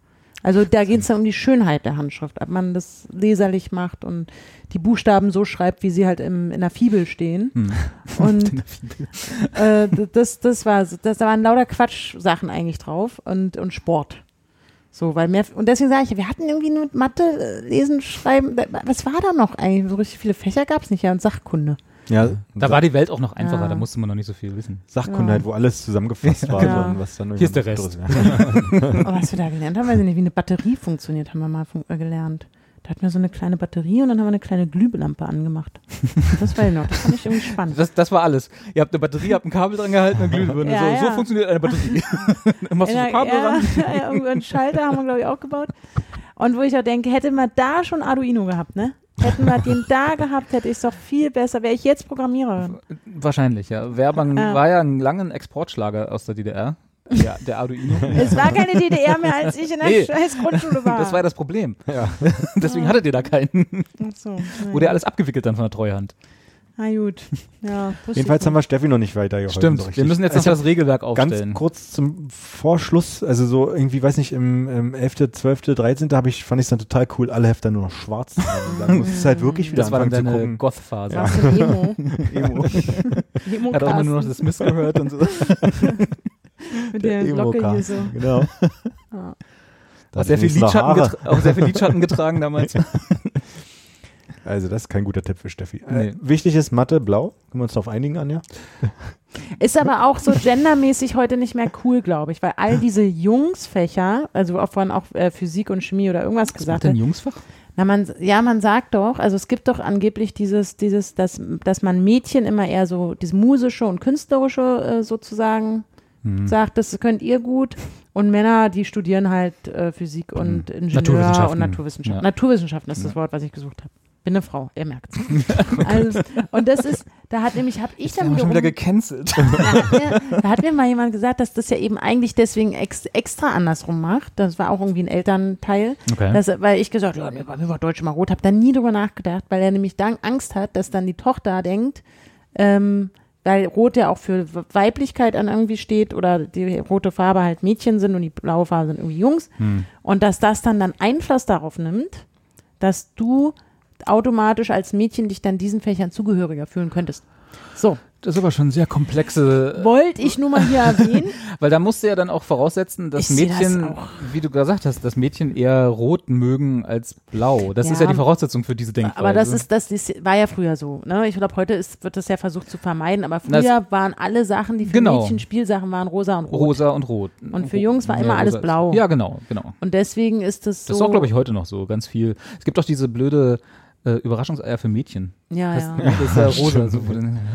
Also da geht es dann um die Schönheit der Handschrift, ob man das leserlich macht und die Buchstaben so schreibt, wie sie halt im, in der Fibel stehen. Hm. Und äh, das, das war, das, da waren lauter Quatsch-Sachen eigentlich drauf und, und Sport. So, weil mehr, und deswegen sage ich, wir hatten irgendwie nur Mathe, äh, Lesen, Schreiben, was war da noch eigentlich? So richtig viele Fächer gab es nicht, ja, und Sachkunde. Ja, Da war die Welt auch noch einfacher, Ja. da musste man noch nicht so viel wissen. Sachkunde Ja. halt, wo alles zusammengefasst war. Ja. So, was dann Hier ist der irgendwie- Aber was wir da gelernt haben, weiß ich nicht, wie eine Batterie funktioniert, haben wir mal äh, gelernt. Da hatten wir so eine kleine Batterie und dann haben wir eine kleine Glühlampe angemacht. Das weiß ich noch, das fand ich irgendwie spannend. Das, das war alles. Ihr habt eine Batterie, habt ein Kabel dran gehalten und Glühbirne. Ja, so, ja. so funktioniert eine Batterie. Dann machst du so Ja, Kabel ja, ran. ja, irgendwie einen Schalter haben wir, glaube ich, auch gebaut. Und wo ich auch denke, hätte man da schon Arduino gehabt, ne? Hätten wir den da gehabt, hätte ich es doch viel besser. Wäre ich jetzt Programmiererin. Wahrscheinlich, ja. Werbang Ja. war ja ein langen Exportschlager aus der DDR. Ja, der Arduino. Es war keine DDR mehr, als ich in der Nee. scheiß Grundschule war. Das war das Problem. Ja. Deswegen hattet ihr da keinen. Ach so, Wurde ja alles abgewickelt dann von der Treuhand. Na gut. Ja, Jedenfalls haben wir Steffi noch nicht weitergeholfen. Stimmt. so wir müssen jetzt noch Also ich das Regelwerk hab Ganz aufstellen. kurz zum Vorschluss, also so irgendwie, weiß nicht, im, im 11., 12., 13. Habe ich, fand ich es dann total cool, alle Hefter nur noch schwarz zu haben. Dann musst du halt wirklich wieder Das war dann anfangen zu deine gucken. Goth-Phase. Du Emo? Emo. Emo Hat auch immer nur noch das Mist gehört und so. mit der Glocke hier so. Genau. Ja. Da Auch sehr, viel Lidschatten auch sehr viel Lidschatten getragen damals. Also das ist kein guter Tipp für Steffi. Nee. Äh, wichtig ist Mathe, blau. Können wir uns darauf einigen, Anja? Ist aber auch so gendermäßig heute nicht mehr cool, glaube ich, weil all diese Jungsfächer, also auch vorhin auch äh, Physik und Chemie oder irgendwas Was macht gesagt denn hat. Jungsfach? Na, man, ja, man sagt doch, also es gibt doch angeblich dieses, dieses, dass, dass man Mädchen immer eher so dieses musische und künstlerische äh, sozusagen Mhm. sagt, das könnt ihr gut. Und Männer, die studieren halt äh, Physik und Ingenieur Naturwissenschaften. und Naturwissenschaften. Ja. Naturwissenschaften ist das Wort, was ich gesucht habe. Bin eine Frau, ihr merkt also, Und das ist, da hat nämlich, habe ich dann wiederum, wieder gecancelt. da hat, mir, da hat mir mal jemand gesagt, dass das ja eben eigentlich deswegen ex, extra andersrum macht. Das war auch irgendwie ein Elternteil. Okay. Das, weil ich gesagt habe, ja, mir war, mir war Deutsch mal rot, habe da nie drüber nachgedacht, weil er nämlich dann Angst hat, dass dann die Tochter denkt, ähm, weil Rot ja auch für Weiblichkeit an irgendwie steht oder die rote Farbe halt Mädchen sind und die blaue Farbe sind irgendwie Jungs. Hm. Und dass das dann dann Einfluss darauf nimmt, dass du automatisch als Mädchen dich dann diesen Fächern zugehöriger fühlen könntest. So, Das ist aber schon sehr komplexe, wollte ich nur mal hier erwähnen. weil da musst du ja dann auch voraussetzen, dass Ich das Mädchen, auch. wie du gesagt hast, dass Mädchen eher rot mögen als blau. Das ist ja Ja. die Voraussetzung für diese Denkweise. Aber das ist, das ist, war ja früher so. Ne? Ich glaube, heute ist, wird das ja versucht zu vermeiden, aber früher Das- waren alle Sachen, die für Genau. Mädchen Spielsachen waren, rosa und rot. rosa und rot. Und für Jungs war immer alles rosa ist- blau. Ja, genau, genau. Und deswegen ist das so. Das ist auch, glaube ich, heute noch so, ganz viel. Es gibt doch diese blöde äh, Überraschungseier für Mädchen. Ja, Das, ja. das ist ja rosa. So,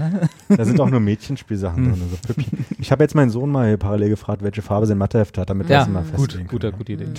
Da sind auch nur Mädchenspielsachen drin, so Püppchen. Ich habe jetzt meinen Sohn mal hier parallel gefragt, welche Farbe sein Matheheft hat, damit wir ja, das mal gut, festlegen guter, gute Idee.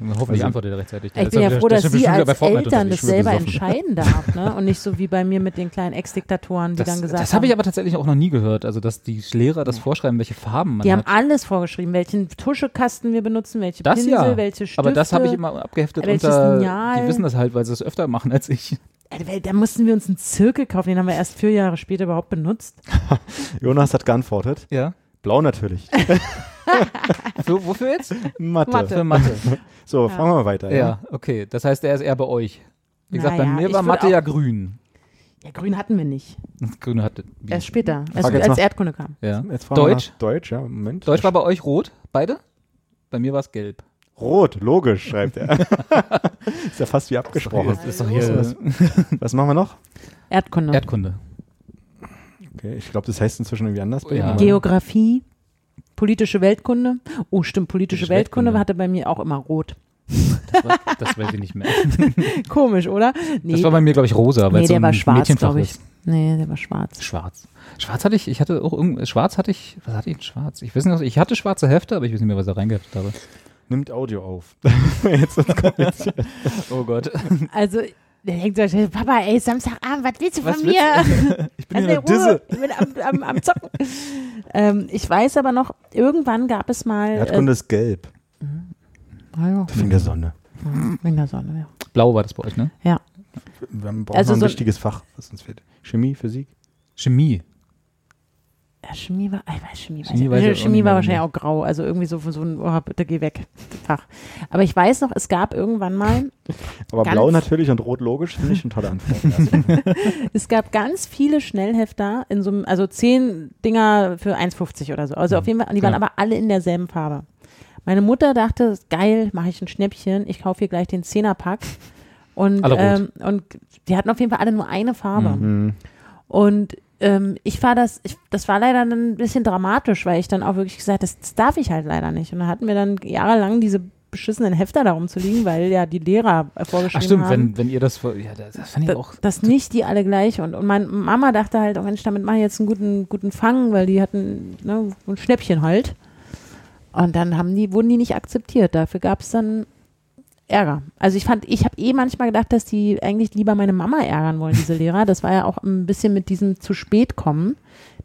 Hoffentlich Also- antwortet er rechtzeitig. Ich bin ja froh, dass Sie als Eltern das selber entscheiden darf, ne? Und nicht so wie bei mir mit den kleinen Ex-Diktatoren, die Das, dann gesagt das haben. habe ich aber tatsächlich auch noch nie gehört, also dass die Lehrer das vorschreiben, welche Farben man die haben hat. alles vorgeschrieben, welchen Tuschekasten wir benutzen, welche Das Pinsel, ja, welche Stifte. aber das habe ich immer abgeheftet welches unter, Lineal. die wissen das halt, weil sie es öfter machen als ich. Äh, Da mussten wir uns einen Zirkel kaufen, den haben wir erst vier Jahre später überhaupt benutzt. Jonas hat geantwortet. Ja. Blau natürlich. Für, wofür jetzt? Mathe. Mathe. Für Mathe. So, fangen wir mal weiter. Ja, okay. Das heißt, er ist eher bei euch. Wie gesagt, bei Naja, mir ich war Mathe ja grün. Ja, grün hatten wir nicht. Das Grüne hatte. wie? Erst später, jetzt als noch. Erdkunde kam. Ja. Deutsch? nach Deutsch, ja, Moment. Deutsch war bei euch rot, beide? Bei mir war es gelb. Rot, logisch, schreibt er. ist ja fast wie abgesprochen. Ist doch hier Was- Was machen wir noch? Erdkunde. Erdkunde. Okay, ich glaube, das heißt inzwischen irgendwie anders. bei Ja. Geografie, politische Weltkunde. Oh, stimmt, politische Politische Weltkunde Weltkunde. hatte bei mir auch immer rot. Das, war, das weiß ich nicht mehr. Komisch, oder? Nee, Das war bei mir, glaube ich, rosa, weil nee so der ein war schwarz, glaube ich. ist. Nee, der war schwarz. Schwarz. Schwarz hatte ich, ich hatte auch irgend, schwarz hatte ich, was hatte ich in schwarz? Ich weiß nicht, ich hatte schwarze Hefte, aber ich weiß nicht mehr, was ich da reingeheftet habe. Nimmt Audio auf. Jetzt kompliziert. Oh Gott. Also, der denkt sich, Papa, ey, Samstagabend, was willst du Was von willst mir? Ich bin hier in der Disse. Ich bin am, am, am Zocken. ähm, ich weiß aber noch, irgendwann gab es mal. Erdkunde ist gelb. Äh, ah ja, Wegen der Sonne. wegen der Sonne, ja. Blau war das bei euch, ne? ja. Wir brauchen Also noch ein so- wichtiges Fach, was uns fehlt. Chemie, Physik. Chemie. Ja, Chemie war, ich weiß, Chemie, Chemie weiß auch Chemie war wahrscheinlich auch grau, also irgendwie so, so ein, oh, bitte geh weg, Fach. Aber ich weiß noch, es gab irgendwann mal, Aber blau natürlich und rot logisch, finde ich eine tolle Antwort. Es gab ganz viele Schnellhefter in so einem, also zehn Dinger für 1,50 oder so. Also auf jeden Fall, die waren Ja. aber alle in derselben Farbe. Meine Mutter dachte, geil, mache ich ein Schnäppchen, ich kaufe hier gleich den Zehnerpack. Und, ähm, und die hatten auf jeden Fall alle nur eine Farbe. Mhm. Und ähm, ich war das, ich, das war leider dann ein bisschen dramatisch, weil ich dann auch wirklich gesagt habe, das, das darf ich halt leider nicht. Und dann hatten wir dann jahrelang diese beschissenen Hefter darum zu liegen, weil ja die Lehrer vorgeschrieben Ach stimmt, haben. wenn, wenn ihr das, ja, das, das fand ich Da- auch. dass nicht die alle gleich und, und meine Mama dachte halt, oh Mensch, damit mache ich jetzt einen guten, guten Fang, weil die hatten ne, ein Schnäppchen halt. Und dann haben die, wurden die nicht akzeptiert. Dafür gab es dann Ärger. Also ich fand, ich habe eh manchmal gedacht, dass die eigentlich lieber meine Mama ärgern wollen, diese Lehrer. Das war ja auch ein bisschen mit diesem zu spät kommen.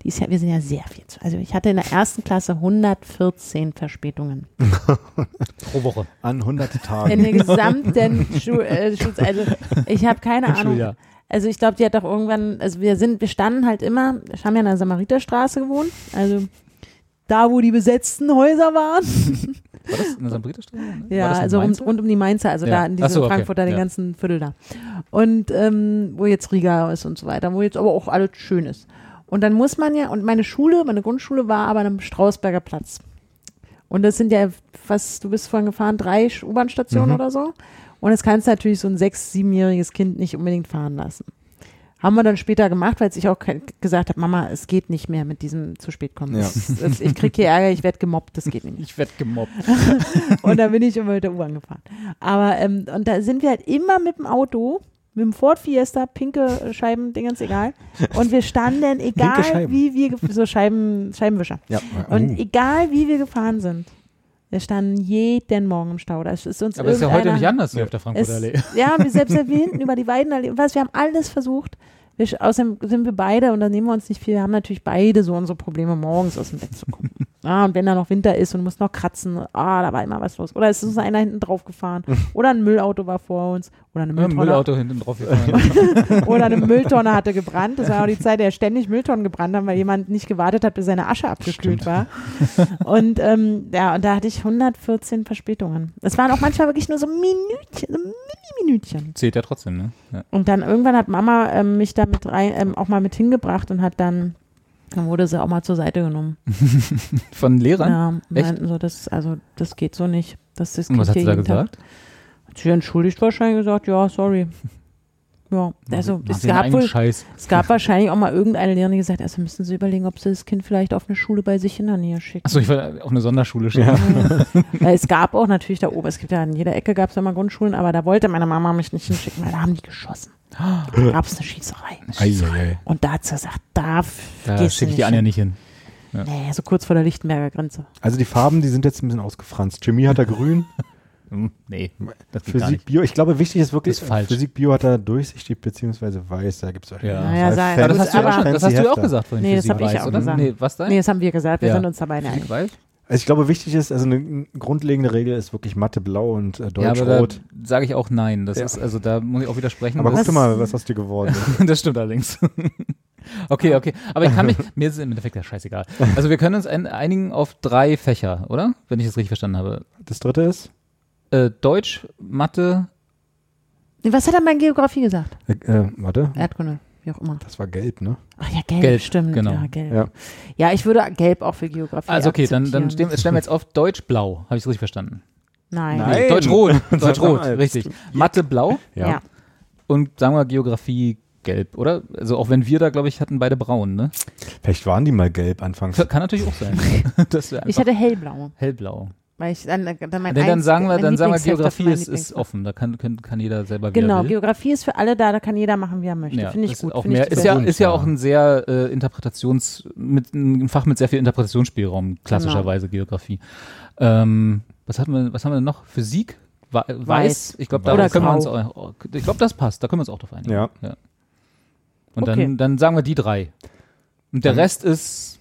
Die ist ja, wir sind ja sehr viel zu. Also ich hatte in der ersten Klasse 114 Verspätungen. Pro Woche. An 100 In Tagen. der gesamten Schul, äh, also ich habe keine Ahnung. Also ich glaube, die hat doch irgendwann, also wir sind, wir standen halt immer, wir haben ja in der Samariterstraße gewohnt, also da, wo die besetzten Häuser waren. War das in der Samariterstraße? Ne? Ja, also um, rund um die Mainzer, also Ja. da in diesem so, okay. Frankfurter, den Ja. ganzen Viertel da. Und ähm, wo jetzt Riga ist und so weiter, wo jetzt aber auch alles schön ist. Und dann muss man ja, und meine Schule, meine Grundschule war aber am Strausberger Platz. Und das sind ja, was, du bist vorhin gefahren, drei U-Bahn-Stationen Mhm. oder so. Und das kannst du natürlich so ein sechs-, siebenjähriges Kind nicht unbedingt fahren lassen. Haben wir dann später gemacht, weil ich auch gesagt habe, Mama, es geht nicht mehr mit diesem zu spät kommen. Ja. Ich krieg hier Ärger, ich werde gemobbt, das geht nicht mehr. Ich werde gemobbt. Und da bin ich immer mit der U-Bahn gefahren. Aber, ähm, und da sind wir halt immer mit dem Auto, mit dem Ford Fiesta, pinke Scheiben, Ding ganz egal. Und wir standen, egal wie wir, so Scheiben, Scheibenwischer. Ja. Und Oh. egal wie wir gefahren sind, wir standen jeden Morgen im Stau. Das ist uns Aber ist ja heute nicht anders hier Ja. auf der Frankfurter Allee. ja, wir, selbst wenn wir hinten über die Weidenallee, was, wir haben alles versucht. Wir, außerdem sind wir beide, und da nehmen wir uns nicht viel, wir haben natürlich beide so unsere Probleme, morgens aus dem Bett zu kommen. Ah, und wenn da noch Winter ist und du musst noch kratzen, ah, da war immer was los. Oder es ist uns einer hinten drauf gefahren. Oder ein Müllauto war vor uns. Oder eine Ja, ein Mülltonne. Müllauto hinten drauf gefahren. Oder eine Mülltonne hatte gebrannt. Das war auch die Zeit, der ständig Mülltonnen gebrannt haben, weil jemand nicht gewartet hat, bis seine Asche abgekühlt war. Und ähm, ja, und da hatte ich 114 Verspätungen. Es waren auch manchmal wirklich nur so Minütchen, so Mini-Minütchen. Zählt ja trotzdem, ne? Ja. Und dann irgendwann hat Mama ähm, mich da mit rein, ähm, auch mal mit hingebracht und hat dann, dann wurde sie auch mal zur Seite genommen. Von Lehrern? Ja, Echt? meinten so, das, also, das geht so nicht. Das, das Und was hat kriegt sie da jeden Tag. Sie entschuldigt wahrscheinlich gesagt, ja, sorry. Ja, also es gab, wohl, Scheiß. es gab wahrscheinlich auch mal irgendeine Lehrerin, die gesagt hat, also müssen Sie überlegen, ob Sie das Kind vielleicht auf eine Schule bei sich in der Nähe schicken. Achso, ich war auf eine Sonderschule schicken. Weil es gab auch natürlich da oben, es gibt ja in jeder Ecke gab es ja mal Grundschulen, aber da wollte meine Mama mich nicht hinschicken, weil da haben die geschossen. Da gab es eine Schießerei. Und da hat sie gesagt, da, Da schicke ich die Anja nicht hin. Nee, so kurz vor der Lichtenberger Grenze. Also die Farben, die sind jetzt ein bisschen ausgefranst. Chemie hat er grün, Hm, Nee, das geht gar Physik, nicht. Bio. Ich glaube, wichtig ist wirklich, Das ist falsch. Physik, Bio hat er durchsichtig beziehungsweise weiß. Da gibt es wahrscheinlich Ja. Naja, zwei sei- Fan- Aber das hast, du, aber- auch schon, das hast du ja auch gesagt vorhin. Nee, das Physik hab ich weiß, auch oder? gesagt. Nee, was dein? Nee, das haben wir gesagt, wir Ja. sind uns dabei einig. Also ich glaube, wichtig ist, also eine grundlegende Regel ist wirklich Mathe blau und äh, Ja, Deutsch aber rot. da sage ich auch nein. Das Ja. ist, also da muss ich auch widersprechen. Aber das, guck mal, was aus dir geworden ist. das stimmt allerdings. Okay, okay. Aber ich kann mich, mir ist im Endeffekt ja scheißegal. Also wir können uns ein, einigen auf drei Fächer, oder? Wenn ich das richtig verstanden habe. Das dritte ist? Äh, Deutsch, Mathe, Was hat er bei Geografie gesagt? Äh, äh, warte, Erdkunde, wie auch immer. das war gelb, ne? Ach ja, gelb, Gelb, stimmt. genau. Ja, gelb. Ja. Ja. ich würde gelb auch für Geografie also okay, dann, dann stellen, stellen wir jetzt auf Deutsch blau. Habe ich es richtig verstanden? Nein. Nein. Nee, Deutsch rot. Deutsch rot, Verdammt. richtig. Mathe blau Ja. und sagen wir Geografie gelb, oder? Also auch wenn wir da, glaube ich, hatten beide braun, ne? Vielleicht waren die mal gelb anfangs. Kann natürlich auch sein. Ich hatte hellblau. hellblau. Weil ich dann, dann mein Nee, dann sagen wir, dann sagen wir Geografie ist, ist offen. Da kann, kann, kann jeder selber Genau, will. Geografie ist für alle da, da kann jeder machen, wie er möchte. Ja, Finde ich ist gut. Auch finde mehr, ich ist, ja, ist ja auch ein sehr äh, Interpretations, mit ein Fach mit sehr viel Interpretationsspielraum, klassischerweise Genau. Geografie. Ähm, was hatten wir, was haben wir denn noch? Physik? Weiß. Weiß. Ich glaube, da Oder können wir uns grau. auch, ich glaube, das passt. Da können wir uns auch drauf einigen. Ja. Und Okay. dann, dann sagen wir die drei. Und der Dann- Rest ist,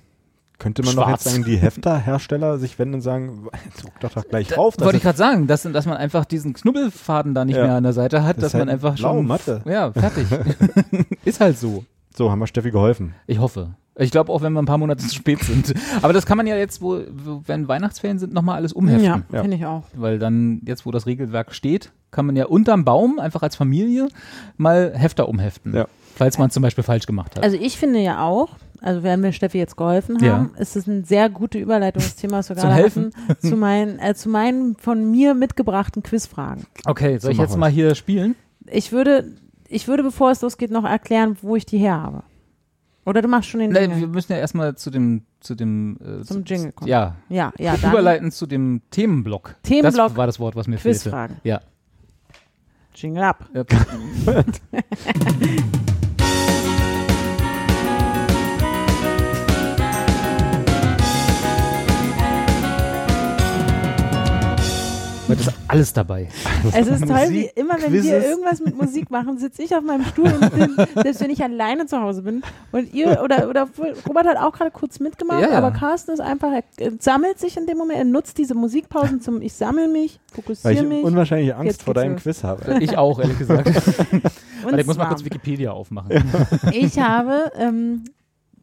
Könnte man noch jetzt Schwarz. sagen, die Hefterhersteller sich wenden und sagen, druck doch, doch gleich drauf. das wollte ich gerade sagen, dass, dass man einfach diesen Knubbelfaden da nicht Ja. mehr an der Seite hat, Das dass ist man halt einfach blau, schon. Mathe. Ja, fertig. ist halt so. So, haben wir Steffi geholfen. Ich hoffe. Ich glaube auch, wenn wir ein paar Monate zu spät sind. Aber das kann man ja jetzt, wo, wenn Weihnachtsferien sind, nochmal alles umheften. Ja, Ja. finde ich auch. Weil dann, jetzt wo das Regelwerk steht, kann man ja unterm Baum einfach als Familie mal Hefter umheften. Ja. Falls man zum Beispiel falsch gemacht hat. Also ich finde ja auch, also wenn wir Steffi jetzt geholfen Ja. haben, ist es ein sehr gute Überleitung, das Thema, was wir Zum gerade Helfen. hatten, zu meinen, äh, zu meinen von mir mitgebrachten Quizfragen. okay, soll So ich jetzt mal hier spielen? Ich würde, ich würde, bevor es losgeht, noch erklären, wo ich die her habe. Oder du machst schon den Jingle? wir müssen ja erstmal zu dem, zu dem, äh, Zum zu, Jingle kommen. Ja. Ja, ja, dann Überleiten zu dem Themenblock. Themenblock, Das war das Wort, was mir fehlte. Quizfragen. Ja. Jingle ab. Ja. Heute ist alles dabei. Es ist toll, wie immer, wenn Quizzes. wir irgendwas mit Musik machen, sitze ich auf meinem Stuhl und bin, selbst wenn ich alleine zu Hause bin. Und ihr, oder, oder Robert hat auch gerade kurz mitgemacht, Ja, ja. aber Carsten ist einfach, er, sammelt sich in dem Moment, er nutzt diese Musikpausen zum Ich sammle mich, Weil fokussiere ich mich. unwahrscheinliche Angst Jetzt vor deinem los. Quiz habe. Ich auch, ehrlich gesagt. Ich muss mal kurz Wikipedia aufmachen. ich habe ähm,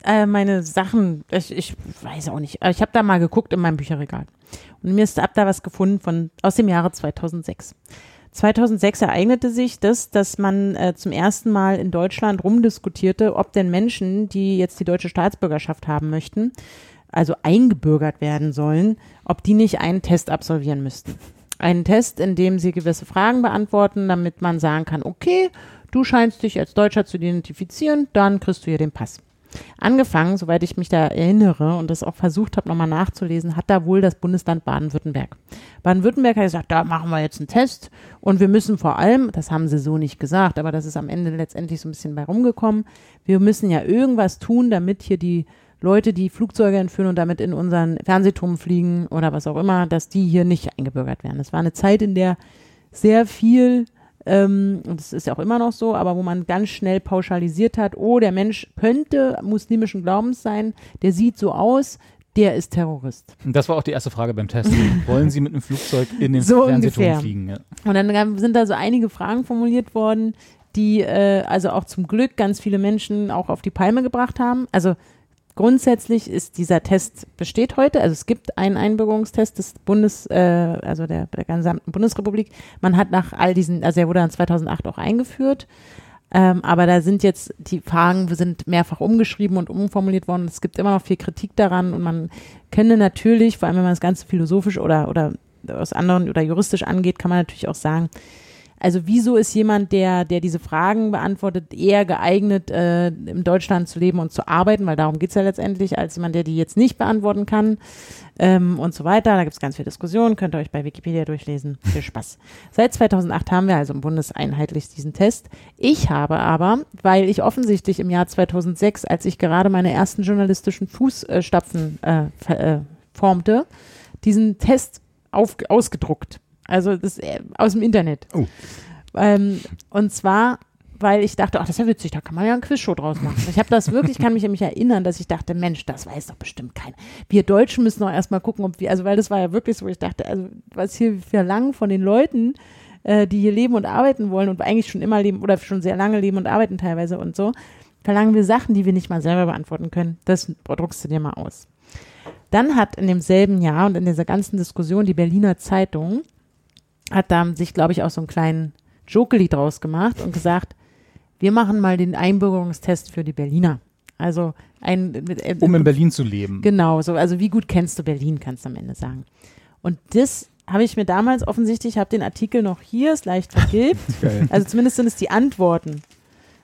äh, meine Sachen, ich, ich weiß auch nicht, ich habe da mal geguckt in meinem Bücherregal. Und mir ist ab da was gefunden von aus dem Jahre 2006. 2006 ereignete sich das, dass man äh, zum ersten Mal in Deutschland rumdiskutierte, ob denn Menschen, die jetzt die deutsche Staatsbürgerschaft haben möchten, also eingebürgert werden sollen, ob die nicht einen Test absolvieren müssten. Einen Test, in dem sie gewisse Fragen beantworten, damit man sagen kann, okay, du scheinst dich als Deutscher zu identifizieren, dann kriegst du hier den Pass. Angefangen, soweit ich mich da erinnere und das auch versucht habe, nochmal nachzulesen, hat da wohl das Bundesland Baden-Württemberg. Baden-Württemberg hat gesagt, da machen wir jetzt einen Test und wir müssen vor allem, das haben sie so nicht gesagt, aber das ist am Ende letztendlich so ein bisschen bei rumgekommen, wir müssen ja irgendwas tun, damit hier die Leute, die Flugzeuge entführen und damit in unseren Fernsehturm fliegen oder was auch immer, dass die hier nicht eingebürgert werden. Das war eine Zeit, in der sehr viel ähm, und das ist ja auch immer noch so, aber wo man ganz schnell pauschalisiert hat, oh, der Mensch könnte muslimischen Glaubens sein, der sieht so aus, der ist Terrorist. Das war auch die erste Frage beim Test. Wollen Sie mit einem Flugzeug in den So Fernsehturm fliegen? Ja. Und dann sind da so einige Fragen formuliert worden, die äh, also auch zum Glück ganz viele Menschen auch auf die Palme gebracht haben. Also grundsätzlich ist dieser Test besteht heute. Also es gibt einen Einbürgerungstest des Bundes, äh, also der, der gesamten Bundesrepublik. Man hat nach all diesen, also er wurde dann 2008 auch eingeführt. Ähm, aber da sind jetzt, die Fragen sind mehrfach umgeschrieben und umformuliert worden. Es gibt immer noch viel Kritik daran und man könne natürlich, vor allem wenn man das Ganze philosophisch oder, oder aus anderen oder juristisch angeht, kann man natürlich auch sagen, also wieso ist jemand, der, der diese Fragen beantwortet, eher geeignet, äh, in Deutschland zu leben und zu arbeiten, weil darum geht's ja letztendlich, als jemand, der die jetzt nicht beantworten kann ähm, und so weiter. Da gibt's ganz viel Diskussion, könnt ihr euch bei Wikipedia durchlesen. Viel Spaß. Seit 2008 haben wir also im Bundeseinheitlich diesen Test. Ich habe aber, weil ich offensichtlich im Jahr 2006, als ich gerade meine ersten journalistischen Fußstapfen äh, äh, formte, diesen Test auf, ausgedruckt. Also das äh, aus dem Internet. Oh. Ähm, und zwar, weil ich dachte, ach, das ist ja witzig, da kann man ja eine Quizshow draus machen. Ich habe das wirklich, kann mich an mich erinnern, dass ich dachte, Mensch, das weiß doch bestimmt keiner. Wir Deutschen müssen doch erstmal gucken, ob wir, also weil das war ja wirklich so, ich dachte, also was hier verlangen von den Leuten, äh, die hier leben und arbeiten wollen und eigentlich schon immer leben oder schon sehr lange leben und arbeiten teilweise und so, verlangen wir Sachen, die wir nicht mal selber beantworten können. Das druckst du dir mal aus. Dann hat in demselben Jahr und in dieser ganzen Diskussion die Berliner Zeitung hat da sich, glaube ich, auch so einen kleinen Jokeli draus gemacht und gesagt, wir machen mal den Einbürgerungstest für die Berliner. Also ein mit- äh, Um in Berlin zu leben. Genau, so, also wie gut kennst du Berlin, kannst du am Ende sagen. Und das habe ich mir damals offensichtlich, habe den Artikel noch hier, ist leicht vergilbt. Also zumindest sind es die Antworten.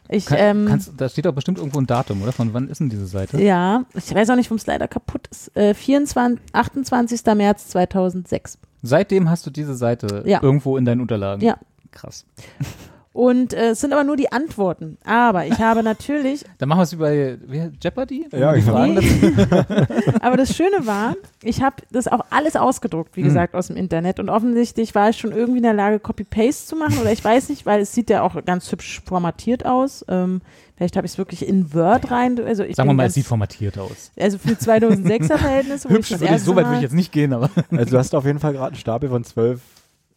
Ich, Kann, ähm, kannst, da steht doch bestimmt irgendwo ein Datum, oder? Von wann ist denn diese Seite? ja, ich weiß auch nicht, warum es leider kaputt ist. Äh, 24, 28. März 2006. Seitdem hast du diese Seite Ja. irgendwo in deinen Unterlagen. Ja. Krass. Und äh, es sind aber nur die Antworten. Aber ich habe natürlich, Dann machen wir es wie bei wie, Jeopardy? Ja, genau. Fragen aber das Schöne war, ich habe das auch alles ausgedruckt, wie Mhm. gesagt, aus dem Internet. Und offensichtlich war ich schon irgendwie in der Lage, Copy-Paste zu machen. Oder ich weiß nicht, weil es sieht ja auch ganz hübsch formatiert aus. Ähm, vielleicht habe ich es wirklich in Word rein. Also ich Sagen wir mal, es ganz, sieht formatiert aus. Also für 2006er Verhältnisse. wo ich Hübsch das würde ich, so weit würde ich jetzt nicht gehen, aber. Also du hast auf jeden Fall gerade einen Stapel von zwölf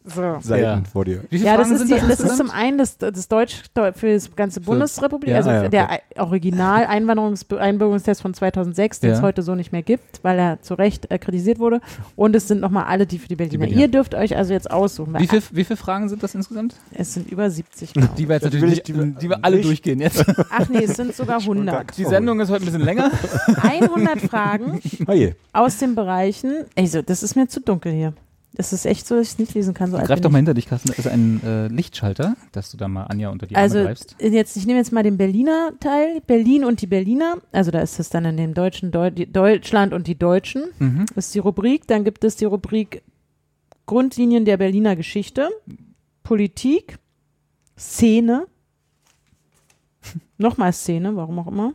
So. Seiten Ja. vor dir. Ja, das ist, die, das ist zum einen das, das Deutsch Deu- für das ganze Bundesrepublik, ja, also ja, der Ei- Original Einwanderungs Einbürgerungstest von 2006, den es heute so nicht mehr gibt, weil er zu Recht äh, kritisiert wurde. Und es sind nochmal alle die für die Berliner. Berliner. Ihr dürft euch also jetzt aussuchen. Wie, viel, wie viele Fragen sind das insgesamt? Es sind über 70, glaube ich. Die wir jetzt natürlich ich- nicht, die- die, wir alle nicht. durchgehen jetzt. Ach nee, es sind sogar 100. Die Sendung ist heute ein bisschen länger. 100 Fragen Oh aus den Bereichen. Also, das ist mir zu dunkel hier. Das ist echt so, dass ich es nicht lesen kann. So Greif doch mal hinter dich, Carsten. Da ist ein äh, Lichtschalter, dass du da mal Anja unter die Arme Also greifst. jetzt, ich nehme jetzt mal den Berliner Teil, Berlin und die Berliner. Also da ist es dann in dem deutschen Deu Deutschland und die Deutschen. Mhm. Das ist die Rubrik. Dann gibt es die Rubrik Grundlinien der Berliner Geschichte, Politik, Szene, nochmal Szene, warum auch immer,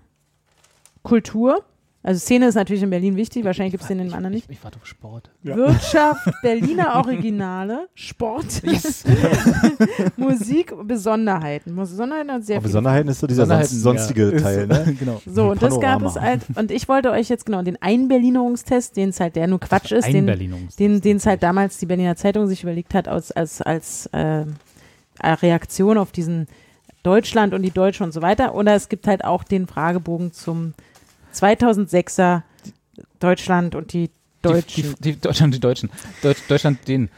Kultur. Also Szene ist natürlich in Berlin wichtig, wahrscheinlich gibt es den in den anderen nicht. Ich, ich warte auf Sport. Ja. Wirtschaft, Berliner Originale, Sport, Musik, Besonderheiten. Besonderheiten hat sehr Aber viele Besonderheiten ist so dieser sonstige ja. Teil, ne? genau. So, und das gab es halt, und ich wollte euch jetzt genau den Einberlinerungstest, den es halt, der nur Quatsch ist, den, Einberlinungs- den den es halt damals die Berliner Zeitung sich überlegt hat, als, als, als äh, Reaktion auf diesen Deutschland und die Deutschen und so weiter. Oder es gibt halt auch den Fragebogen zum 2006er Deutschland und die Deutschen. Die, die, die Deutschland, die Deutschen. Deutsch, Deutschland, den.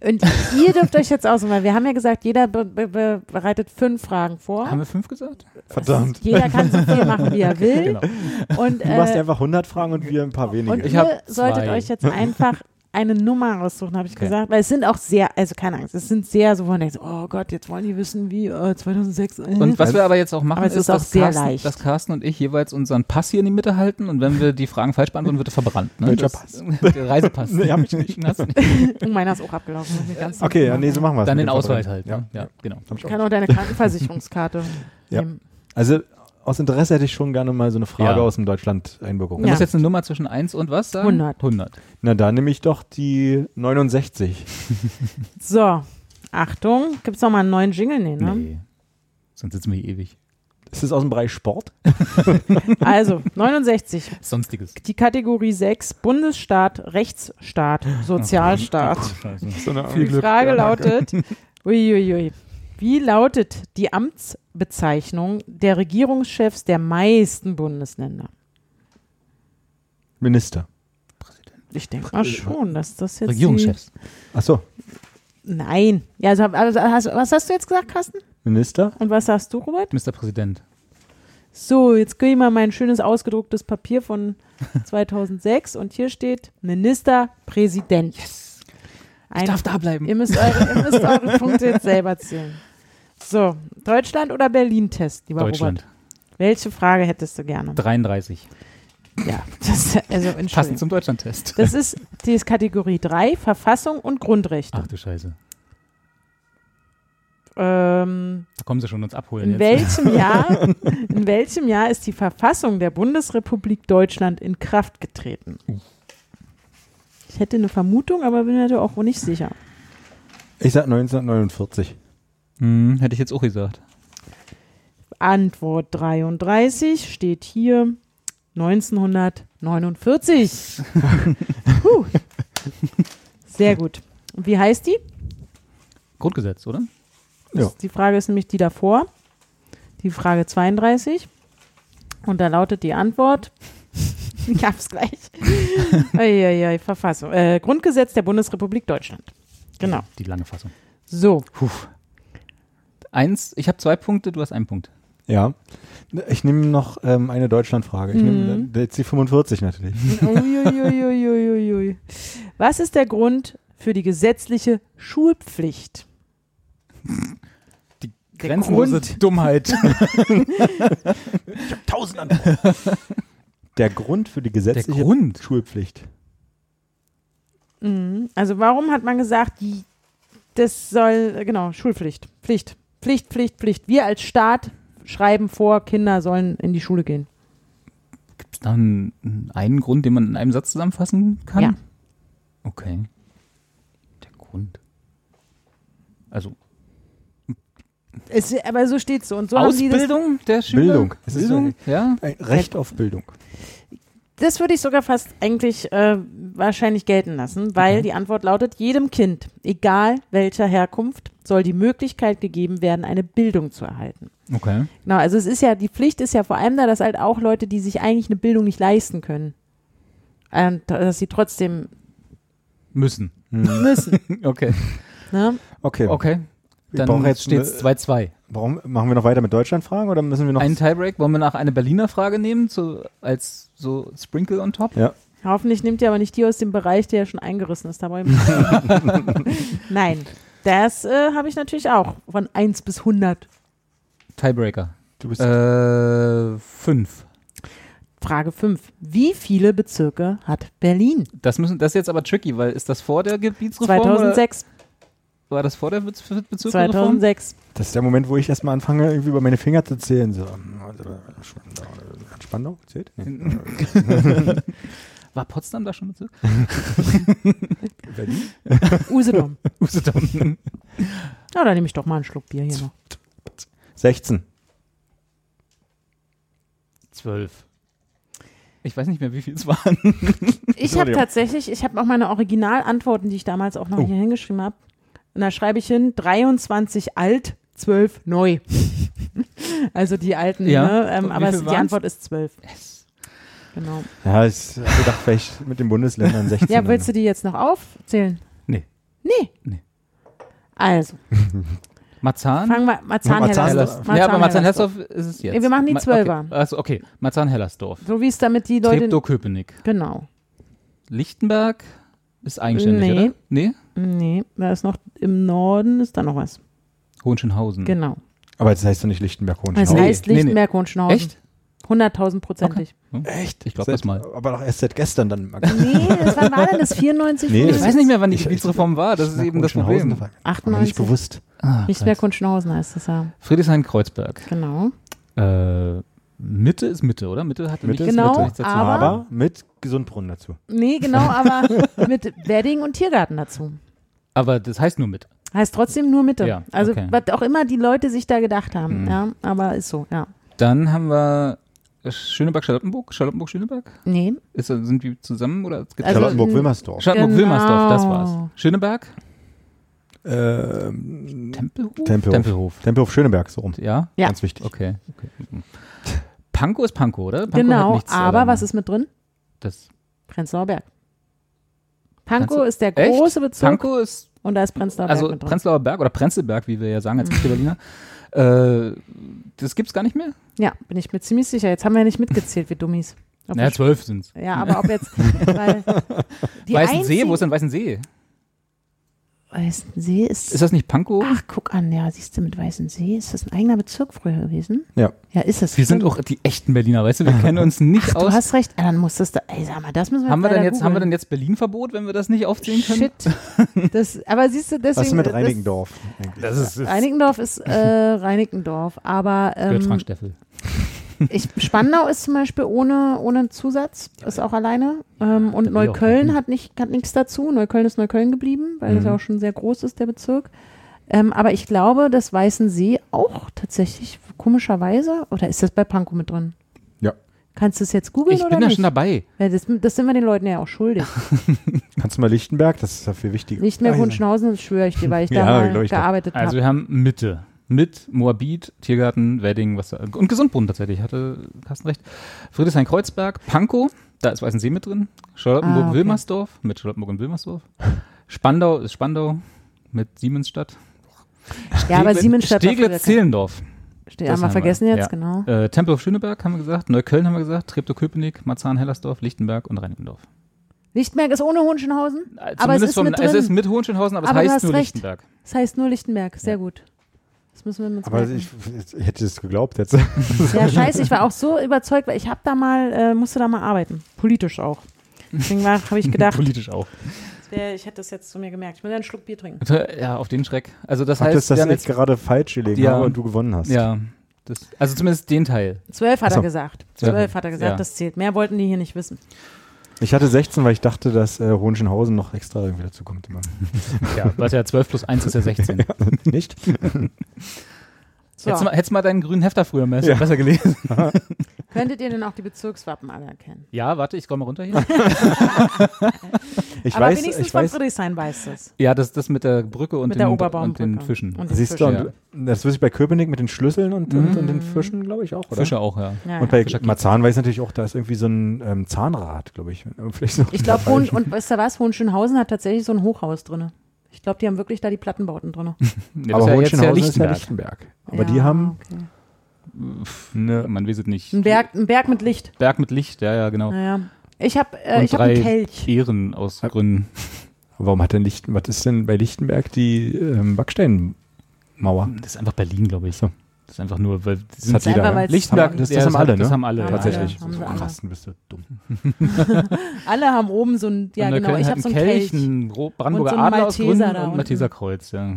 Und ihr dürft euch jetzt aussuchen, weil wir haben ja gesagt, jeder be be be bereitet fünf Fragen vor. Haben wir fünf gesagt? Verdammt. Jeder kann so viel machen, wie er will. Genau. Und, Du machst äh, einfach 100 Fragen und wir ein paar wenige. Und Ich ihr solltet zwei. euch jetzt einfach eine Nummer raussuchen, habe ich Okay. gesagt. Weil es sind auch sehr, also keine Angst, es sind sehr so, wo man denkt, oh Gott, jetzt wollen die wissen, wie äh, 2006. Äh. Und was wir aber jetzt auch machen, es ist auch dass, sehr Carsten, leicht. dass Carsten und ich jeweils unseren Pass hier in die Mitte halten und wenn wir die Fragen falsch beantworten, wird er verbrannt. Ne? Welcher das, Der Reisepass. Nee, hab ich nicht. Hast nicht. oh, meiner ist auch abgelaufen. ganz okay, ja, nee, so machen wir es. Dann den Ausweis halt. Ja. Ne? Ja, genau. Hab ich kann auch deine Krankenversicherungskarte Ja. nehmen. Also aus Interesse hätte ich schon gerne mal so eine Frage Ja. aus dem Deutschland Einbürgerung. Du Ja. musst jetzt eine Nummer zwischen 1 und was sagen? 100. 100. Na, da nehme ich doch die 69. So, Achtung, gibt es noch mal einen neuen Jingle? Nee, ne? Nee. Sonst sitzen wir hier ewig. Ist das aus dem Bereich Sport? Also, 69. Sonstiges. Die Kategorie 6, Bundesstaat, Rechtsstaat, Sozialstaat. Die Frage lautet, uiuiui, wie lautet die Amtsbezeichnung der Regierungschefs der meisten Bundesländer? Minister. Ich denke mal schon, dass das jetzt Regierungschefs. Ach so, nein. Ja, also, also, hast, was hast du jetzt gesagt, Carsten? Minister? Und was sagst du, Robert? Mr. Präsident. So, jetzt kriege ich mal mein schönes ausgedrucktes Papier von 2006 und hier steht Ministerpräsident. Yes. Ich darf da bleiben. Ihr müsst eure, ihr müsst eure Punkte jetzt selber zählen. So, Deutschland oder Berlin-Test, lieber Deutschland. Robert? Welche Frage hättest du gerne? 33. Ja, das, also Passend zum Deutschlandtest. Das ist, die ist Kategorie 3, Verfassung und Grundrechte. Ach du Scheiße. Ähm, Da kommen sie schon uns abholen in jetzt. welchem Jahr, in welchem Jahr ist die Verfassung der Bundesrepublik Deutschland in Kraft getreten? Ich hätte eine Vermutung, aber bin mir auch nicht sicher. Ich sag 1949. Hm, hätte ich jetzt auch gesagt. Antwort 33 steht hier 1949. Puh. Sehr gut. Wie heißt die? Grundgesetz, oder? Ja. Die Frage ist nämlich die davor. Die Frage 32. Und da lautet die Antwort. Ich hab's gleich. Eieiei, Verfassung. Äh, Grundgesetz der Bundesrepublik Deutschland. Genau. Die lange Fassung. So. Puh. Eins, ich habe zwei Punkte, du hast einen Punkt. Ja. Ich nehme noch ähm, eine Deutschlandfrage. Ich nehme Mhm. jetzt die 45 natürlich. Uiuiuiuiui. Was ist der Grund für die gesetzliche Schulpflicht? Die Der grenzenlose Grund. Dummheit. Tausend Der Grund für die gesetzliche Grund? Schulpflicht. Mhm. Also warum hat man gesagt, die, das soll, genau, Schulpflicht. Pflicht. Pflicht, Pflicht, Pflicht. Wir als Staat schreiben vor, Kinder sollen in die Schule gehen. Gibt es da einen, einen Grund, den man in einem Satz zusammenfassen kann? Ja. Okay. Der Grund. Also Es, aber so steht so. Und so haben die das, Ausbildung der Schüler? Bildung. Es Bildung, ja. Recht auf Bildung. Das würde ich sogar fast eigentlich äh, wahrscheinlich gelten lassen, weil Okay. die Antwort lautet, jedem Kind, egal welcher Herkunft, soll die Möglichkeit gegeben werden, eine Bildung zu erhalten. Okay. Genau, also es ist ja, die Pflicht ist ja vor allem da, dass halt auch Leute, die sich eigentlich eine Bildung nicht leisten können, und dass sie trotzdem Müssen. müssen. Okay. Ne? Okay. Okay. Dann jetzt steht es eine- 2-2. Warum machen wir noch weiter mit Deutschlandfragen oder müssen wir noch? Einen Tiebreak. Wollen wir nach eine Berliner Frage nehmen, zu, als so Sprinkle on top? ja. Hoffentlich nimmt ihr aber nicht die aus dem Bereich, der ja schon eingerissen ist. Nein, das äh, habe ich natürlich auch. Von 1 bis 100. Tiebreaker. Du bist Äh, fünf. Frage 5. Wie viele Bezirke hat Berlin? Das, müssen, das ist jetzt aber tricky, weil ist das vor der Gebietsreform 2006. oder war das vor der Bez Bezirksreform? 2006. das ist der Moment, wo ich erstmal anfange, irgendwie über meine Finger zu zählen. So. Spandau zählt? Nee. War Potsdam da schon Bezirk? Berlin? Usedom. Usedom. Ja, dann nehme ich doch mal einen Schluck Bier hier noch. 16. Zwölf. Ich weiß nicht mehr, wie viel es waren. Ich habe tatsächlich, ich habe auch meine Originalantworten, die ich damals auch noch Oh. hier hingeschrieben habe. Und da schreibe ich hin 23 alt, 12 neu. also die alten, Ja. ne? ähm, aber es, die? Antwort ist 12. Genau. Ja, ich habe gedacht, vielleicht mit den Bundesländern 16. Ja, willst du die jetzt noch aufzählen? Nee. Nee. Nee. Also, Marzahn? fangen wir Marzahn-Hellersdorf. Marzahn- ja, aber Marzahn-Hellersdorf ist es jetzt. Ja, wir machen die Zwölfer. Okay. Also, okay. Marzahn-Hellersdorf. So wie es damit die Leute. Treptow-Köpenick. Genau. Lichtenberg ist eigenständig, Nee. oder? Nee? Nee, da ist noch im Norden ist da noch was. Hohenschönhausen. Genau. Aber das heißt doch nicht lichtenberg Es hohenschönhausen heißt Nee, nee. Lichtenberg Hohenschönhausen. Echt? 100.000 prozentig. Echt? Ich glaub Seit- das mal. Aber doch erst seit gestern dann. Nee, das wann war denn das? 94? Nee, Ich weiß nicht mehr, wann die Gebietsreform war. Das ist eben das Problem. das war- war mir 98. nicht bewusst. Ah, Lichtenberg krass. Hohenschönhausen heißt das ja. Friedrichshain-Kreuzberg. Genau. Äh, Mitte ist Mitte, oder? Mitte hatte Mitte nicht Genau, Mitte nichts dazu. aber- Aber mit Gesundbrunnen dazu. Nee, genau, aber mit Wedding und Tiergarten dazu. aber das heißt nur Mitte. Heißt trotzdem nur Mitte. Ja, also, okay. was auch immer die Leute sich da gedacht haben. Mhm. Ja, aber ist so, ja. Dann haben wir Schöneberg-Charlottenburg. Charlottenburg-Schöneberg? Nee. Ist, das- sind die zusammen oder? es gibt- Also- Charlottenburg-Wilmersdorf. Charlottenburg-Wilmersdorf, das Genau. war's. Schöneberg? Ähm, Tempelhof? Tempelhof. Tempelhof. Tempelhof Schöneberg, so rum. Ja? Ja. Ganz wichtig. Okay. okay. Pankow ist Pankow, oder? Pankow genau, hat nichts, aber was ist mit drin? das? Prenzlauer Berg. Pankow ist der Echt? große Bezirk Pankow ist und da ist Prenzlauer also Berg drin. Prenzlauer Berg oder Prenzlberg, wie wir ja sagen als Mhm. Berliner. Äh, das gibt's gar nicht mehr? ja, bin ich mir ziemlich sicher. Jetzt haben wir ja nicht mitgezählt, wie Dummies. Ob Naja, zwölf sind's. ja, aber ob jetzt, weil die Weißensee, wo ist denn Weißensee? Weißensee ist, Ist das nicht Pankow? ach, guck an, ja, siehst du, mit Weißensee, ist das ein eigener Bezirk früher gewesen? Ja. Ja, ist es. wir sind auch die echten Berliner, weißt du? Wir kennen uns nicht Ach, du aus. hast recht, ja, dann muss das da, ey, sag mal, das müssen wir haben wir denn jetzt, haben wir denn jetzt Berlin-Verbot, wenn wir das nicht aufzählen können? Shit. Das, aber siehst du, deswegen. Was ist mit das- Reinickendorf? eigentlich? Das ist, das Reinickendorf ist äh, Reinickendorf, aber gehört ähm, Frank Steffel. Ich, Spandau ist zum Beispiel ohne, ohne Zusatz, ist auch alleine. Ähm, und Da Neukölln hat, nicht, hat nichts dazu. Neukölln ist Neukölln geblieben, weil das Mhm. ja auch schon sehr groß ist, der Bezirk. Ähm, aber ich glaube, dass Weißensee auch tatsächlich komischerweise, oder ist das bei Pankow mit drin? Ja. Kannst du es jetzt googeln Ich oder bin da nicht? schon dabei. Weil das, das sind wir den Leuten ja auch schuldig. Kannst du mal Lichtenberg? Das ist ja viel wichtiger. Nicht mehr Ah, Wunschenhausen, das schwöre ich dir, weil ich da Ja, doch. gearbeitet Also habe. wir haben Mitte. Mit Moabit, Tiergarten, Wedding, was und Gesundbrunnen tatsächlich, hatte Carsten recht. Friedrichshain-Kreuzberg, Pankow, da ist Weißensee mit drin. Charlottenburg-Wilmersdorf mit Charlottenburg und Wilmersdorf. Spandau ist Spandau mit Siemensstadt. Ja, aber Siemensstadt Steglitz-Zehlendorf. Ste- haben wir vergessen jetzt, ja. genau. Äh, Tempelhof-Schöneberg haben wir gesagt, Neukölln haben wir gesagt, Treptow-Köpenick, Marzahn-Hellersdorf, Lichtenberg und Reinickendorf. Lichtenberg ist ohne Hohenschönhausen, Äh, aber es ist vom- mit es drin. ist mit Hohenschönhausen, aber es Aber du heißt hast nur recht. Lichtenberg. Das heißt nur Lichtenberg, sehr Ja. gut. Das müssen wir uns Aber merken. ich, ich hätte es geglaubt jetzt. Ja, scheiße, ich war auch so überzeugt, weil ich habe da mal, äh, musste da mal arbeiten. Politisch auch. Deswegen habe ich gedacht, Politisch auch. wär, ich hätte das jetzt zu mir gemerkt. Ich will einen Schluck Bier trinken. Ja, auf den Schreck. Also das Ach, heißt, dass das haben jetzt gerade falsch gelegen Ja. habe und du gewonnen hast. ja, das, also zumindest den Teil. Zwölf hat so. er gesagt. Zwölf hat er gesagt, Ja. das zählt. Mehr wollten die hier nicht wissen. Ich hatte 16, weil ich dachte, dass äh, Hohenschönhausen noch extra irgendwie dazu kommt. Immer. Ja, was ja 12 plus 1 ist ja 16. Nicht? So, Hättest, du mal, hättest du mal deinen grünen Hefter früher besser, Ja. besser gelesen. könntet ihr denn auch die Bezirkswappen alle erkennen? Ja, warte, ich scroll mal runter hier. Ich Aber weiß, wenigstens ich von weiß. Friedrichshain weiß das. Ja, das, das mit der Brücke und, Mit den, der und den Fischen. Und den Siehst du, Fischen. und das wüsste ich bei Köpenick mit den Schlüsseln und, und, Mhm. und den Fischen, glaube ich, auch, oder? Fische auch, ja. Ja, Und ja. bei Fischer- Marzahn weiß ich natürlich auch, da ist irgendwie so ein ähm, Zahnrad, glaube ich. Vielleicht noch Ich glaube, falsche. und weißt du was, Hohenschönhausen hat tatsächlich so ein Hochhaus drin. Ich glaube, die haben wirklich da die Plattenbauten drin. Ja, Aber das ist ja jetzt ja Hohenschönhausen ist ja Lichtenberg. Lichtenberg. Aber die haben Okay. eine, Man weiß es nicht. Ein Berg, ein Berg mit Licht. Berg mit Licht, ja, ja, genau. Naja. Ich habe äh, ich hab einen Kelch. Ehren aus Gründen. warum hat denn Lichten, was ist denn bei Lichtenberg die ähm, Backsteinmauer? Das ist einfach Berlin, glaube ich. So. Das ist einfach nur, weil die Das sind hat jeder. einfach, ja? weil's- Lichtenberg, das, das, ja, haben alle, ne? Das haben alle. Ja, Tatsächlich. alle. Haben so krass, dann bist du dumm. Alle haben oben so ein, ja Und genau, ich hat habe so einen Kelch, Kelch. einen Ro- Brandenburger Und so Adler aus Malteser Gründen da und ein unten. Malteser Kreuz, ja.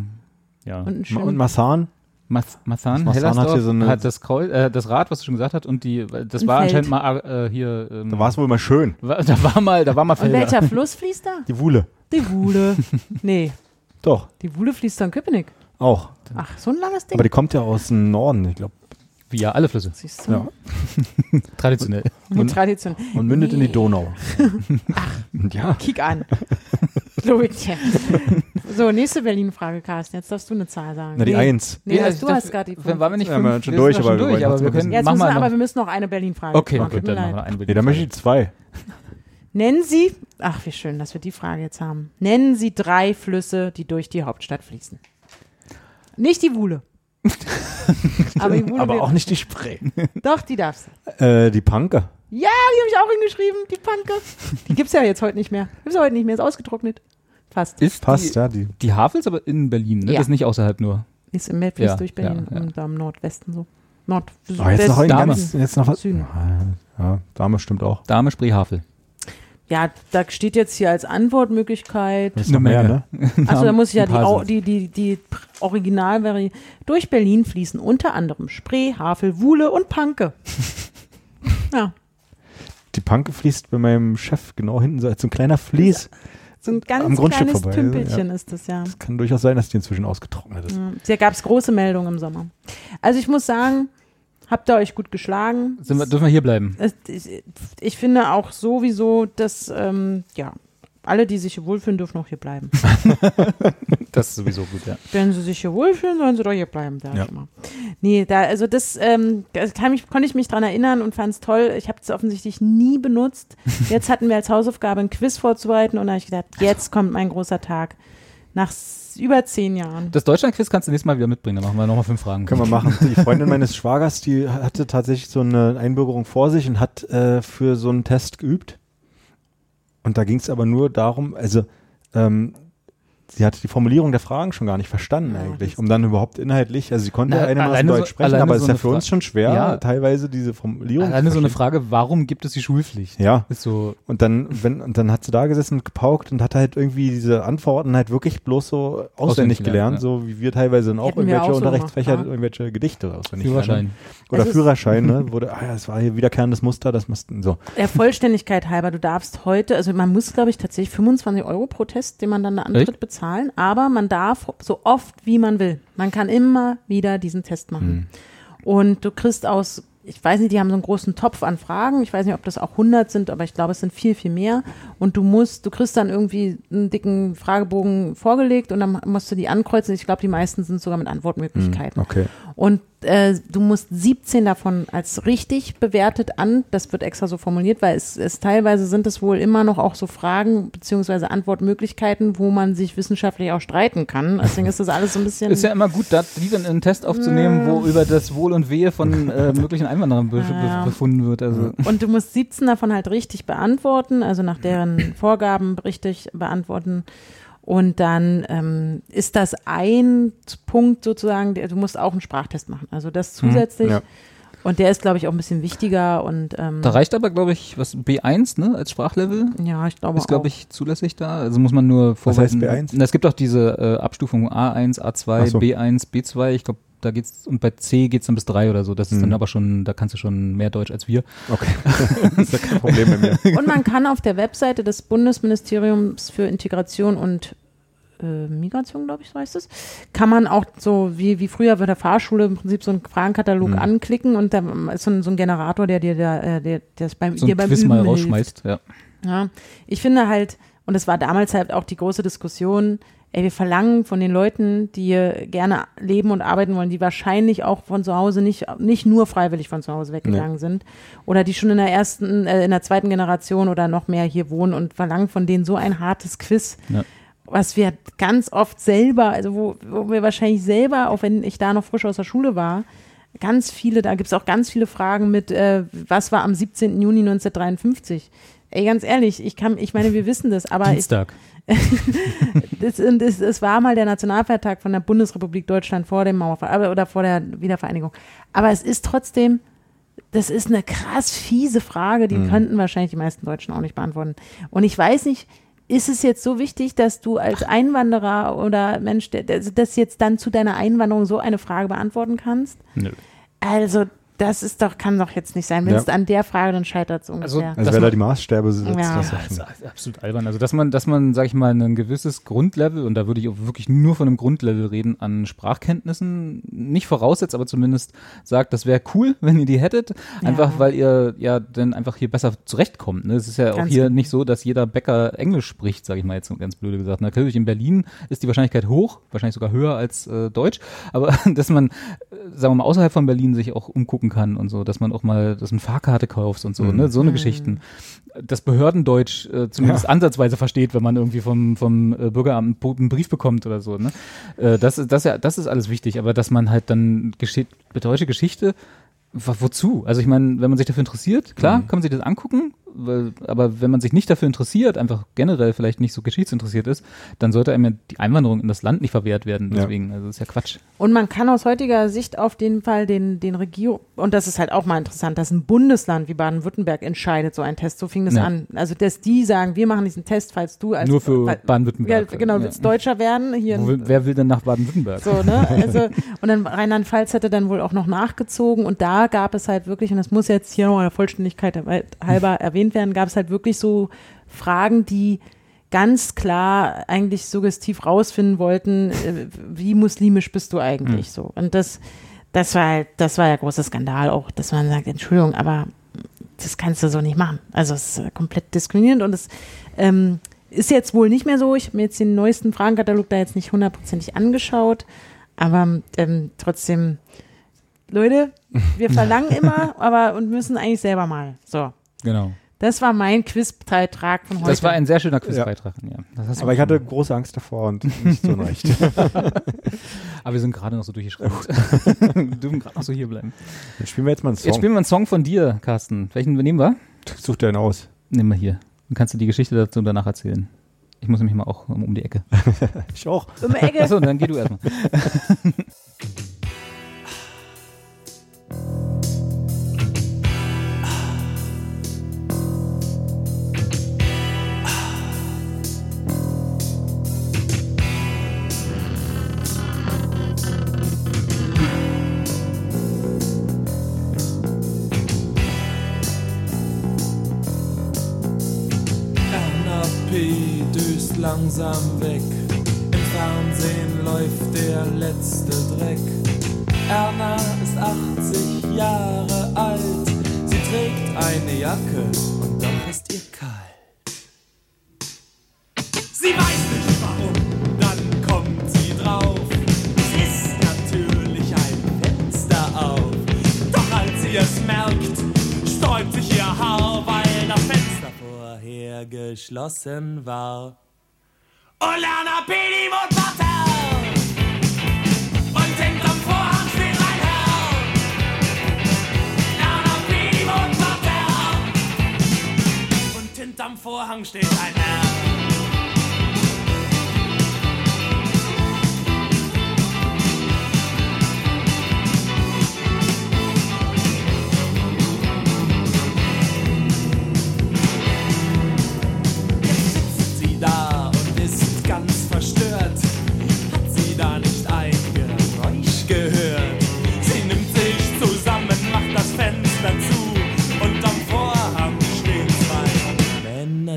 Ja. Und ein Und Massan? Math- Mathan, Marzahn hat hier so eine- hat das, Kreuz, äh, das Rad, was du schon gesagt hast, und die, das Ein war Feld. anscheinend mal äh, hier. Ähm, Da war es wohl mal schön. wa- da war mal, da war mal und Felder. welcher Fluss fließt da? Die Wuhle. Die Wuhle. nee, Doch, die Wuhle fließt da in Köpenick. auch. Ach, so ein langes Ding. Aber die kommt ja aus dem Norden, ich glaube. Wie ja, alle Flüsse. Siehst du? Ja. Traditionell. Und Tradition. Und mündet in die Donau. ja. Kick an. So, nächste Berlin-Frage, Carsten. Jetzt darfst du eine Zahl sagen. Na, die nee. Eins. Nee, Ja, hast, ich du dachte, hast gerade die Wenn waren wir nicht Ja, fünf? wir sind schon wir durch, aber durch, aber wollten wir können, Jetzt müssen wir, noch. aber wir müssen noch eine Berlin-Frage Okay, mir dann machen wir einen Nee, dann möchte ich zwei. Nennen Sie, ach wie schön, dass wir die Frage jetzt haben. Nennen Sie drei Flüsse, die durch die Hauptstadt fließen. Nicht die Wuhle. aber die Wuhle Aber auch nicht die Spree. Doch, die darfst du. Äh, die Panke. Ja, die habe ich auch hingeschrieben, die Panke. Die gibt's ja jetzt heute nicht mehr. Gibt's ja heute nicht mehr, ist ausgetrocknet. Fast. Ist Passt, die, ja. Die. die Havel ist aber in Berlin, ne? Ja. Das ist nicht außerhalb nur. Ist im fließt Ja, durch Berlin, ja, ja. im, da im Nordwesten so. Nord, Oh, jetzt noch, Dame. ganz, jetzt noch was. Süden. Ja, Dame stimmt auch. Dame, Spree, Havel. Ja, da steht jetzt hier als Antwortmöglichkeit. Das ist noch mehr, ne? Achso, da muss ich ja die, die, die, die Originalvari. Durch Berlin fließen unter anderem Spree, Havel, Wuhle und Panke. ja, Die Panke fließt bei meinem Chef genau hinten so als so ein kleiner Fließ. so ein ganz Am Grundstück kleines vorbei, Tümpelchen ist das ja. Es kann durchaus sein, dass die inzwischen ausgetrocknet ist. Mhm. Da gab es große Meldungen im Sommer. Also ich muss sagen, Habt ihr euch gut geschlagen? Sind wir, dürfen wir hier bleiben? Ich, ich finde auch sowieso, dass, ähm, ja, alle, die sich hier wohlfühlen, dürfen auch hier bleiben. Das ist sowieso gut, ja. Wenn sie sich hier wohlfühlen, sollen sie doch hier bleiben, sag Ja. ich immer. Nee, da, also das, ähm, das kann mich, konnte ich mich dran erinnern und fand es toll. Ich habe es offensichtlich nie benutzt. Jetzt hatten wir als Hausaufgabe ein Quiz vorzubereiten und da habe ich gedacht, jetzt kommt mein großer Tag. Nach über zehn Jahren. Das Deutschland-Quiz kannst du nächstes Mal wieder mitbringen, dann machen wir nochmal fünf Fragen. Können wir machen. Die Freundin meines Schwagers, die hatte tatsächlich so eine Einbürgerung vor sich und hat äh, für so einen Test geübt. Und da ging es aber nur darum, also ähm, sie hatte die Formulierung der Fragen schon gar nicht verstanden Ja, eigentlich, um dann überhaupt inhaltlich, also sie konnte Na, einigermaßen alleine so- Deutsch sprechen, aber es so ist ja für uns Fra- schon schwer, Ja. teilweise diese Formulierung. Alleine so eine. Frage, warum gibt es die Schulpflicht? Ja, Ist so, und dann, wenn, und dann hat sie da gesessen und gepaukt und hat halt irgendwie diese Antworten halt wirklich bloß so auswendig, Auswendig gelernt, gelernt, ja. so wie wir teilweise dann auch Hätten irgendwelche auch so Unterrichtsfächer, gemacht, ja. irgendwelche Gedichte auswendig Führerschein. lernen. Oder Es Führerschein, ne? Wurde, ah ja, das war hier wiederkehrendes Muster, das mussten so. Der Vollständigkeit halber, du darfst heute, also man muss, glaube ich, tatsächlich 25 Euro pro Test, den man dann da antritt, Echt? Bezahlen, aber man darf so oft wie man will. Man kann immer wieder diesen Test machen. Und du kriegst aus, ich weiß nicht, die haben so einen großen Topf an Fragen, ich weiß nicht, ob das auch 100 sind, aber ich glaube, es sind viel, viel mehr. Und du musst, du kriegst dann irgendwie einen dicken Fragebogen vorgelegt und dann musst du die ankreuzen. Ich glaube, die meisten sind sogar mit Antwortmöglichkeiten. Okay. Und äh, du musst 17 davon als richtig bewertet an, das wird extra so formuliert, weil es, es teilweise sind es wohl immer noch auch so Fragen beziehungsweise Antwortmöglichkeiten, wo man sich wissenschaftlich auch streiten kann. Deswegen ist das alles so ein bisschen. ist ja immer gut, da, die dann in einen Test aufzunehmen, wo über das Wohl und Wehe von äh, möglichen Einwanderern be be befunden wird. Also, und du musst 17 davon halt richtig beantworten, also nach deren Vorgaben richtig beantworten. Und dann ähm, ist das ein Punkt sozusagen, der, du musst auch einen Sprachtest machen. Also das zusätzlich. ja. Und der ist, glaube ich, auch ein bisschen wichtiger und ähm, da reicht aber, glaube ich, was B1 ne, als Sprachlevel. ja, ich glaube Ist, glaube ich, zulässig da. Also muss man nur Was heißt vorweisen. B1? Na, Es gibt auch diese äh, Abstufung A1, A2, Ach so. B1, B2. Ich glaube, da geht's und bei C geht's dann bis 3 oder so. Das ist Mhm. dann aber schon, da kannst du schon mehr Deutsch als wir. Okay. das ist ja kein Problem bei mir. Und man kann auf der Webseite des Bundesministeriums für Integration und äh, Migration, glaube ich, so heißt es, kann man auch so wie, wie früher bei der Fahrschule im Prinzip so einen Fragenkatalog Mhm. anklicken und da ist so ein, so ein Generator, der dir da, äh, der, der das beim, So dir ein beim Quiz Üben mal hilft. rausschmeißt. Ja. Ja, ich finde halt, und es war damals halt auch die große Diskussion, ey, wir verlangen von den Leuten, die gerne leben und arbeiten wollen, die wahrscheinlich auch von zu Hause nicht, nicht nur freiwillig von zu Hause weggegangen sind oder die schon in der ersten, äh, in der zweiten Generation oder noch mehr hier wohnen und verlangen von denen so ein hartes Quiz. Ja. Was wir ganz oft selber, also wo, wo wir wahrscheinlich selber, auch wenn ich da noch frisch aus der Schule war, ganz viele, da gibt es auch ganz viele Fragen mit, äh, was war am 17. Juni 1953? Ey, ganz ehrlich, ich kann, ich meine, wir wissen das, aber ich, Dienstag. das, das, das war mal der Nationalfeiertag von der Bundesrepublik Deutschland vor dem Mauerfall oder vor der Wiedervereinigung. Aber es ist trotzdem, das ist eine krass fiese Frage, die könnten wahrscheinlich die meisten Deutschen auch nicht beantworten. Und ich weiß nicht, ist es jetzt so wichtig, dass du als Einwanderer oder Mensch, das jetzt dann zu deiner Einwanderung so eine Frage beantworten kannst? Nö. Also, das ist doch, kann doch jetzt nicht sein. Wenn Ja. es an der Frage, dann scheitert es ungefähr. Also Dass wer da die Maßstäbe setzt, Ja. das ist Ja, absolut albern. Also, dass man, dass man, sag ich mal, ein gewisses Grundlevel, und da würde ich auch wirklich nur von einem Grundlevel reden, an Sprachkenntnissen nicht voraussetzt, aber zumindest sagt, das wäre cool, wenn ihr die hättet. Einfach, Ja. weil ihr ja dann einfach hier besser zurechtkommt. Ne? Es ist ja auch Ganz hier genau. nicht so, dass jeder Bäcker Englisch spricht, sage ich mal jetzt ganz blöde gesagt. Natürlich in Berlin ist die Wahrscheinlichkeit hoch, wahrscheinlich sogar höher als äh, Deutsch, aber dass man, äh, sagen wir mal, außerhalb von Berlin sich auch umgucken kann und so, dass man auch mal, dass eine Fahrkarte kaufst und so, Mhm. ne? so eine Geschichten. Das Behördendeutsch äh, zumindest Ja. ansatzweise versteht, wenn man irgendwie vom, vom äh, Bürgeramt einen Brief bekommt oder so. Ne? Äh, das, ist- das, ja, das ist alles wichtig, aber dass man halt dann gesche deutsche Geschichte, wo- wozu? Also ich meine, wenn man sich dafür interessiert, klar, Mhm. kann man sich das angucken, aber wenn man sich nicht dafür interessiert, einfach generell vielleicht nicht so geschichtsinteressiert ist, dann sollte einem ja die Einwanderung in das Land nicht verwehrt werden. Ja. Deswegen, also das ist ja Quatsch. Und man kann aus heutiger Sicht auf jeden Fall den, den Regierung, und das ist halt auch mal interessant, dass ein Bundesland wie Baden-Württemberg entscheidet so einen Test. So fing das Ja. an. Also, dass die sagen, wir machen diesen Test, falls du als Nur für weil- ja, Baden-Württemberg. genau, Ja. willst Deutscher werden, hier Wo wer will denn nach Baden-Württemberg? so, ne? Also, und dann Rheinland-Pfalz hätte dann wohl auch noch nachgezogen und da gab es halt wirklich, und das muss jetzt hier nochmal der Vollständigkeit halber erwähnt werden, gab es halt wirklich so Fragen, die ganz klar eigentlich suggestiv rausfinden wollten, äh, wie muslimisch bist du eigentlich so. Und das, das war halt, das war der große Skandal auch, dass man sagt, Entschuldigung, aber das kannst du so nicht machen. Also es ist komplett diskriminierend und es ähm, ist jetzt wohl nicht mehr so. Ich habe mir jetzt den neuesten Fragenkatalog da jetzt nicht hundertprozentig angeschaut, aber ähm, trotzdem, Leute, wir verlangen immer, aber und müssen eigentlich selber mal. So, Genau. Das war mein Quizbeitrag von heute. Das war ein sehr schöner Quizbeitrag. Ja. Das hast du Aber ich hatte große Angst davor und nicht so recht. Aber wir sind gerade noch so durchgeschraubt. wir dürfen gerade noch so hier bleiben. Dann spielen wir jetzt mal einen Song. Jetzt spielen wir einen Song von dir, Carsten. Welchen nehmen wir? Such dir einen aus. Nehmen wir hier. Dann kannst du die Geschichte dazu danach erzählen. Ich muss nämlich mal auch um, um die Ecke. Ich auch. um die Ecke. Achso, dann geh du erstmal. Langsam weg. Im Fernsehen läuft der letzte Dreck. Erna ist 80 Jahre alt. Sie trägt eine Jacke und doch ist ihr kalt. Sie weiß nicht warum, dann kommt sie drauf. Es ist natürlich ein Fenster auf. Doch als sie es merkt, sträubt sich ihr Haar, weil das Fenster vorher geschlossen war. Und Lerner Pedi wohnt Parterre. Und hinterm Vorhang steht ein Herr. Lerner Pedi wohnt Parterre. Und hinterm Vorhang steht ein Herr.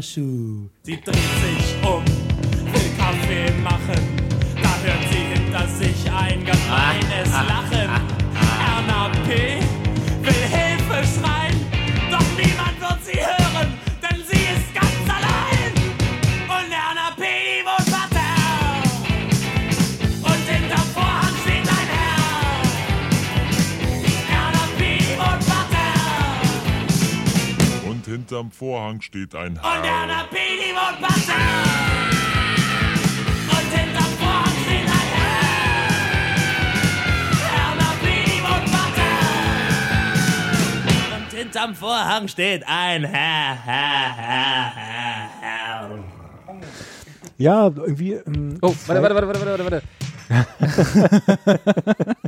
Zwei Männerschuh. Sie dreht sich um, will Kaffee machen. Da hört sie hinter sich ein gemeines Lachen. Erna P. hinterm Vorhang steht ein Parterre. Und hinterm Vorhang steht ein Herr. Wohnt hinterm Vorhang steht ein Herr, Herr, Herr, Herr, Herr. Ja, irgendwie. ähm, Oh, warte, warte, warte, warte, warte, warte.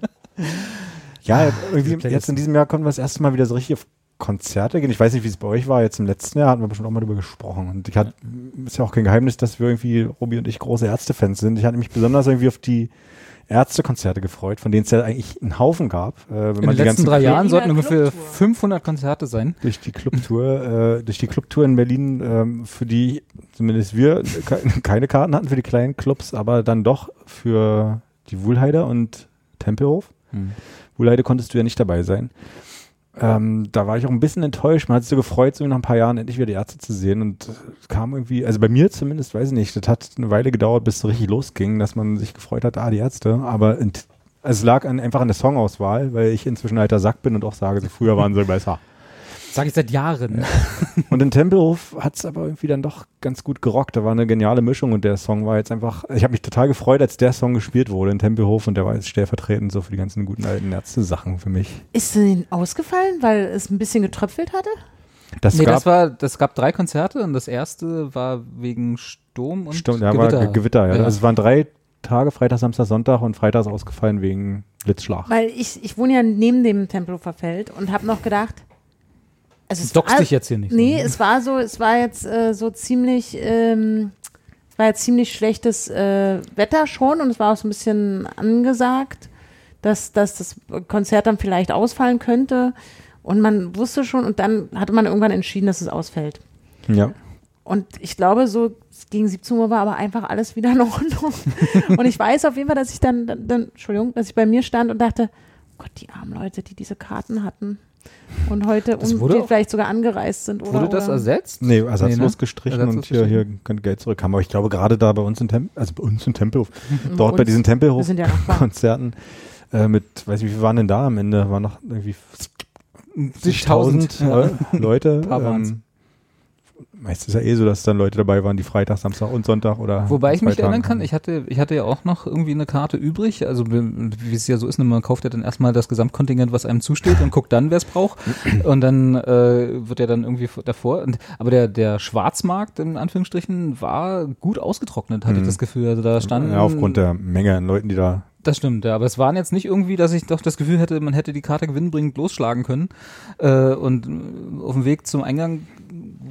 Ja, irgendwie Playlist. jetzt in diesem Jahr konnten wir das erste Mal wieder so richtig auf Konzerte gehen. Ich weiß nicht, wie es bei euch war. Jetzt im letzten Jahr hatten wir bestimmt auch mal darüber gesprochen. Und ich hatte, ist ja auch kein Geheimnis, dass wir irgendwie, Robi und ich, große Ärztefans sind. Ich hatte mich besonders irgendwie auf die Ärztekonzerte gefreut, von denen es ja eigentlich einen Haufen gab. Äh, wenn In man den die letzten drei Club- Jahren sollten ungefähr Clubtour. 500 Konzerte sein. durch die Clubtour, äh, durch die Clubtour in Berlin, ähm, für die zumindest wir ke keine Karten hatten für die kleinen Clubs, aber dann doch für die Wuhlheide und Tempelhof. Hm. Wuhlheide konntest du ja nicht dabei sein. Ähm, da war ich auch ein bisschen enttäuscht. Man hat sich so gefreut, so nach ein paar Jahren endlich wieder die Ärzte zu sehen. Und es kam irgendwie, also bei mir zumindest, weiß ich nicht, das hat eine Weile gedauert, bis es so richtig losging, dass man sich gefreut hat, ah, die Ärzte. Aber es lag an, einfach an der Songauswahl, weil ich inzwischen alter Sack bin und auch sage, so früher waren sie besser. Sag ich seit Jahren. Und in Tempelhof hat es aber irgendwie dann doch ganz gut gerockt. Da war eine geniale Mischung und der Song war jetzt einfach, ich habe mich total gefreut, als der Song gespielt wurde in Tempelhof und der war jetzt stellvertretend so für die ganzen guten alten Ärzte-Sachen für mich. Ist denn ausgefallen, weil es ein bisschen getröpfelt hatte? Das nee, gab, das war, das gab drei Konzerte und das erste war wegen Sturm und stimmt, ja, Gewitter. war Ge- Gewitter, ja. Ja. Also es waren drei Tage, Freitag, Samstag, Sonntag und Freitag ist ausgefallen wegen Blitzschlag. Weil ich, ich wohne ja neben dem Tempelhofer Feld und habe noch gedacht, also es Dockst war, dich jetzt hier nicht. Nee, so, ne? es war so, es war jetzt äh, so ziemlich, ähm, es war jetzt ziemlich schlechtes äh, Wetter schon und es war auch so ein bisschen angesagt, dass, dass das Konzert dann vielleicht ausfallen könnte. Und man wusste schon, und dann hatte man irgendwann entschieden, dass es ausfällt. Ja. Und ich glaube, so gegen 17 Uhr war aber einfach alles wieder in Ordnung. und ich weiß auf jeden Fall, dass ich dann, dann, dann, Entschuldigung, dass ich bei mir stand und dachte, Gott, die armen Leute, die diese Karten hatten und heute Das und wurde die auch- vielleicht sogar angereist sind. Oder, Wurde das oder ersetzt? Nee, ersatzlos Nee, ne? gestrichen Ersatzlos und hier, hier könnt Geld zurückhaben. Aber ich glaube, gerade da bei uns in Tempelhof, also bei uns in Tempelhof, dort bei uns. diesen sind ja. Tempelhof-Konzerten äh, mit, weiß nicht, wie viel waren denn da am Ende? Waren noch irgendwie 70.000 70.000 äh, Leute. Paar. Ähm, meist ist ja eh so, dass dann Leute dabei waren, die Freitag, Samstag und Sonntag oder Wobei ich mich Tagen erinnern kann, ich hatte, ich hatte ja auch noch irgendwie eine Karte übrig. Also wie es ja so ist, ne, man kauft ja dann erstmal das Gesamtkontingent, was einem zusteht und guckt dann, wer es braucht. Und dann äh, wird ja dann irgendwie davor. Und, aber der, der Schwarzmarkt in Anführungsstrichen war gut ausgetrocknet, hatte ich Mhm. das Gefühl. Also da standen ja, aufgrund der Menge an Leuten, die da Das stimmt, ja, aber es waren jetzt nicht irgendwie, dass ich doch das Gefühl hätte, man hätte die Karte gewinnbringend losschlagen können. Äh, und äh, auf dem Weg zum Eingang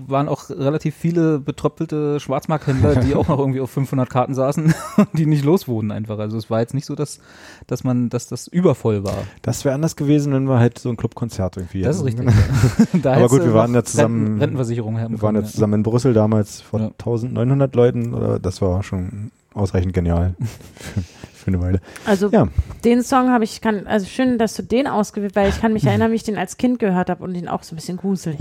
waren auch relativ viele betröppelte Schwarzmarkthändler, die auch noch irgendwie auf 500 Karten saßen und die nicht los wurden einfach. Also es war jetzt nicht so, dass, dass man, dass das übervoll war. Das wäre anders gewesen, wenn wir halt so ein Clubkonzert irgendwie Das ist hätten. richtig. ja. da Aber gut, wir waren ja zusammen- Renten, Rentenversicherung Wir waren können, jetzt zusammen in Brüssel damals vor Ja. 1900 Leuten. Oder das war schon ausreichend genial für, eine Weile. Also Ja. den Song habe ich, kann, also schön, dass du den ausgewählt, weil ich kann mich erinnern, wie ich den als Kind gehört habe und den auch so ein bisschen gruselig.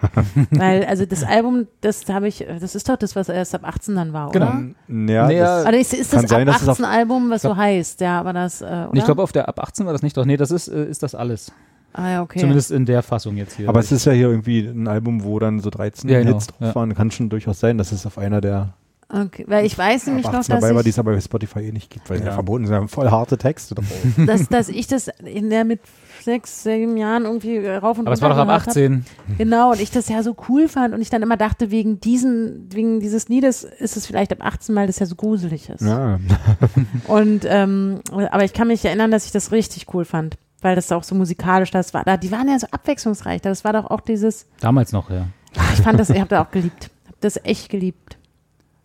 weil, also das Album, das habe ich, das ist doch das, was erst ab 18 dann war, oder? Genau. Ja, Naja, das, Oder ist, ist Kann das sein, ab dass es auf- 18 Album, was glaub- so heißt, ja, aber das, äh, ich glaube, auf der ab 18 war das nicht doch. Nee, das ist, äh, ist das alles. ah, ja, okay. Zumindest in der Fassung jetzt hier. aber es ist ja hier irgendwie ein Album, wo dann so 13 Ja, genau, Hits drauf ja. waren. Kann schon durchaus sein, dass es auf einer der okay. Weil ich weiß nämlich noch, 18 dabei dass war, die ich, es aber bei Spotify eh nicht gibt, weil sie Ja. ja verboten sind. Voll harte Texte drauf. dass, dass ich das in der mit sechs, sieben Jahren irgendwie äh, rauf und aber es war doch ab runter gehört hab. 18. Genau, und ich das ja so cool fand und ich dann immer dachte, wegen diesen, wegen dieses Liedes ist es vielleicht ab 18, weil das ja so gruselig ist. ja. Und ähm, aber ich kann mich erinnern, dass ich das richtig cool fand, weil das auch so musikalisch das war. Da, die waren ja so abwechslungsreich. Das war doch auch dieses. Damals noch, ja. Ach, ich fand das, ich habe das auch geliebt. Hab das echt geliebt.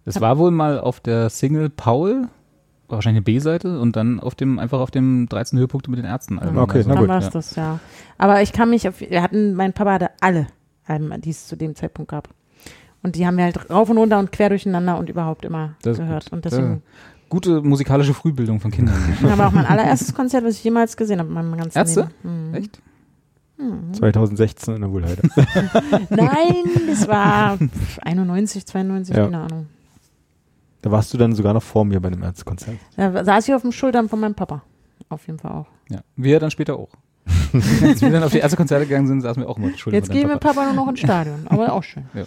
Es war wohl mal auf der Single Paul, wahrscheinlich eine B-Seite, und dann auf dem, einfach auf dem 13 Höhepunkte mit den Ärzten. Album. Okay, na Dann gut, war es ja. das, ja. Aber ich kann mich auf, wir hatten, mein Papa hatte alle Alben, die es zu dem Zeitpunkt gab. Und die haben wir halt rauf und runter und quer durcheinander und überhaupt immer Das gehört. gut. Und deswegen Gute musikalische Frühbildung von Kindern. Das war auch mein allererstes Konzert, was ich jemals gesehen habe in meinem ganzen Ärzte? Leben. Mhm. Echt? 2016 in der Wohlheide. Nein, das war 91, 92, Ja. keine Ahnung. Da warst du dann sogar noch vor mir bei dem Ärztekonzert. Da saß ich auf den Schultern von meinem Papa. Auf jeden Fall auch. Ja. Wir dann später auch. Als wir dann auf die erste Konzerte gegangen sind, saßen wir auch immer auf Jetzt gehen wir Papa nur noch ins Stadion, aber auch schön. Ja.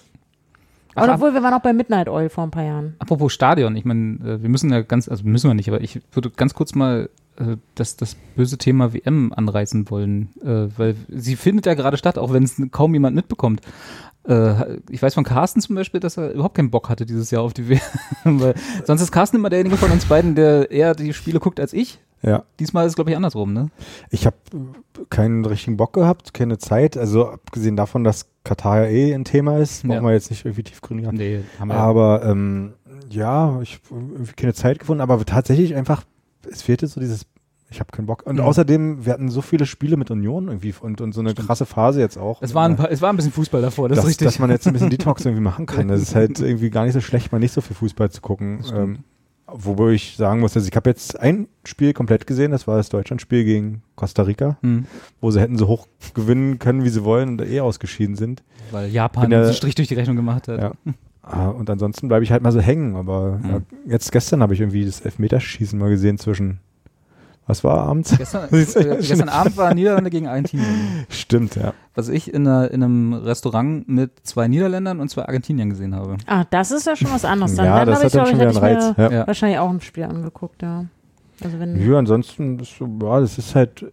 Aber obwohl, wir waren auch bei Midnight Oil vor ein paar Jahren. Apropos Stadion, ich meine, äh, wir müssen ja ganz, also müssen wir nicht, aber ich würde ganz kurz mal äh, das, das böse Thema WM anreißen wollen, äh, weil sie findet ja gerade statt, auch wenn es kaum jemand mitbekommt. Äh, ich weiß von Carsten zum Beispiel, dass er überhaupt keinen Bock hatte dieses Jahr auf die WM, weil sonst ist Carsten immer derjenige von uns beiden, der eher die Spiele guckt als ich. Ja. Diesmal ist es, glaube ich, andersrum, ne? Ich habe keinen richtigen Bock gehabt, keine Zeit. Also abgesehen davon, dass Katar ja eh ein Thema ist, brauchen Ja. wir jetzt nicht irgendwie tiefgründiger. Nee, haben wir ja. Aber ähm, ja, ich habe irgendwie keine Zeit gefunden, aber tatsächlich einfach, es fehlte so dieses, ich habe keinen Bock. Und Mhm. außerdem, wir hatten so viele Spiele mit Union irgendwie und, und so eine krasse Phase jetzt auch. Es war, ein, paar- es war ein bisschen Fußball davor, das dass, ist richtig. dass man jetzt ein bisschen Detox irgendwie machen kann. Das ist halt irgendwie gar nicht so schlecht, mal nicht so viel Fußball zu gucken. Stimmt. Ähm, wobei ich sagen muss, also ich habe jetzt ein Spiel komplett gesehen, das war das Deutschlandspiel gegen Costa Rica, Hm, wo sie hätten so hoch gewinnen können, wie sie wollen und eh ausgeschieden sind. weil Japan ja- einen Strich durch die Rechnung gemacht hat. Ja. Ah, Und ansonsten bleibe ich halt mal so hängen. Aber Mhm. ja, jetzt gestern habe ich irgendwie das Elfmeterschießen mal gesehen zwischen, was war abends? Gestern, äh, gestern Abend war Niederlande gegen Argentinien. Stimmt, ja. Was ich in, einer, in einem Restaurant mit zwei Niederländern und zwei Argentiniern gesehen habe. Ah, das ist ja schon was anderes. Dann, ja, dann das habe hat ich, dann schon ich, wieder einen Reiz. Ja. Ja. wahrscheinlich auch ein Spiel angeguckt, ja. Also wenn, Nö, ansonsten, so, ja, das ist halt,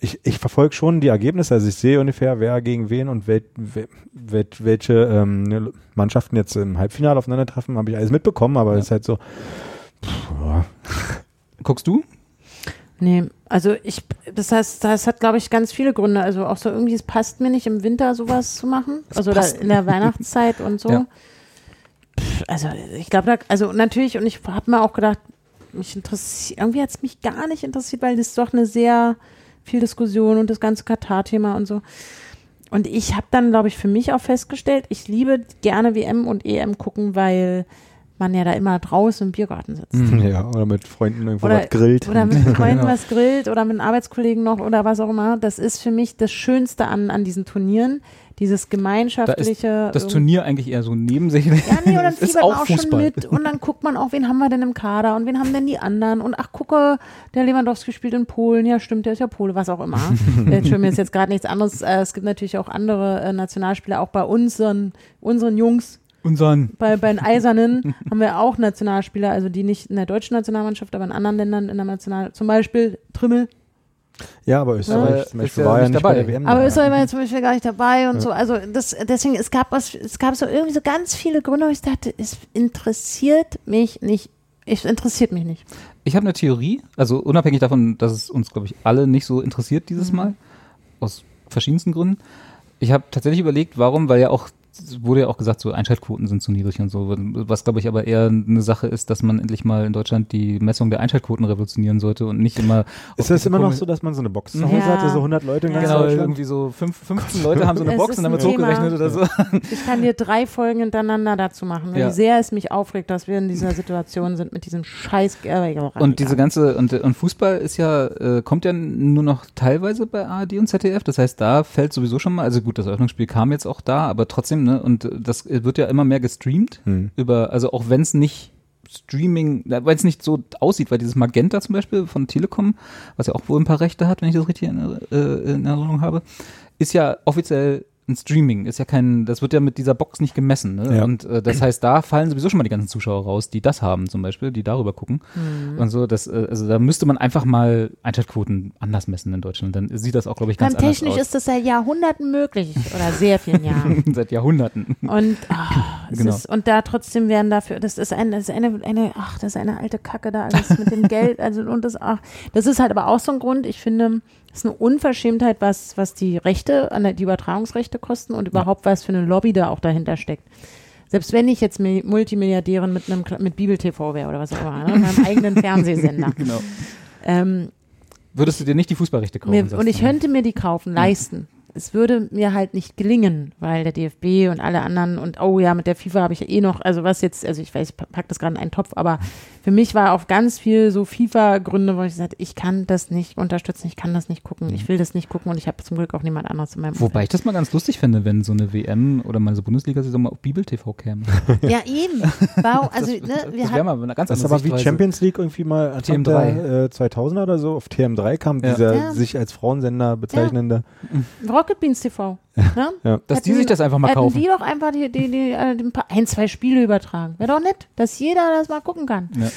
ich, ich verfolge schon die Ergebnisse, also ich sehe ungefähr, wer gegen wen und wel, wel, wel, welche ähm, Mannschaften jetzt im Halbfinale aufeinandertreffen, habe ich alles mitbekommen, aber Ja. es ist halt so, pff, ja. Guckst du? Nee, also ich, das heißt, das hat, glaube ich, ganz viele Gründe. Also auch so irgendwie, es passt mir nicht im Winter sowas zu machen. also da passt in der Weihnachtszeit und so. Ja. Pff, also ich glaube, da, also natürlich, und ich habe mir auch gedacht, mich interessiert, irgendwie hat es mich gar nicht interessiert, weil das ist doch eine sehr viel Diskussion und das ganze Katar-Thema und so. Und ich habe dann, glaube ich, für mich auch festgestellt, ich liebe gerne WM und EM gucken, weil man ja da immer draußen im Biergarten sitzt. Ja, oder mit Freunden irgendwo Oder- was grillt. Oder mit Freunden Genau. was grillt oder mit einem Arbeitskollegen noch oder was auch immer. Das ist für mich das Schönste an, an diesen Turnieren. Dieses gemeinschaftliche. Das ähm, Turnier eigentlich eher so neben sich. Ja, nee, und dann ist fiebert man auch auch schon Fußball. mit und dann guckt man auch, wen haben wir denn im Kader und wen haben denn die anderen und ach, gucke, der Lewandowski spielt in Polen, ja stimmt, der ist ja Pole, was auch immer. äh, Entschuldigung, mir ist jetzt gerade nichts anderes, äh, es gibt natürlich auch andere äh, Nationalspieler, auch bei unseren, unseren Jungs, Unseren. bei, bei den Eisernen haben wir auch Nationalspieler, also die nicht in der deutschen Nationalmannschaft, aber in anderen Ländern in der National, zum Beispiel Trimmel, Ja, aber Österreich Aber zum Beispiel ja war ja nicht dabei. bei der WM. Aber. Österreich war jetzt zum Beispiel gar nicht dabei und so. Also das, deswegen, es gab was, es gab so irgendwie so ganz viele Gründe, wo ich dachte, es interessiert mich nicht. Es interessiert mich nicht. Ich habe eine Theorie, also unabhängig davon, dass es uns, glaube ich, alle nicht so interessiert dieses Mal, aus verschiedensten Gründen. Ich habe tatsächlich überlegt, warum, weil ja auch, wurde ja auch gesagt, so Einschaltquoten sind zu niedrig und so, was glaube ich aber eher eine Sache ist, dass man endlich mal in Deutschland die Messung der Einschaltquoten revolutionieren sollte und nicht immer. auf Ist das immer noch so, dass man so eine Box zu Ja. Hause hatte, so 100 Leute in ganz Genau, Deutschland? irgendwie so fünf, 15 Leute haben so eine Es Box und dann ein wird hochgerechnet oder so. Ich kann dir drei Folgen hintereinander dazu machen, Ja. wie sehr es mich aufregt, dass wir in dieser Situation sind mit diesem Scheiß. Und diese ganze, und, und Fußball ist ja, äh, kommt ja nur noch teilweise bei ARD und ZDF. Das heißt, da fällt sowieso schon mal, also gut, das Eröffnungsspiel kam jetzt auch da, aber trotzdem, ne, und äh, das wird ja immer mehr gestreamt Hm. über, also auch wenn es nicht Streaming, weil es nicht so aussieht, weil dieses Magenta zum Beispiel von Telekom, was ja auch wohl ein paar Rechte hat, wenn ich das richtig in, äh, in Erinnerung habe, ist ja offiziell ein Streaming, ist ja kein, das wird ja mit dieser Box nicht gemessen. Ne? Ja. Und äh, das heißt, da fallen sowieso schon mal die ganzen Zuschauer raus, die das haben zum Beispiel, die darüber gucken. Und so, das, äh, also da müsste man einfach mal Einschaltquoten anders messen in Deutschland. Dann sieht das auch, glaube ich, ganz Dann anders technisch aus. ist das seit Jahrhunderten möglich oder sehr vielen Jahren. Seit Jahrhunderten. Und, es Genau. ist, und da trotzdem werden dafür, das ist, ein, das ist eine, eine, ach, das ist eine alte Kacke da alles mit dem Geld. Also, und das, ach, das ist halt aber auch so ein Grund, ich finde, ist eine Unverschämtheit, was, was die Rechte, die Übertragungsrechte kosten und überhaupt was für eine Lobby da auch dahinter steckt. Selbst wenn ich jetzt Mi- Multimilliardärin mit einem mit Bibel TV wäre oder was auch immer, ne, mit meinem eigenen Fernsehsender. Genau. Ähm, Würdest du dir nicht die Fußballrechte kaufen? mir, und ich könnte mir die kaufen, leisten. Es würde mir halt nicht gelingen, weil der DFB und alle anderen und oh ja, mit der FIFA habe ich ja eh noch, also was jetzt, also ich weiß, ich pack das gerade in einen Topf, aber für mich war auf ganz viel so FIFA-Gründe, wo ich gesagt ich kann das nicht unterstützen, ich kann das nicht gucken, ich will das nicht gucken und ich habe zum Glück auch niemand anderes in meinem Wobei ich das mal ganz lustig finde, wenn so eine WM oder mal so Bundesliga-Saison mal auf Bibel TV käme. Umfeld. Ja, eben. Warum, also, ne, wir Das wäre hatten, mal eine ganz Das ist aber wie. Champions League irgendwie mal Anfang TM3. der äh, 2000er oder so auf TM3 kam Ja. dieser Ja. sich als Frauensender bezeichnende. Rocket Beans TV. Ne? Dass die Hätten sich das einfach mal hätten kaufen. die doch einfach die, die, die, äh, die ein, zwei Spiele übertragen. Wäre doch nett, dass jeder das mal gucken kann. Ja.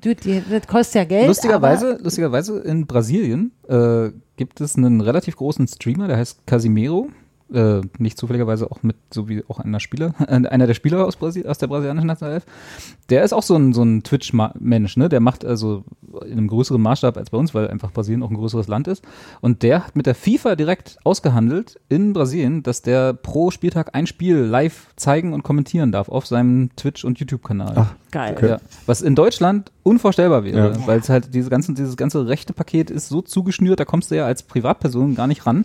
Du, die, das kostet ja Geld. Lustigerweise, lustigerweise in Brasilien äh, gibt es einen relativ großen Streamer, der heißt Casimiro. Äh, nicht zufälligerweise auch mit, so wie auch einer Spieler, äh, einer der Spieler aus, Brasil, aus der brasilianischen Nationalelf. Der ist auch so ein, so ein Twitch-Mensch, ne? Der macht also in einem größeren Maßstab als bei uns, weil einfach Brasilien auch ein größeres Land ist. Und der hat mit der FIFA direkt ausgehandelt in Brasilien, dass der pro Spieltag ein Spiel live zeigen und kommentieren darf auf seinem Twitch- und YouTube-Kanal. Ach, Geil. Okay. Ja, was in Deutschland unvorstellbar wäre, Ja. weil es halt diese ganzen, dieses ganze rechte Paket ist so zugeschnürt, da kommst du ja als Privatperson gar nicht ran.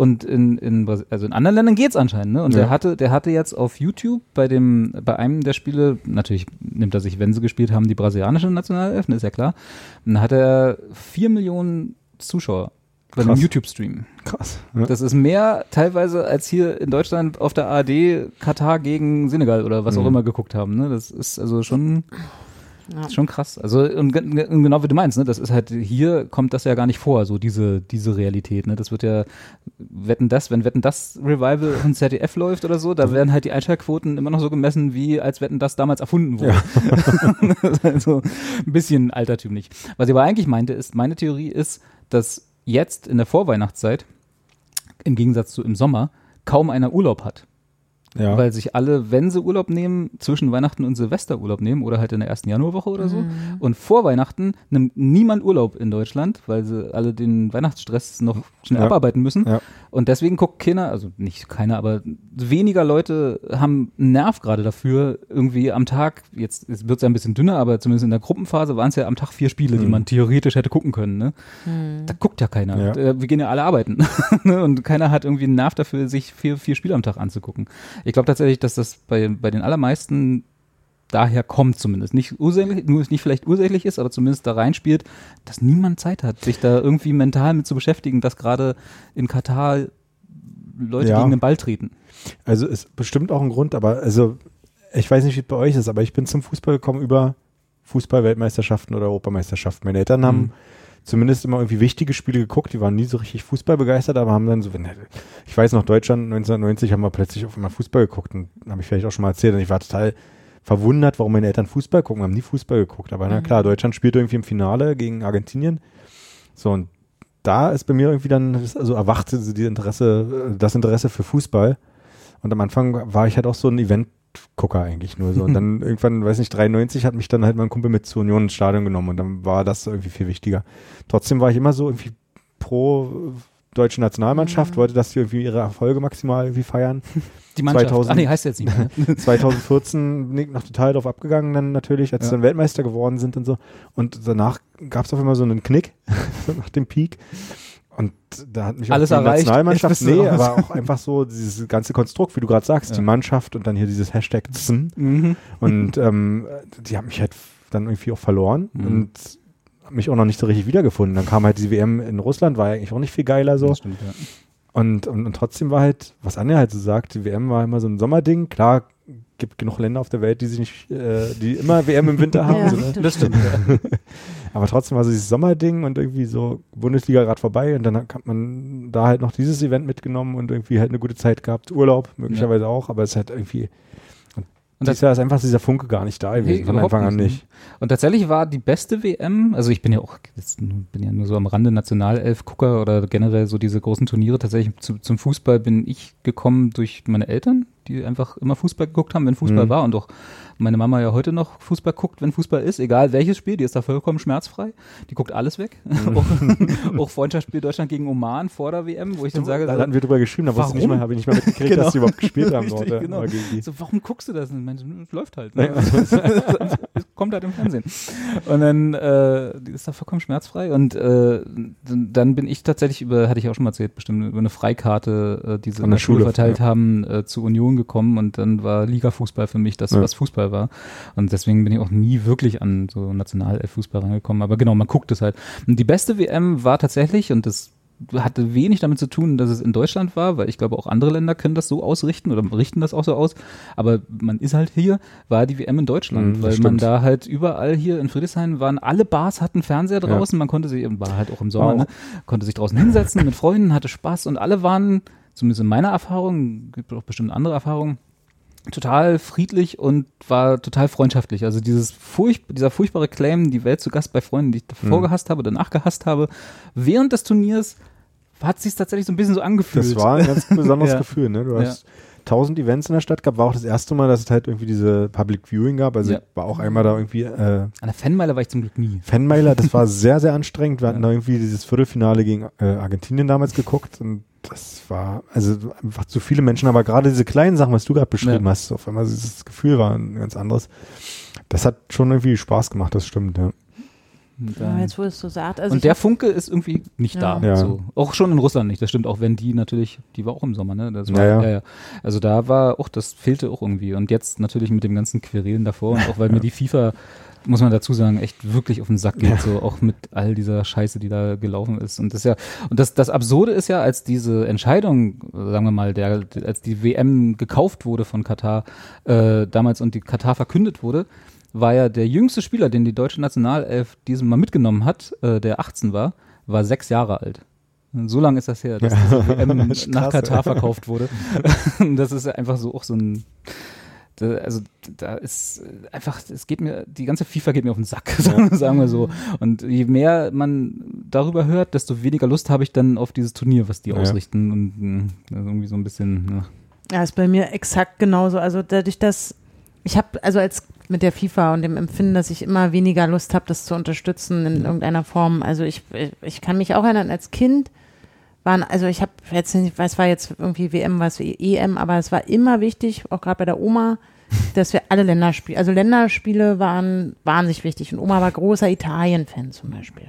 Und in, in, also in anderen Ländern geht's anscheinend, ne? Und Ja. der hatte, der hatte jetzt auf YouTube bei dem, bei einem der Spiele, natürlich nimmt er sich, wenn sie gespielt haben, die brasilianische Nationalelf, ne, ist ja klar. Dann hat er vier Millionen Zuschauer bei einem. YouTube-Stream. Krass. Ja. Das ist mehr teilweise als hier in Deutschland auf der ARD Katar gegen Senegal oder was auch Mhm. immer geguckt haben. Ne? Das ist also schon, Ja. schon krass. Also und, und genau wie du meinst, ne? das ist halt hier kommt das ja gar nicht vor, so diese diese Realität. Ne? Das wird ja wetten das, wenn wetten das Revival von ZDF läuft oder so, da werden halt die Einschaltquoten immer noch so gemessen, wie als wetten das damals erfunden wurde. ist also ein bisschen altertümlich. Was ich aber eigentlich meinte, ist, meine Theorie ist, dass jetzt in der Vorweihnachtszeit im Gegensatz zu im Sommer kaum einer Urlaub hat. Ja. Weil sich alle, wenn sie Urlaub nehmen, zwischen Weihnachten und Silvester Urlaub nehmen oder halt in der ersten Januarwoche oder so. Mhm. Und vor Weihnachten nimmt niemand Urlaub in Deutschland, weil sie alle den Weihnachtsstress noch schnell Ja. abarbeiten müssen. Ja. Und deswegen guckt keiner, also nicht keiner, aber weniger Leute haben einen Nerv gerade dafür, irgendwie am Tag, jetzt wird es ja ein bisschen dünner, aber zumindest in der Gruppenphase waren es ja am Tag vier Spiele, die Mhm. man theoretisch hätte gucken können. Ne? Hm. Da guckt ja keiner. Ja. Äh, Wir gehen ja alle arbeiten. Ne? und keiner hat irgendwie einen Nerv dafür, sich vier, vier Spiele am Tag anzugucken. Ich glaube tatsächlich, dass das bei, bei den allermeisten daher kommt zumindest. Nicht ursächlich, nur nicht vielleicht ursächlich ist, aber zumindest da reinspielt, dass niemand Zeit hat, sich da irgendwie mental mit zu beschäftigen, dass gerade in Katar Leute Ja. gegen den Ball treten. Also ist bestimmt auch ein Grund, aber also ich weiß nicht, wie es bei euch ist, aber ich bin zum Fußball gekommen über Fußball-Weltmeisterschaften oder Europameisterschaften. Meine Eltern haben Mhm. Zumindest immer irgendwie wichtige Spiele geguckt, die waren nie so richtig Fußball begeistert, aber haben dann so, wenn, ich weiß noch, Deutschland 1990 haben wir plötzlich auf einmal Fußball geguckt und habe ich vielleicht auch schon mal erzählt und ich war total verwundert, warum meine Eltern Fußball gucken, haben nie Fußball geguckt, aber na klar, Deutschland spielt irgendwie im Finale gegen Argentinien. So und da ist bei mir irgendwie dann, also erwachte die Interesse, das Interesse für Fußball. Und am Anfang war ich halt auch so ein Event-Gucker eigentlich nur so. Und dann irgendwann, weiß nicht, 93 hat mich dann halt mein Kumpel mit zur Union ins Stadion genommen und dann war das irgendwie viel wichtiger. Trotzdem war ich immer so irgendwie pro äh, deutsche Nationalmannschaft, wollte, dass die irgendwie ihre Erfolge maximal irgendwie feiern. Die Mannschaft. 2000. Ach nee, heißt jetzt nicht mehr. ne? 2014 bin ich noch total drauf abgegangen dann natürlich, als Ja. sie dann Weltmeister geworden sind und so. Und danach gab es auf einmal so einen Knick nach dem Peak. Und da hat mich Alles auch die erreicht, Nationalmannschaft, nee, aber auch einfach so dieses ganze Konstrukt, wie du gerade sagst, Ja. die Mannschaft und dann hier dieses Hashtag ZN. Mhm. Und ähm, die haben mich halt dann irgendwie auch verloren Mhm. und mich auch noch nicht so richtig wiedergefunden. Dann kam halt die WM in Russland, war ja eigentlich auch nicht viel geiler so. Stimmt, ja. Und, und, und trotzdem war halt, was Anja halt so sagt, die WM war immer so ein Sommerding. Klar, gibt genug Länder auf der Welt, die sich nicht, äh, die immer WM im Winter haben. Ja, so, ne? Das stimmt. Ja. Aber trotzdem war so dieses Sommerding und irgendwie so Bundesliga gerade vorbei und dann hat man da halt noch dieses Event mitgenommen und irgendwie halt eine gute Zeit gehabt. Urlaub möglicherweise auch, aber es ist halt irgendwie. Und, Und dieses Jahr ist einfach dieser Funke gar nicht da gewesen, Nee, von Anfang an nicht. Und tatsächlich war die beste WM, also ich bin ja auch, bin ja nur so am Rande Nationalelf-Gucker oder generell so diese großen Turniere. Tatsächlich zu, zum Fußball bin ich gekommen durch meine Eltern, die einfach immer Fußball geguckt haben, wenn Fußball Mhm. war und auch meine Mama ja heute noch Fußball guckt, wenn Fußball ist, egal welches Spiel, die ist da vollkommen schmerzfrei. Die guckt alles weg. Mhm. auch, auch Freundschaftsspiel Deutschland gegen Oman vor der WM, wo ich dann sage, Da hatten wir drüber geschrieben, da wusste ich nicht Warum? mal, habe ich nicht mal mitgekriegt, Genau. dass die überhaupt gespielt haben. Richtig, genau. So, warum guckst du das? Ich meinte, es läuft halt. Ne? Es kommt halt im Fernsehen. Und dann äh, die ist da vollkommen schmerzfrei. Und äh, dann bin ich tatsächlich über, hatte ich auch schon mal erzählt, bestimmt über eine Freikarte, äh, die sie in der der Schule Schule, verteilt ja. haben, äh, zu Union gekommen. Und dann war Liga-Fußball für mich das, Ja. was Fußball war. Und deswegen bin ich auch nie wirklich an so Nationalfußball rangekommen. Aber genau, man guckt es halt. Und die beste WM war tatsächlich, und das hatte wenig damit zu tun, dass es in Deutschland war, weil ich glaube, auch andere Länder können das so ausrichten oder richten das auch so aus. Aber man ist halt hier, war die WM in Deutschland, Mhm, weil das man stimmt. da halt überall hier in Friedrichshain waren, alle Bars hatten Fernseher draußen, man konnte sich, war halt auch im Sommer, auch- ne, konnte sich draußen hinsetzen mit Freunden, hatte Spaß und alle waren, zumindest in meiner Erfahrung, gibt auch bestimmt andere Erfahrungen, total friedlich und war total freundschaftlich. Also dieses furch dieser furchtbare Claim, die Welt zu Gast bei Freunden, die ich davor Mhm. gehasst habe, danach gehasst habe, während des Turniers hat sich tatsächlich so ein bisschen so angefühlt. Das war ein ganz besonderes Ja. Gefühl, ne? Du hast tausend Events in der Stadt gehabt, war auch das erste Mal, dass es halt irgendwie diese Public Viewing gab. Also Ja. ich war auch einmal da irgendwie äh, An der Fanmeile war ich zum Glück nie. Fanmailer, das war sehr, sehr anstrengend. Wir hatten Ja. da irgendwie dieses Viertelfinale gegen äh, Argentinien damals geguckt und das war, also einfach zu viele Menschen, aber gerade diese kleinen Sachen, was du gerade beschrieben Ja. hast, auf einmal dieses Gefühl war ein ganz anderes. Das hat schon irgendwie Spaß gemacht, das stimmt, ja. Und, Ja, jetzt wo es so sagt. Also und der Funke ist irgendwie nicht Ja. da. Ja. So. Auch schon in Russland nicht, das stimmt. Auch wenn die natürlich, die war auch im Sommer, ne? Das war, Ja, ja, ja. ja. Also da war auch, das fehlte auch irgendwie. Und jetzt natürlich mit dem ganzen Querelen davor und auch weil mir die FIFA, muss man dazu sagen, echt wirklich auf den Sack geht, so auch mit all dieser Scheiße, die da gelaufen ist. Und das ja, und das, das Absurde ist ja, als diese Entscheidung, sagen wir mal, der, als die WM gekauft wurde von Katar äh, damals und die Katar verkündet wurde, war ja der jüngste Spieler, den die deutsche Nationalelf diesem Mal mitgenommen hat, äh, der 18 war, war sechs Jahre alt. So lange ist das her, dass WM Das ist nach krass, Katar verkauft wurde. Das ist einfach so auch so ein da, also da ist äh, einfach, es geht mir, die ganze FIFA geht mir auf den Sack, sagen sagen wir so. Und je mehr man darüber hört, desto weniger Lust habe ich dann auf dieses Turnier, was die Ja. ausrichten und also irgendwie so ein bisschen, ja. Ja, ist bei mir exakt genauso. Also dadurch, dass ich habe, also als mit der FIFA und dem Empfinden, dass ich immer weniger Lust habe, das zu unterstützen in irgendeiner Form. Also ich, ich kann mich auch erinnern, als Kind waren, also ich habe jetzt nicht, es war jetzt irgendwie WM, was EM, aber es war immer wichtig, auch gerade bei der Oma, dass wir alle Länderspiele, also Länderspiele waren wahnsinnig wichtig und Oma war großer Italien-Fan zum Beispiel.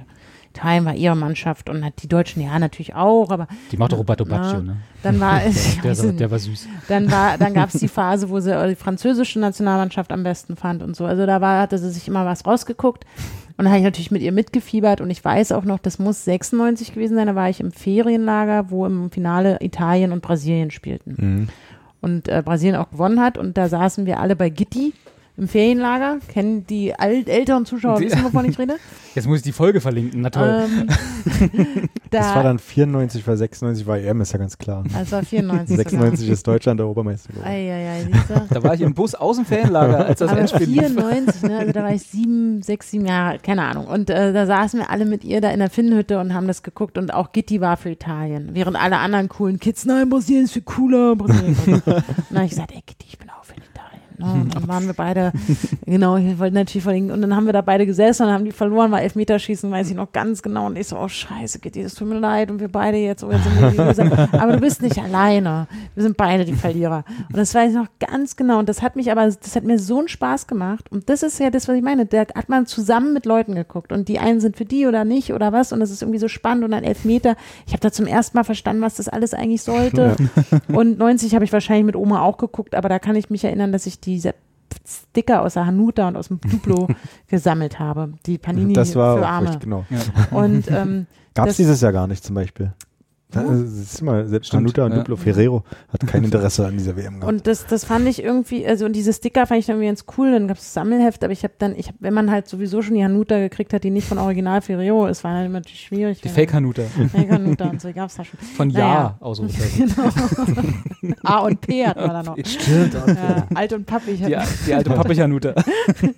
Italien war ihre Mannschaft und hat die Deutschen ja natürlich auch, aber Die macht Roberto Baggio, ne? dann war es, Der, der, der war süß. dann war, dann gab es die Phase, wo sie die französische Nationalmannschaft am besten fand und so. Also da war, hatte sie sich immer was rausgeguckt. Und da habe ich natürlich mit ihr mitgefiebert und ich weiß auch noch, das muss 96 gewesen sein, da war ich im Ferienlager, wo im Finale Italien und Brasilien spielten. Mhm. Und äh, Brasilien auch gewonnen hat und da saßen wir alle bei Gitti im Ferienlager. Kennen die alt, älteren Zuschauer Die- wissen, wovon ich rede? Jetzt muss ich die Folge verlinken, na toll. Ähm, da, Das war dann 94, weil 96 war EM, ist ja ganz klar. also war 94. 96 ist Deutschland der geworden. Du? da war ich im Bus aus dem Ferienlager, als das Aber Endspiel lief. 94, ne? also da war ich sieben, sechs, sieben Jahre keine Ahnung. Und äh, da saßen wir alle mit ihr da in der Finnhütte und haben das geguckt und auch Gitti war für Italien. Während alle anderen coolen Kids, nein, Brasilien ist viel cooler. Brasilien. und dann habe ich gesagt, ey Gitti, ich bin auch. Ne? Und dann waren wir beide, genau, ich wollte natürlich verlinken. Und dann haben wir da beide gesessen und haben die verloren, war Elfmeterschießen, weiß ich noch ganz genau. Und ich so, oh scheiße, Gitti, das tut mir leid. Und wir beide jetzt, oh, jetzt sind wir die Loser. Aber du bist nicht alleine. Wir sind beide die Verlierer. Und das weiß ich noch ganz genau. Und das hat mich aber, das hat mir so einen Spaß gemacht. Und das ist ja das, was ich meine. Da hat man zusammen mit Leuten geguckt. Und die einen sind für die oder nicht oder was. Und das ist irgendwie so spannend. Und dann Elfmeter. Ich habe da zum ersten Mal verstanden, was das alles eigentlich sollte. Und 90 habe ich wahrscheinlich mit Oma auch geguckt. Aber da kann ich mich erinnern, dass ich diese Sticker aus der Hanuta und aus dem Duplo gesammelt habe. Die Panini Das war für Arme. richtig, genau. Und ähm, Gab es dieses Jahr gar nicht zum Beispiel. Da, das ist immer, selbst Stimmt, Hanuta und ja. Duplo Ferrero hat kein Interesse an dieser WM gehabt. Und das, das fand ich irgendwie, also und diese Sticker fand ich dann irgendwie ganz cool, dann gab es Sammelheft, aber ich habe dann, ich hab, wenn man halt sowieso schon die Hanuta gekriegt hat, die nicht von Original Ferrero ist, war dann immer natürlich schwierig. Die Fake Hanuta. Fake Hanuta und so gab es da schon. Von Ja, Naja. Ausrufezeichen. Genau. A und P hatten wir da noch. Stimmt. Ja, alt und pappig. Die, die alte Pappich-Hanuta.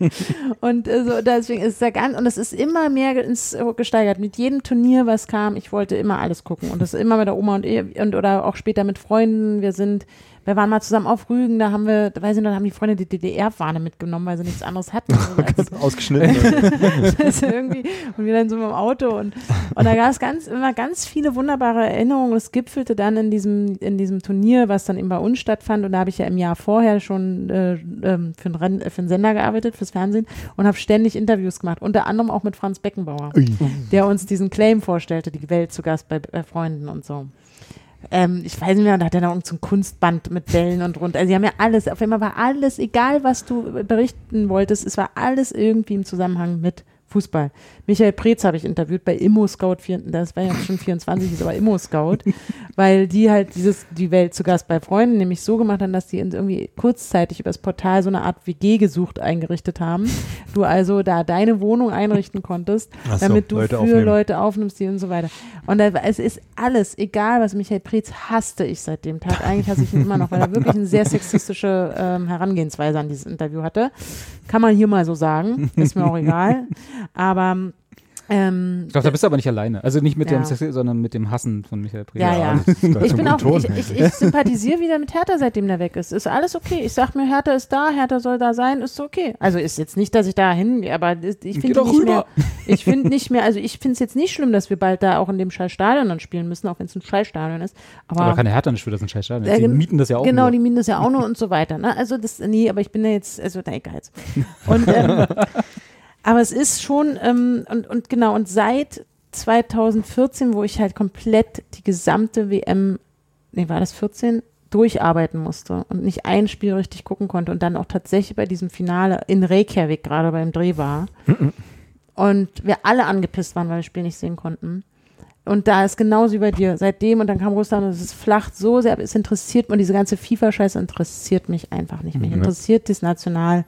Und äh, so, deswegen ist es da ganz, und es ist immer mehr ins, gesteigert. Mit jedem Turnier, was kam, ich wollte immer alles gucken. Und das immer mit der Oma und, und oder auch später mit Freunden. Wir sind, wir waren mal zusammen auf Rügen, da haben wir, da weiß ich noch, da haben die Freunde die DDR-Fahne mitgenommen, weil sie nichts anderes hatten. Also als- Ausgeschnitten. irgendwie, und wir dann so mit dem Auto und, und da gab es ganz, immer ganz viele wunderbare Erinnerungen. Es gipfelte dann in diesem, in diesem Turnier, was dann eben bei uns stattfand. Und da habe ich ja im Jahr vorher schon äh, ähm, für, einen äh, für einen Sender gearbeitet, fürs Fernsehen und habe ständig Interviews gemacht. Unter anderem auch mit Franz Beckenbauer, der uns diesen Claim vorstellte, die Welt zu Gast bei, bei Freunden und so. Ähm, ich weiß nicht mehr, da hat er noch irgend so Kunstband mit Bällen und rund. Also sie haben ja alles, auf einmal war alles, egal was du berichten wolltest, es war alles irgendwie im Zusammenhang mit Fußball. Michael Preetz habe ich interviewt bei Immo Scout, 4, das war ja schon 24, ist aber Immo Scout, weil die halt dieses, die Welt zu Gast bei Freunden nämlich so gemacht haben, dass die in- irgendwie kurzzeitig über das Portal so eine Art WG gesucht eingerichtet haben. Du also da deine Wohnung einrichten konntest, so, damit du Leute für aufnehmen. Leute aufnimmst, die und so weiter. Und da, es ist alles, egal was Michael Preetz hasste ich seit dem Tag. Eigentlich hasse ich ihn immer noch, weil er wirklich eine sehr sexistische ähm, Herangehensweise an dieses Interview hatte. Kann man hier mal so sagen, ist mir auch egal. Aber ähm, Ich glaube, da bist du aber nicht alleine. Also nicht mit Ja. dem Sex, sondern mit dem Hassen von Michael Preetz. Ja, ja. Ich bin auch, Ton. ich, ich, ich sympathisiere wieder mit Hertha, seitdem der weg ist. Ist alles okay. Ich sag mir, Hertha ist da, Hertha soll da sein, ist okay. Also ist jetzt nicht, dass ich da hingehe, aber ich finde nicht rüber. mehr, ich finde nicht mehr, also ich finde es jetzt nicht schlimm, dass wir bald da auch in dem Scheißstadion dann spielen müssen, auch wenn es ein Scheißstadion ist. Aber, Aber keine Hertha nicht für das ein scheiß Stadion. Äh, Die mieten das ja auch Genau, nur. die mieten das ja auch nur und so weiter. Ne? Also das, nee, aber ich bin da jetzt, also da egal jetzt. Und, ähm, aber es ist schon, ähm, und, und genau, und seit 2014, wo ich halt komplett die gesamte WM, nee, war das 14? durcharbeiten musste und nicht ein Spiel richtig gucken konnte und dann auch tatsächlich bei diesem Finale in Reykjavik gerade beim Dreh war und wir alle angepisst waren, weil wir das Spiel nicht sehen konnten. Und da ist genauso wie bei dir. Seitdem, und dann kam Russland und es ist flacht so sehr, aber es interessiert mich, diese ganze FIFA-Scheiße interessiert mich einfach nicht. Mich Mhm. interessiert das National.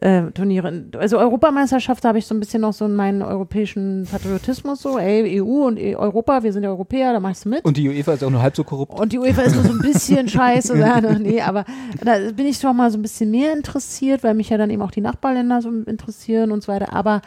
Äh, Turniere. Also Europameisterschaft da habe ich so ein bisschen noch so meinen europäischen Patriotismus so, ey, EU und E- Europa, wir sind ja Europäer, da machst du mit. Und die UEFA ist auch nur halb so korrupt. Und die UEFA ist nur so ein bisschen scheiße. Oder? Nee, aber da bin ich doch mal so ein bisschen mehr interessiert, weil mich ja dann eben auch die Nachbarländer so interessieren und so weiter. Aber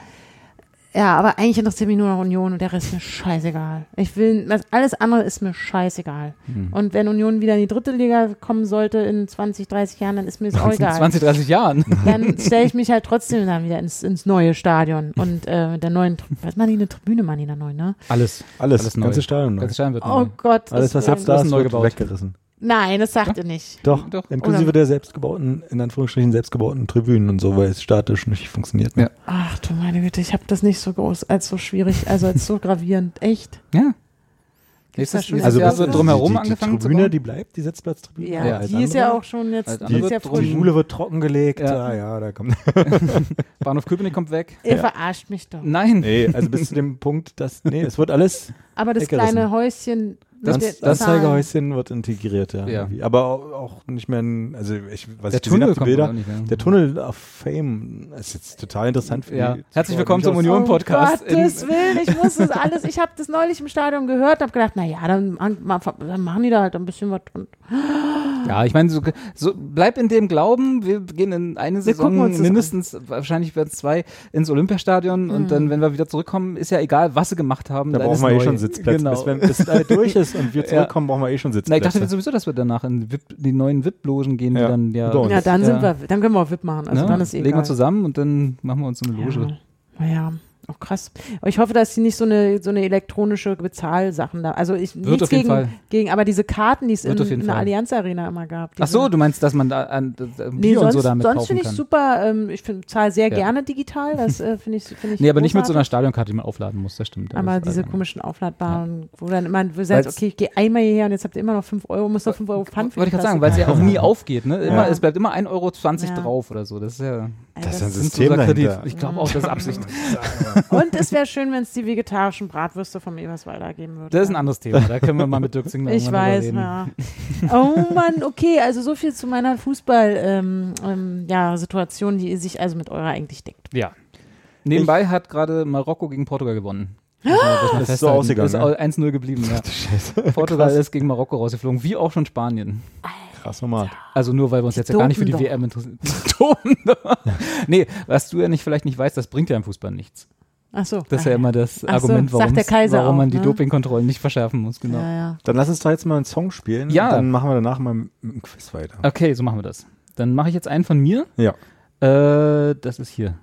ja, aber eigentlich interessiert mich nur noch Union und der Rest ist mir scheißegal. Ich will, das, alles andere ist mir scheißegal. Hm. Und wenn Union wieder in die dritte Liga kommen sollte in 20, 30 Jahren, dann ist mir das auch In egal. 20, 30 Jahren. Dann stelle ich mich halt trotzdem dann wieder ins, ins neue Stadion und äh, mit der neuen, was machen die, eine Tribüne machen die da neu, ne? Alles. Alles, Alles neu. ganze Stadion. neu. Das Stadion wird Oh neu. Gott. Alles, was das jetzt da ist ist, neu wird gebaut. weggerissen. Nein, das sagt ihr nicht. Doch, Doch. inklusive Oder- der selbstgebauten, in Anführungsstrichen selbstgebauten Tribünen und so, weil es statisch nicht funktioniert. Ja. Ach du meine Güte, ich habe das nicht so groß, als so schwierig, also als so gravierend. Echt? Ja. Nächstes, nächstes Also Jahr was- wird drumherum die, die, angefangen die Tribüne, zu die bleibt, die Sitzplatztribüne. Ja, Ja, die ist ja auch schon jetzt, die ist ja wird frisch. Die Schule wird trockengelegt. Ja. Ja, ja, da kommt. Bahnhof Köpenick kommt weg. Ihr verarscht mich doch. Nein. Nee, also bis zu dem Punkt, dass. Nee, es wird alles. Aber das Weggerissen. kleine Häuschen, Das- Das, Anzeigehäuschen wird integriert, ja. Ja. Aber auch, auch nicht mehr ein, also ich, Der ich gesehen Tunnel habe, die kommt Bilder, auch nicht mehr. der Tunnel of Fame ist jetzt total interessant für Ja. die Herzlich willkommen zum nicht Union Oh Podcast. Gottes in- Willen, ich muss das alles, ich habe das neulich im Stadion gehört und habe gedacht, naja, dann, dann machen die da halt ein bisschen was. Und Ja, ich meine, so, so bleib in dem Glauben, wir gehen in eine Wir gucken Saison mindestens, wahrscheinlich werden es zwei, ins Olympiastadion und dann, wenn wir wieder zurückkommen, ist ja egal, was sie gemacht haben. Da dann brauchen ist wir eh schon Sitzplätze. Genau. Bis, wenn, bis da durch ist und wir Ja. zurückkommen, brauchen wir eh schon Na, Sitzplätze. ich dachte sowieso, dass wir danach in VIP, die neuen VIP-Logen gehen, die Ja. dann ja. Ja, dann ja. sind wir, dann können wir auch VIP machen. Also ne? dann ist eh Legen wir zusammen und dann machen wir uns so eine Loge. Ja. Naja, auch krass. Aber ich hoffe, dass sie nicht so eine, so eine elektronische Bezahlsachen da. Also ich Wird nichts auf jeden gegen, Fall. gegen, aber diese Karten, die es in, Wird auf jeden in der Fall. Allianz Arena immer gab. Ach so, du meinst, dass man da an, äh, Nee, Bier und sonst, so damit sonst kaufen finde ich kann? super. Ähm, ich find- zahle sehr Ja. gerne digital. Das äh, finde ich, finde ich. Nee, aber nicht mit so einer. Stadionkarte, die man aufladen muss, das stimmt. Aber das- diese also- komischen aufladbaren, wo dann immer, wo du Weil's- sagst, okay, ich gehe einmal hierher und jetzt habt ihr immer noch 5 Euro, muss noch 5 Euro Pfand für Wollte ich die gerade sagen, weil es ja auch nie aufgeht, ne? Immer, Ja. Es bleibt immer 1,20 Euro Ja. drauf oder so. Das ist ja Ey, Das ist ein System dahinter. Ich glaube auch, das ist Absicht. Und es wäre schön, wenn es die vegetarischen Bratwürste vom Eberswalder geben würde. Das ist ein anderes Thema. Da können wir mal mit Dirk Zingler Ich weiß, reden. ja. Oh Mann, okay, also so viel zu meiner Fußball-Situation, ähm, ja, Situation, die sich also mit eurer eigentlich deckt. Ja. Nebenbei hat gerade Marokko gegen Portugal gewonnen. Das, Das ist so ausgegangen, Ist ne? au- 1-0 geblieben, ja. Portugal ist gegen Marokko rausgeflogen, wie auch schon Spanien. Krass normal. Also nur, weil wir uns jetzt ja gar nicht für die doch. WM interessieren. Nee, was du ja nicht vielleicht nicht weißt, das bringt ja im Fußball nichts. Ach so. Das ist ja immer das Ach so, Argument, sagt warum, der Kaiser warum auch, man die ne? Dopingkontrollen nicht verschärfen muss. Genau. Ja, ja. Dann lass uns doch jetzt mal einen Song spielen. Ja. Und dann machen wir danach mal mit dem Quiz weiter. Okay, so machen wir das. Dann mache ich jetzt einen von mir. Ja. Äh, das ist hier.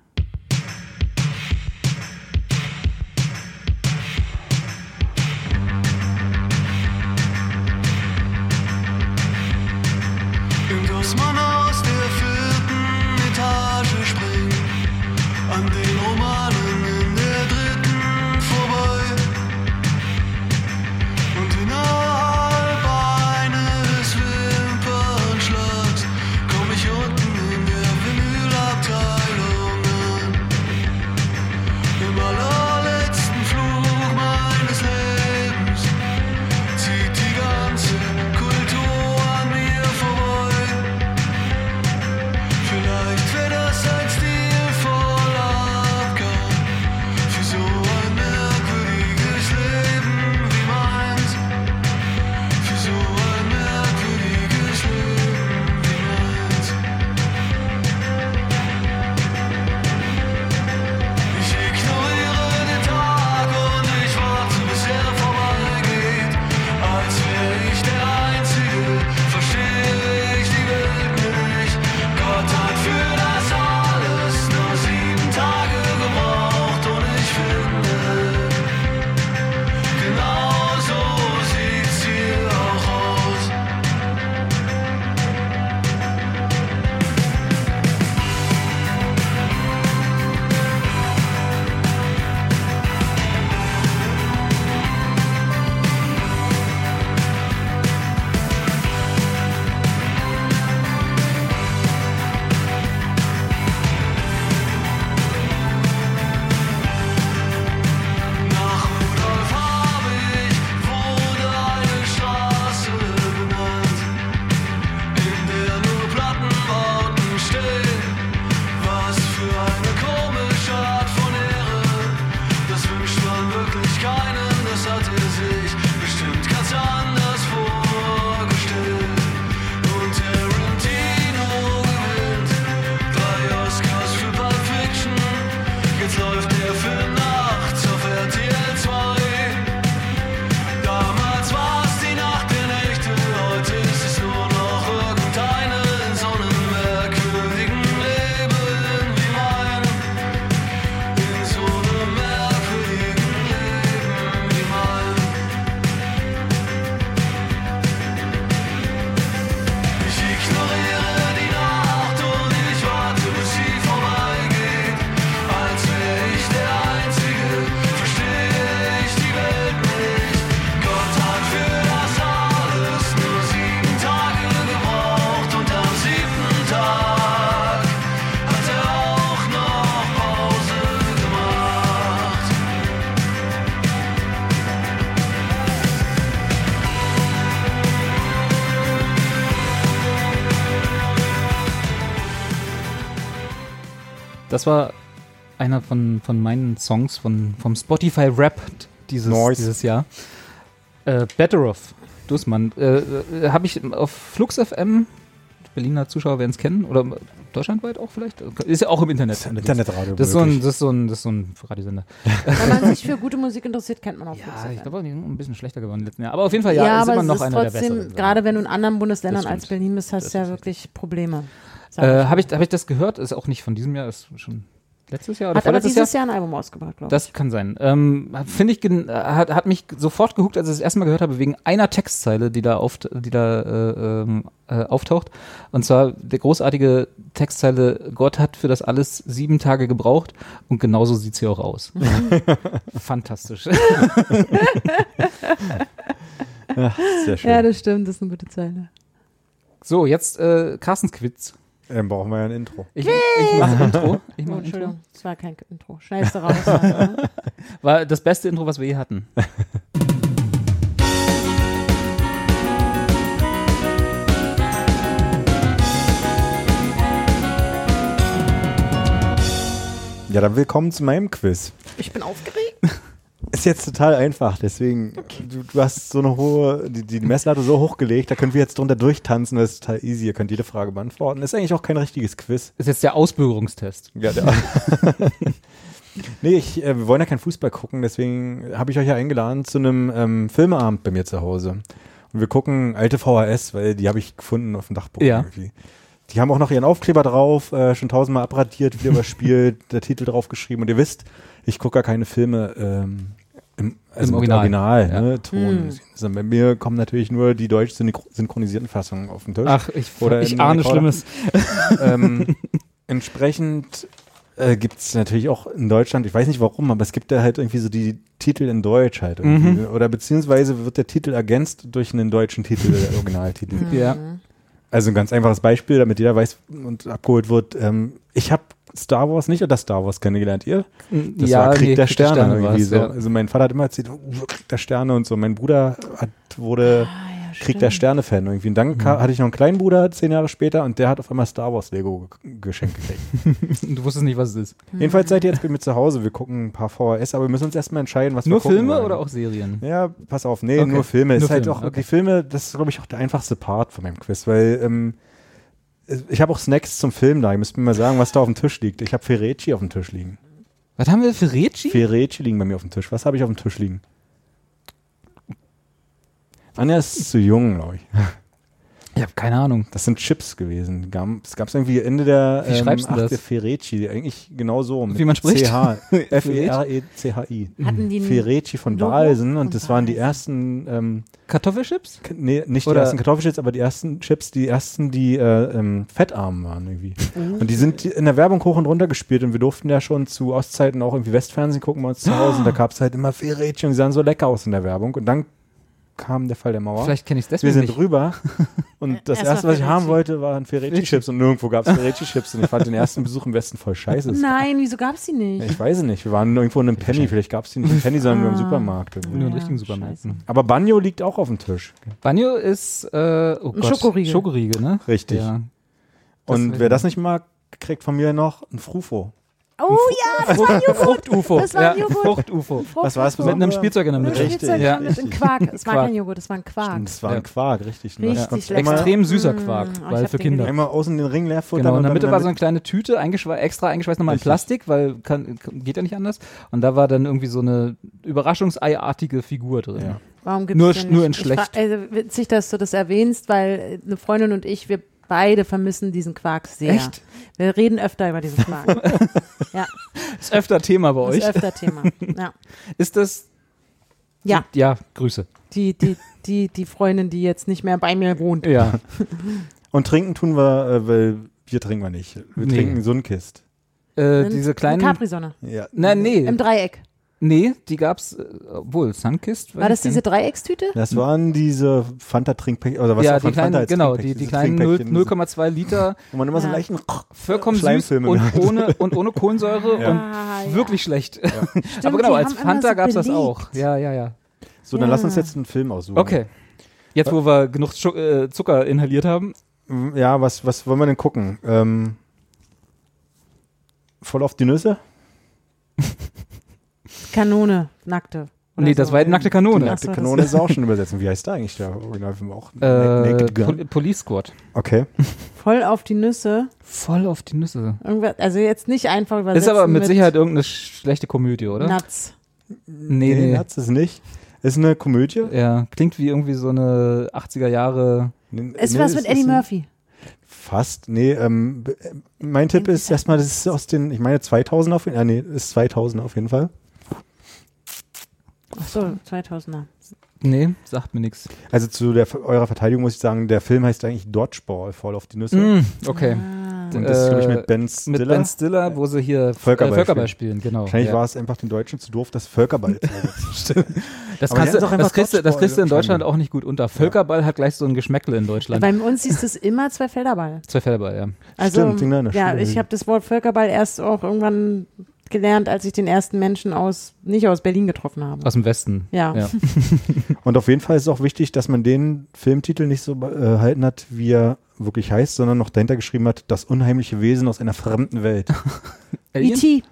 War einer von, von meinen Songs von, vom Spotify Rap dieses, Nice. dieses Jahr. Äh, Better Off, Dussmann. Äh, äh, Habe ich auf Flux FM, Berliner Zuschauer werden es kennen, oder deutschlandweit auch vielleicht? Ist ja auch im Internet. Internetradio. Das ist, so ein, das, ist so ein, das ist so ein Radiosender. Wenn man sich für gute Musik interessiert, kennt man auch Ja, Flux ich glaube, die sind ein bisschen schlechter geworden im letzten Jahr. Aber auf jeden Fall, ja, ja, ist aber immer es noch ist einer der trotzdem, besseren. gerade wenn du in anderen Bundesländern Das als. Berlin bist, hast Das du ja ist wirklich Probleme. Äh, Habe ich, hab ich das gehört? Ist auch nicht von diesem Jahr, ist schon letztes Jahr oder Hat aber vorletztes Jahr? dieses Jahr ein Album ausgebracht, glaube ich. Das kann sein. Ähm, Finde ich, äh, hat, hat mich sofort gehuckt, als ich das erste Mal gehört habe, wegen einer Textzeile, die da, auft die da äh, ähm, äh, auftaucht. Und zwar der großartige Textzeile, Gott hat für das alles sieben Tage gebraucht und genauso sieht's hier auch aus. Fantastisch. Sehr schön. Ja, das stimmt, das ist eine gute Zeile. So, jetzt äh, Carstens Quiz. Dann brauchen wir ja ein Intro. Ich, ich mache Intro. Ich Oh, mach Intro. Entschuldigung, das war kein Intro. Schnellste raus. ne? War das beste Intro, was wir je hatten. Ja, dann willkommen zu meinem Quiz. Ich bin aufgeregt. Ist jetzt total einfach, deswegen, du, du hast so eine hohe, die, die Messlatte so hochgelegt, da können wir jetzt drunter durchtanzen, das ist total easy, ihr könnt jede Frage beantworten. Ist eigentlich auch kein richtiges Quiz. Ist jetzt der Ausbürgerungstest. Ja, der nee, ich, äh, wir wollen ja keinen Fußball gucken, deswegen habe ich euch ja eingeladen zu einem ähm, Filmeabend bei mir zu Hause. Und wir gucken alte VHS, weil die habe ich gefunden auf dem Dachboden Ja. irgendwie. Die haben auch noch ihren Aufkleber drauf, äh, schon tausendmal abradiert, wieder überspielt, der Titel draufgeschrieben. Und ihr wisst, ich gucke gar keine Filme ähm, im, also Im Original. Original, ne, Ton. Sondern bei mir kommen natürlich nur die deutsch synchro- synchronisierten Fassungen auf den Tisch. Ach, ich, Oder ich ahne Rekorder. Schlimmes. ähm, entsprechend äh, gibt es natürlich auch in Deutschland, ich weiß nicht warum, aber es gibt da halt irgendwie so die Titel in Deutsch halt. irgendwie. Oder beziehungsweise wird der Titel ergänzt durch einen deutschen Titel, der Originaltitel. Ja. Also ein ganz einfaches Beispiel, damit jeder weiß und abgeholt wird. Ähm, ich habe Star Wars nicht oder Star Wars kennengelernt, ihr? Das ja, war Krieg nee, der Krieg Sterne, irgendwie war's, so. ja. Also mein Vater hat immer erzählt, oh, Krieg der Sterne und so. Mein Bruder hat, wurde Ah, ja, Krieg der. Sterne-Fan irgendwie. Und dann ka- hatte ich noch einen kleinen Bruder, zehn Jahre später, und der hat auf einmal Star Wars Lego ge geschenkt gekriegt. Du wusstest nicht, was es ist. Jedenfalls seid ihr jetzt bei mir zu Hause. Wir gucken ein paar VHS, aber wir müssen uns erstmal entscheiden, was Nur wir gucken Filme wollen. oder auch Serien? Ja, pass auf, nee, Okay. nur Filme. Nur ist halt Filme, auch, okay. Die Filme, das ist, glaube ich, auch der einfachste Part von meinem Quiz, weil ähm, ich habe auch Snacks zum Film da. Ihr müsst mir mal sagen, was da auf dem Tisch liegt. Ich habe Ferreci auf dem Tisch liegen. Was haben wir für Reci? Ferreci liegen bei mir auf dem Tisch. Was habe ich auf dem Tisch liegen? Anja ist zu jung, glaube ich. Ich habe keine Ahnung. Das sind Chips gewesen. Es gab es irgendwie Ende der Wie schreibst du das? Ferreci, eigentlich genau so. mit Wie man spricht? CH. F-E-R-E-C-H-I. Hatten die Ferreci von Logo? Balsen und das waren die ersten, ähm, Kartoffelchips? k- nee, nicht die Oder- ersten Kartoffelchips, aber die ersten Chips, die ersten, die äh, ähm, fettarm waren irgendwie. Oh. Und die sind in der Werbung hoch und runter gespielt und wir durften ja schon zu Ostzeiten auch irgendwie Westfernsehen gucken bei uns zu Hause und da gab es halt immer Ferreci und die sahen so lecker aus in der Werbung und dann kam der Fall der Mauer. Vielleicht kenne ich es Wir deswegen sind nicht. rüber und das erst erste, was ich haben wollte, waren Ferreci-Chips und nirgendwo gab es Ferreci-Chips und ich fand den ersten Besuch im Westen voll scheiße. Nein, wieso gab es die nicht? Ich weiß es nicht, wir waren irgendwo in einem Penny, vielleicht gab es die nicht im Penny, sondern nur im. Supermarkt. irgendwie. Nur in Ja, richtigen scheiße. Supermärkten. Aber Banjo liegt auch auf dem Tisch. Banjo ist äh, oh Ein Gott, Schokoriegel. Schokoriegel, ne? Richtig. Ja. Und wer das nicht mag, kriegt von mir noch ein Frufo. Oh ja, das war ein Joghurt. Frucht-UFO. Das war ein ja, Joghurt. Frucht-UFO. Was war es Mit einem Spielzeug in der Mit Mitte. Richtig, Spielzeug ja. mit einem Quark. Es war kein Joghurt, das war ein Quark. Und das war ein Quark, richtig. ne? Richtig lecker. Extrem süßer Quark, oh, weil für Kinder. Einmal außen den Ring leer futtern Genau, in der Mitte war so eine kleine Tüte, eingeschwe extra eingeschweißt nochmal in. Plastik, weil kann, geht ja nicht anders. Und da war dann irgendwie so eine Überraschungseiartige Figur drin. Ja. Warum gibt's Nur- den nur in Ich schlecht. Also witzig, dass du das erwähnst, weil eine Freundin und ich, wir beide vermissen diesen Quark sehr. Echt? Wir reden öfter über diesen Quark. ja, Ist öfter Thema bei das euch. ist öfter Thema. Ja, Ist das? ja Ja, Grüße. die, die, die, die Freundin, die jetzt nicht mehr bei mir wohnt. Ja. Und trinken tun wir, äh, weil Bier trinken wir nicht. Wir Nee. trinken Sunkist. Äh, diese eine kleinen. Capri-Sonne. Ja. Nein, nee. Im Dreieck. Nee, die gab's, äh, obwohl, Sunkist. War das diese Dreieckstüte? Das waren diese Fanta-Trinkpäckchen, oder was ja, die kleinen, Fanta genau, die, Trinkpäckchen, die kleinen 0 Trinkpäckchen, 0,2 Liter, Wo man immer so einen Ja. leichten vollkommen süß und hat. ohne, und ohne Kohlensäure Ja. und Ah, ja. wirklich schlecht. Stimmt, Aber genau, als Fanta so gab's das belegt. auch. Ja, ja, ja. So, dann Ja. lass uns jetzt einen Film aussuchen. Okay. Jetzt, wo wir genug Schu äh, Zucker inhaliert haben. Ja, was, was wollen wir denn gucken? Ähm, Voll auf die Nüsse? Kanone, nackte. Oder Nee, das war die nackte Kanone. Ach Nackte so, Kanone ist auch schon übersetzen. Wie heißt da eigentlich der Originalfilm auch? Äh, Naked Gun. Pol Police Squad. Okay. Voll auf die Nüsse. Voll auf die Nüsse. Irgendwas, also jetzt nicht einfach übersetzen Ist aber mit, Sicherheit irgendeine schlechte Komödie, oder? Nuts. nee, Nee, nee. hat's es nicht. Ist eine Komödie. Ja, klingt wie irgendwie so eine 80er Jahre. Nee, Ist nee, was mit ist Eddie Murphy. Fast. Nee, ähm, äh, mein Tipp ist erstmal, das ist aus den, ich meine 2000 auf jeden Fall. Ja, nee, ist 2000 auf jeden Fall. Ach so, 2000er. Nee, sagt mir nichts. Also zu der, eurer Verteidigung muss ich sagen, der Film heißt eigentlich Dodgeball, Voll auf die Nüsse. Mm, okay. Ah. Und das ist, glaube ich, Äh, mit Ben Stiller. Mit Ben Stiller, wo sie hier Völkerball äh, Völkerball spielen, genau. Wahrscheinlich ja. war es einfach den Deutschen zu doof, das Völkerball zu übersetzen. Das, kannst du, das, kriegst du, das kriegst du in Deutschland auch nicht gut unter. Völkerball hat gleich so ein Geschmäckle in Deutschland. Bei uns hieß es immer zwei Felderball. Zwei Felderball, ja. Also, Stimmt, ja, ich habe das Wort Völkerball erst auch irgendwann gelernt, als ich den ersten Menschen aus, nicht aus Berlin getroffen habe. Aus dem Westen. Ja. Ja. Und auf jeden Fall ist es auch wichtig, dass man den Filmtitel nicht so äh, halten hat, wie er wirklich heißt, sondern noch dahinter geschrieben hat, das unheimliche Wesen aus einer fremden Welt. Alien? E.T.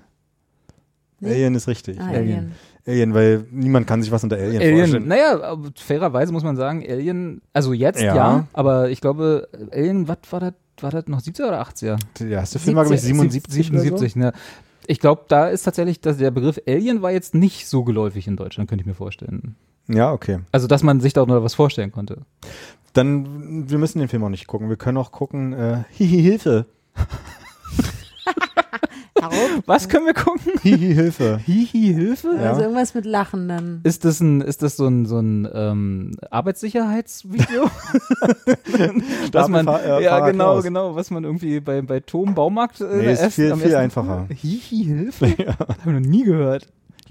Nee. Alien ist richtig. Ah, Alien. Alien. Alien, weil niemand kann sich was unter Alien, Alien, vorstellen. naja, fairerweise muss man sagen, Alien, also jetzt ja, Ja. aber ich glaube, Alien, was war das, war das noch 70er oder 80er? Der erste Film war, glaube ich, 77. 77, ne? Ich glaube, da ist tatsächlich, dass der Begriff Alien war jetzt nicht so geläufig in Deutschland, könnte ich mir vorstellen. Ja, okay. Also, dass man sich da noch was vorstellen konnte. Dann, wir müssen den Film auch nicht gucken. Wir können auch gucken, äh, Hihi, Hilfe. Was können wir gucken? Hihi, Hilfe. Hihi, Hilfe? Ja. Also irgendwas mit Lachen dann. Ist das ein, ist das so ein, so ein ähm, Arbeitssicherheitsvideo? was man, Stapelfahr- äh, ja, Fahrer genau, Klaus. genau, was man irgendwie bei, bei Tom Baumarkt äh, Nee, ist viel- am viel einfacher. Hihi, Hilfe? Ja. Hab ich noch nie gehört.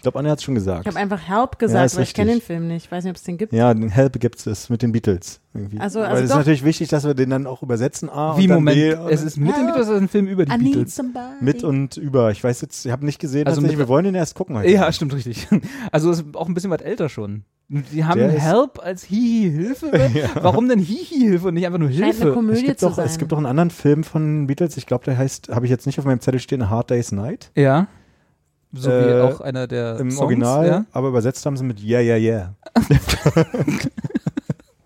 Ich glaube, Anne hat es schon gesagt. Ich habe einfach Help Ja, gesagt, ist weil ich kenne den. Film nicht. Ich weiß nicht, ob es den gibt. Ja, den Help gibt es mit den Beatles. Irgendwie. Also- Weil also es ist natürlich wichtig, dass wir den dann auch übersetzen. A Wie, Moment, B es ist mit dem Beatles oder ein Film über die I Beatles? mit und über. Ich weiß jetzt, ich habe nicht gesehen, Also mit- wir wollen den erst gucken heute. Ja, stimmt, richtig. Also ist auch ein bisschen was älter schon. Die haben Der Help als Hihi Hilfe. Warum denn Hihi Hilfe und nicht einfach nur Scheint eine Hilfe? Es Komödie gibt, zu doch, sein. es gibt doch einen anderen Film von Beatles, ich glaube, der heißt, habe ich jetzt nicht auf meinem Zettel stehen, A Hard Day's Night. Ja. So wie Äh, auch einer der Im Songs, Original, Ja? aber übersetzt haben sie mit Yeah, Yeah, Yeah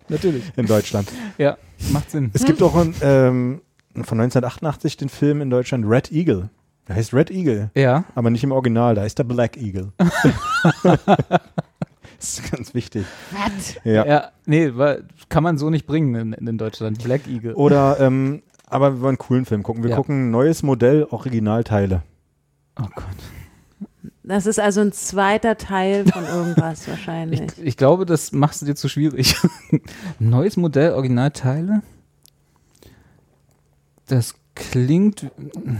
Natürlich. in Deutschland. Ja, macht Sinn. Es gibt auch einen, ähm, von 1988 den Film in Deutschland Red Eagle. Der heißt Red Eagle, Ja. aber nicht im Original, da ist der Black Eagle. das ist ganz wichtig. Ja. Ja, nee, kann man so nicht bringen in, in Deutschland. Black Eagle. Oder, ähm, aber wir wollen einen coolen Film gucken. Wir Ja. gucken neues Modell, Originalteile. Oh Gott. Das ist also ein zweiter Teil von irgendwas wahrscheinlich. Ich, ich glaube, das machst du dir zu schwierig. Neues Modell, Originalteile? Das klingt.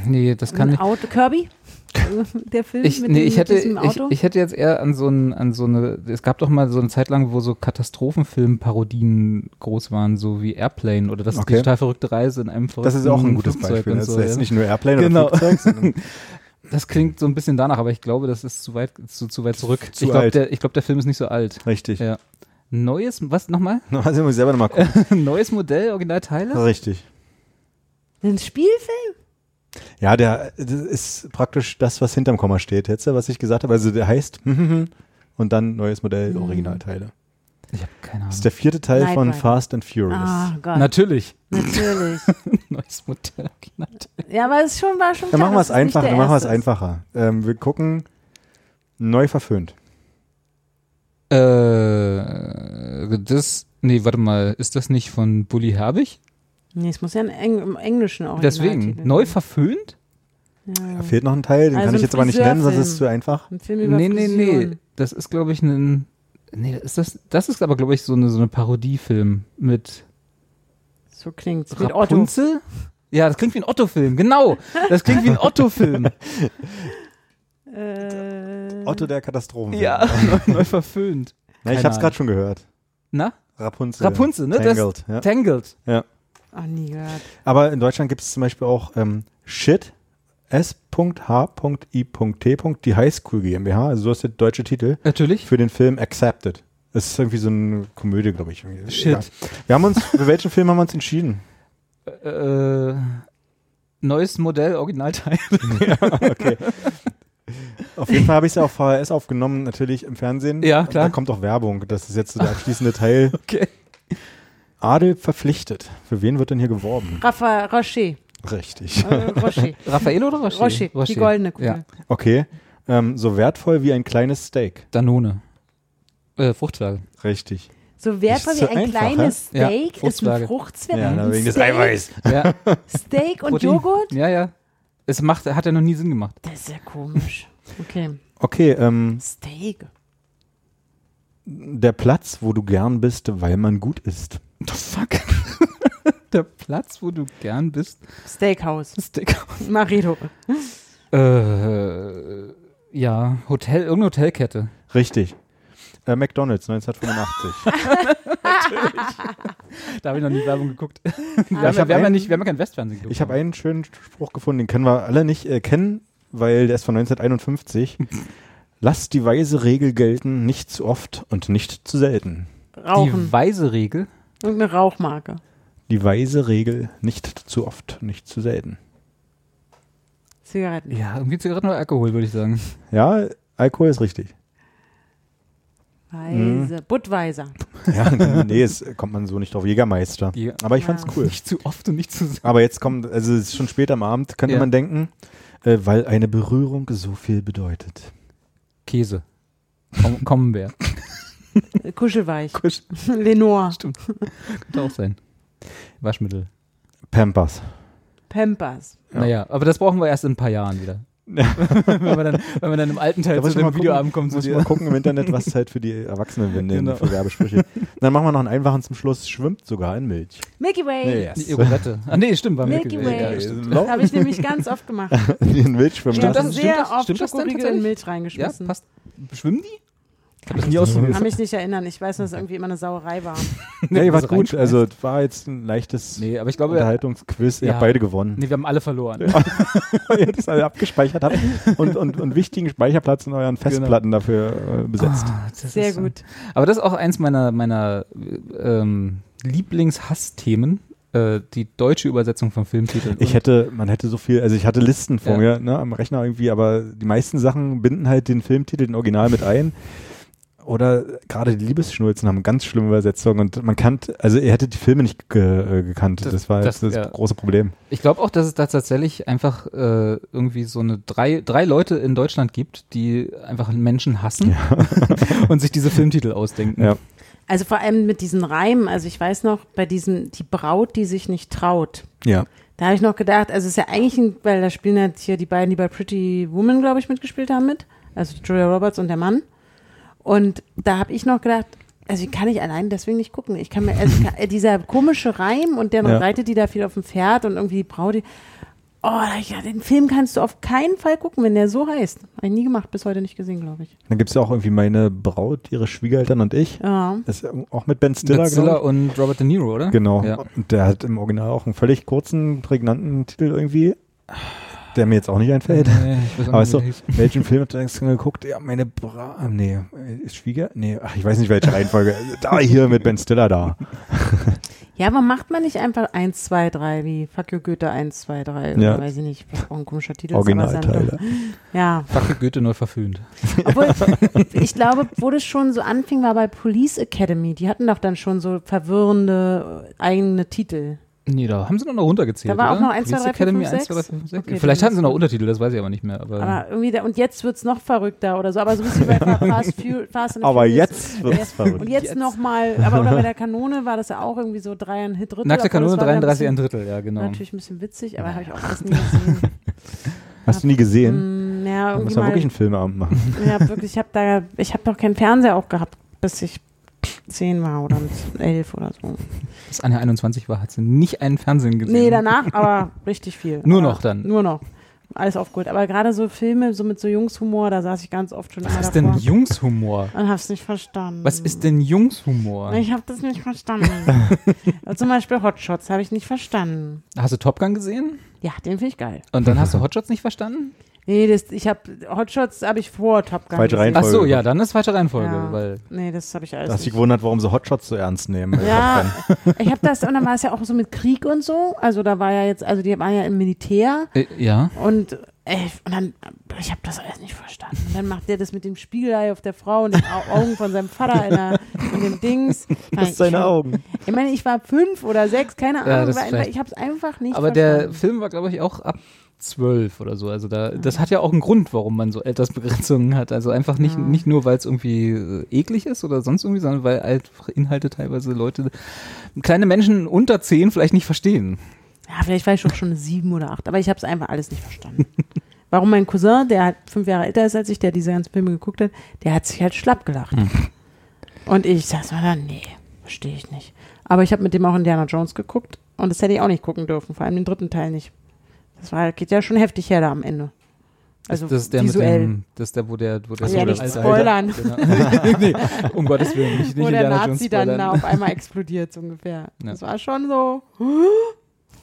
Nee, das kann ein nicht. Auto, Kirby? Der Film Ich, mit, nee, dem, ich, mit hätte, diesem ich, Auto? ich hätte jetzt eher an so, ein, an so eine. Es gab doch mal so eine Zeit lang, wo so Katastrophenfilm-Parodien groß waren, so wie Airplane oder das ist die Okay. total verrückte Reise in einem Das verrückten ist auch ein gutes Flugzeug Beispiel. und Das So, ist jetzt ja. nicht nur Airplane Genau. oder Flugzeug, sondern Das klingt so ein bisschen danach, aber ich glaube, das ist zu weit, zu, zu weit zurück. Zu ich glaube, alt. der, ich glaub, der Film ist nicht so alt. richtig. Ja. Neues, was nochmal? Also muss ich selber nochmal gucken. Neues Modell, Originalteile? Richtig. ein Spielfilm? Ja, der das ist praktisch das, was hinterm Komma steht jetzt, was ich gesagt habe. Also der heißt und dann neues Modell, Originalteile. Ich habe keine Das ist Ahnung. der vierte Teil Knight von. Fast and Furious. Ah Gott, Natürlich. natürlich. Neues Modell, Originalteile. Ja, aber es schon, war schon Dann klar, machen wir es einfacher. Dann machen wir es einfacher. Ähm, wir gucken neu verföhnt. Äh, das, nee, warte mal, ist das nicht von Bully Herbig? Nee, es muss ja ein Eng im Englischen auch Deswegen, neu verföhnt? Ja. Da fehlt noch ein Teil, den Also kann ich jetzt aber nicht nennen, sonst ist es zu einfach. Ein Film über Nee, nee, nee, Frisuren. das ist, glaube ich, ein, nee, ist das, das ist aber, glaube ich, so eine, so eine Parodiefilm mit So klingt's. Mit Otto. Ja, das klingt wie ein Otto-Film, genau. Das klingt wie ein Otto-Film. Äh, Otto der Katastrophen. ja, neu, neu verföhnt. Na, ich hab's gerade schon gehört. Na? Rapunzel. Rapunzel, ne? Tangled, das, ja. Tangled. oh, nie gehört. Aber in Deutschland gibt es zum Beispiel auch ähm, Shit, S.H.I.T. Die Highschool GmbH, also so ist der deutsche Titel, Natürlich. für den Film Accepted. Das ist irgendwie so eine Komödie, glaube ich. Shit. Egal. Wir haben uns, für welchen Film haben wir uns entschieden? Äh, Neues Modell, Originalteil. Auf jeden Fall habe ich es ja auf VHS aufgenommen, natürlich im Fernsehen. Ja, klar. Da kommt auch Werbung. Das ist jetzt so der abschließende Teil. Okay. Adel verpflichtet. Für wen wird denn hier geworben? Rafa Rocher. Richtig. Äh, Rocher. Raffaello oder Rocher? Rocher. Die goldene Kugel. Ja. Okay. Ähm, so wertvoll wie ein kleines Steak. Danone. Äh, Fruchtflage. Richtig. So wertvoll Ist wie so ein einfach, kleines? Ja, Steak ist ein. Fruchtzwerg. Ja, Ein wegen des Steak, Eiweiß. Ja. Steak und Protein. Joghurt? Ja, ja. Es macht, hat ja noch nie Sinn gemacht. Das ist ja komisch. Okay. Okay, ähm, Steak. der Platz, wo du gern bist, weil man gut ist. The fuck? Der Platz, wo du gern bist. Steakhouse. Steak. Marito. Äh, ja, Hotel, irgendeine Hotelkette. Richtig. Äh, McDonalds 1985. Da habe ich noch nie Werbung geguckt. wir, Ich haben, ja, wir, haben ja einen- nicht, wir haben ja kein Westfernsehen geguckt. Ich habe einen schönen Spruch gefunden, den können wir alle nicht äh, kennen, weil der ist von 1951. Lass die weise Regel gelten, nicht zu oft und nicht zu selten. Rauchen. Die weise Regel. Irgendeine Rauchmarke. Die weise Regel, nicht zu oft, nicht zu selten. Zigaretten. Ja, irgendwie Zigaretten oder Alkohol, würde ich sagen. Ja, Alkohol ist richtig. Weise. Budweiser. Ja, nee, es kommt man so nicht drauf. Jägermeister. Die- Aber ich fand's Ja. cool. Nicht zu oft und nicht zu sehr. Aber jetzt kommt, also es ist schon spät am Abend, könnte Ja. man denken, äh, weil eine Berührung so viel bedeutet. Käse. Kom Kommenbär. Äh, Kuschelweich. Kusch. Lenore. Stimmt. Könnte auch sein. Waschmittel. Pampers. Pampers. Ja. Naja, aber das brauchen wir erst in ein paar Jahren wieder. wenn, wir dann, wenn wir dann im alten Teil Da zu dem Videoabend zu muss ich mal gucken im Internet, was halt für die Erwachsenen wenn Genau. für Werbesprüche. Dann machen wir noch einen einfachen zum Schluss. Schwimmt sogar in Milch. Milky Way. Yes. Die Irolette. Ah, nee, stimmt, war Milky Milky Way. Way. Ja, stimmt. Das habe ich nämlich ganz oft gemacht. in Milch schwimmen Ich habe das- lassen. sehr stimmt das- oft stimmt das Schokoriegel in? Milch ja, reingeschmissen. passt. Schwimmen die? Ich habe das nie ausprobiert. kann mich nicht erinnern. Ich weiß dass es irgendwie immer eine Sauerei war. Nee, war so gut. Also es war jetzt ein leichtes Nee, aber ich glaube, Unterhaltungsquiz. Ihr Ja. habt beide gewonnen. nee, wir haben alle verloren. Weil ihr das alle abgespeichert habt und, und, und wichtigen Speicherplatz in euren Festplatten dafür äh, besetzt. Das Sehr gut. Aber das ist auch eins meiner, meiner ähm, Lieblingshassthemen, äh, die deutsche Übersetzung von Filmtiteln. Ich hätte, man hätte so viel, also ich hatte Listen vor Ja. mir, ne, am Rechner irgendwie, aber die meisten Sachen binden halt den Filmtitel, den Original mit ein. Oder gerade die Liebesschnulzen haben ganz schlimme Übersetzungen und man kann, also ihr hättet die Filme nicht ge, äh, gekannt. Das, Das- war das- jetzt das ja. große Problem. Ich glaube auch, dass es da tatsächlich einfach äh, irgendwie so eine drei, drei Leute in Deutschland gibt, die einfach Menschen hassen und sich diese Filmtitel ausdenken. Ja. Also vor allem mit diesen Reimen. Also ich weiß noch, bei diesem, die Braut, die sich nicht traut. Ja. Da habe ich noch gedacht, also es ist ja eigentlich ein, weil da spielen ja hier die beiden, die bei Pretty Woman, glaube ich, mitgespielt haben mit. Also Julia Roberts und der Mann. Und da habe ich noch gedacht, also ich kann ich allein deswegen nicht gucken. Ich kann mir, also ich kann, äh, dieser komische Reim und dann Ja. reitet die da viel auf dem Pferd und irgendwie die Braut, die, oh, gedacht, den Film kannst du auf keinen Fall gucken, wenn der so heißt. Habe ich nie gemacht, bis heute nicht gesehen, glaube ich. Dann gibt es ja auch irgendwie meine Braut, ihre Schwiegereltern und ich. Ja. Das ist auch mit Ben Stiller, Mit glaub Stiller und Robert De Niro, oder? Genau. Ja. Und der hat im Original auch einen völlig kurzen, prägnanten Titel irgendwie, der mir jetzt auch nicht einfällt. Nee, Aber nicht, so, wie der hieß. welchen Film hast du denn geguckt? Ja, meine Bra... Nee, Schwieger? Nee, ach, ich weiß nicht, welche Reihenfolge. Da, hier mit Ben Stiller da. Ja, aber macht man nicht einfach 1, 2, 3, wie Fuck you Goethe 1, 2, 3, Ja. weiß ich nicht, was auch ein komischer Titel aber Originalteile. doch- Ja, Fuck Goethe neu verföhnt. obwohl, ich glaube, wo das schon so anfing, war bei Police Academy. Die hatten doch dann schon so verwirrende eigene Titel. Nee, da haben sie noch runtergezählt. Da war auch oder? noch 1, 2, Police 3, 4, Academy 5, 1, 2, 3, 6. 5, 6. Okay, Vielleicht hatten sie noch Untertitel, das weiß ich aber nicht mehr. Aber, Aber irgendwie, da, und jetzt wird's noch verrückter oder so, aber so ein bisschen bei Fast, Fast and Aber jetzt wird's Ja. verrückt. Und jetzt, Jetzt. nochmal, aber oder bei der Kanone war das ja auch irgendwie so drei ein Hit Drittel. Nackte Kanone war wieder ein 33 ein Drittel, ja, genau. Natürlich ein bisschen witzig, aber habe ich auch das nie gesehen. Hast du nie gesehen? Mm, ja, irgendwie muss man mal, wirklich einen Filmabend machen. ja, wirklich, ich habe da, ich habe noch keinen Fernseher auch gehabt, bis ich zehn war oder elf oder so. Bis Anja 21 war, hat sie nicht einen Fernsehen gesehen. Nee, danach, aber richtig viel. Nur aber noch dann? Nur noch. Alles aufgeholt. Aber gerade so Filme, so mit so Jungshumor, da saß ich ganz oft schon Was ist denn davor. Jungshumor? Und hab's nicht verstanden. Was ist denn Jungshumor? Ich habe das nicht verstanden. Zum Beispiel Hotshots habe ich nicht verstanden. Hast du Top Gun gesehen? Ja, den finde ich geil. Und dann hast du Hotshots nicht verstanden? Nee, das, ich habe Hotshots habe ich vor Top Gun. Falsche gesehen. Ach Reihenfolge. so, ja, dann ist falsche Reihenfolge, Ja. weil Nee, das habe ich alles Da hast du dich gewundert, warum sie Hotshots so ernst nehmen. Ja, ich habe das, und dann war es ja auch so mit Krieg und so. Also da war ja jetzt, also die waren ja im Militär äh, ja. und, ey, und dann, ich habe das alles nicht verstanden. Und dann macht der das mit dem Spiegelei auf der Frau und den Au- Augen von seinem Vater in, der, in dem Dings. Das Ich sind seine war- Augen. Ich meine, ich war fünf oder sechs, keine Ja, Ahnung. war vielleicht. ich habe es einfach nicht Aber der verstanden. Film war, glaube ich, auch ab zwölf oder so. Also da, das hat ja auch einen Grund, warum man so Altersbegrenzungen hat. Also einfach nicht, Ja. nicht nur, weil es irgendwie äh, eklig ist oder sonst irgendwie, sondern weil einfach Inhalte teilweise Leute, kleine Menschen unter zehn vielleicht nicht verstehen. Ja, vielleicht war ich schon schon sieben oder acht, aber ich habe es einfach alles nicht verstanden. Warum mein Cousin, der halt fünf Jahre älter ist als ich, der diese ganzen Filme geguckt hat, der hat sich halt schlapp gelacht. Und ich saß mal da, nee, verstehe ich nicht. Aber ich habe mit dem auch Indiana Jones geguckt und das hätte ich auch nicht gucken dürfen, vor allem den dritten Teil nicht. Das war, geht ja schon heftig her da am Ende. Also das ist der visuell. mit dem, das ist der, wo der, wo der ja, so nicht spoilern. Genau. nee, um Gottes Willen, nicht, nicht wo der Nazi dann auf einmal explodiert, so ungefähr. Ja. Das war schon so.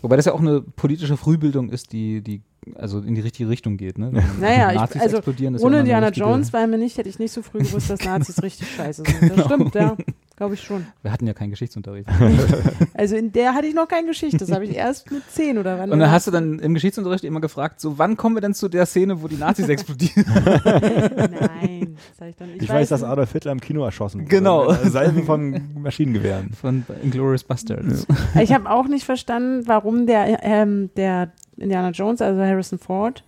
Wobei das ja auch eine politische Frühbildung ist, die, die also in die richtige Richtung geht. Ne? Naja, Nazis ich, also explodieren, ja ohne Indiana richtige- Jones war mir nicht, hätte ich nicht so früh gewusst, dass Nazis richtig scheiße sind. Genau. Das stimmt, ja. Glaube ich schon. Wir hatten ja keinen Geschichtsunterricht. Also in der hatte ich noch keine Geschichte. Das habe ich erst mit zehn oder wann. Und dann hast du dann im Geschichtsunterricht immer gefragt, so wann kommen wir denn zu der Szene, wo die Nazis explodieren? Nein, das hab ich dann. Ich, Ich weiß, dass nicht. Adolf Hitler im Kino erschossen wurde. Genau. Mit Salven von Maschinengewehren. Von Inglourious Bastards. Ich habe auch nicht verstanden, warum der, ähm, der Indiana Jones, also Harrison Ford,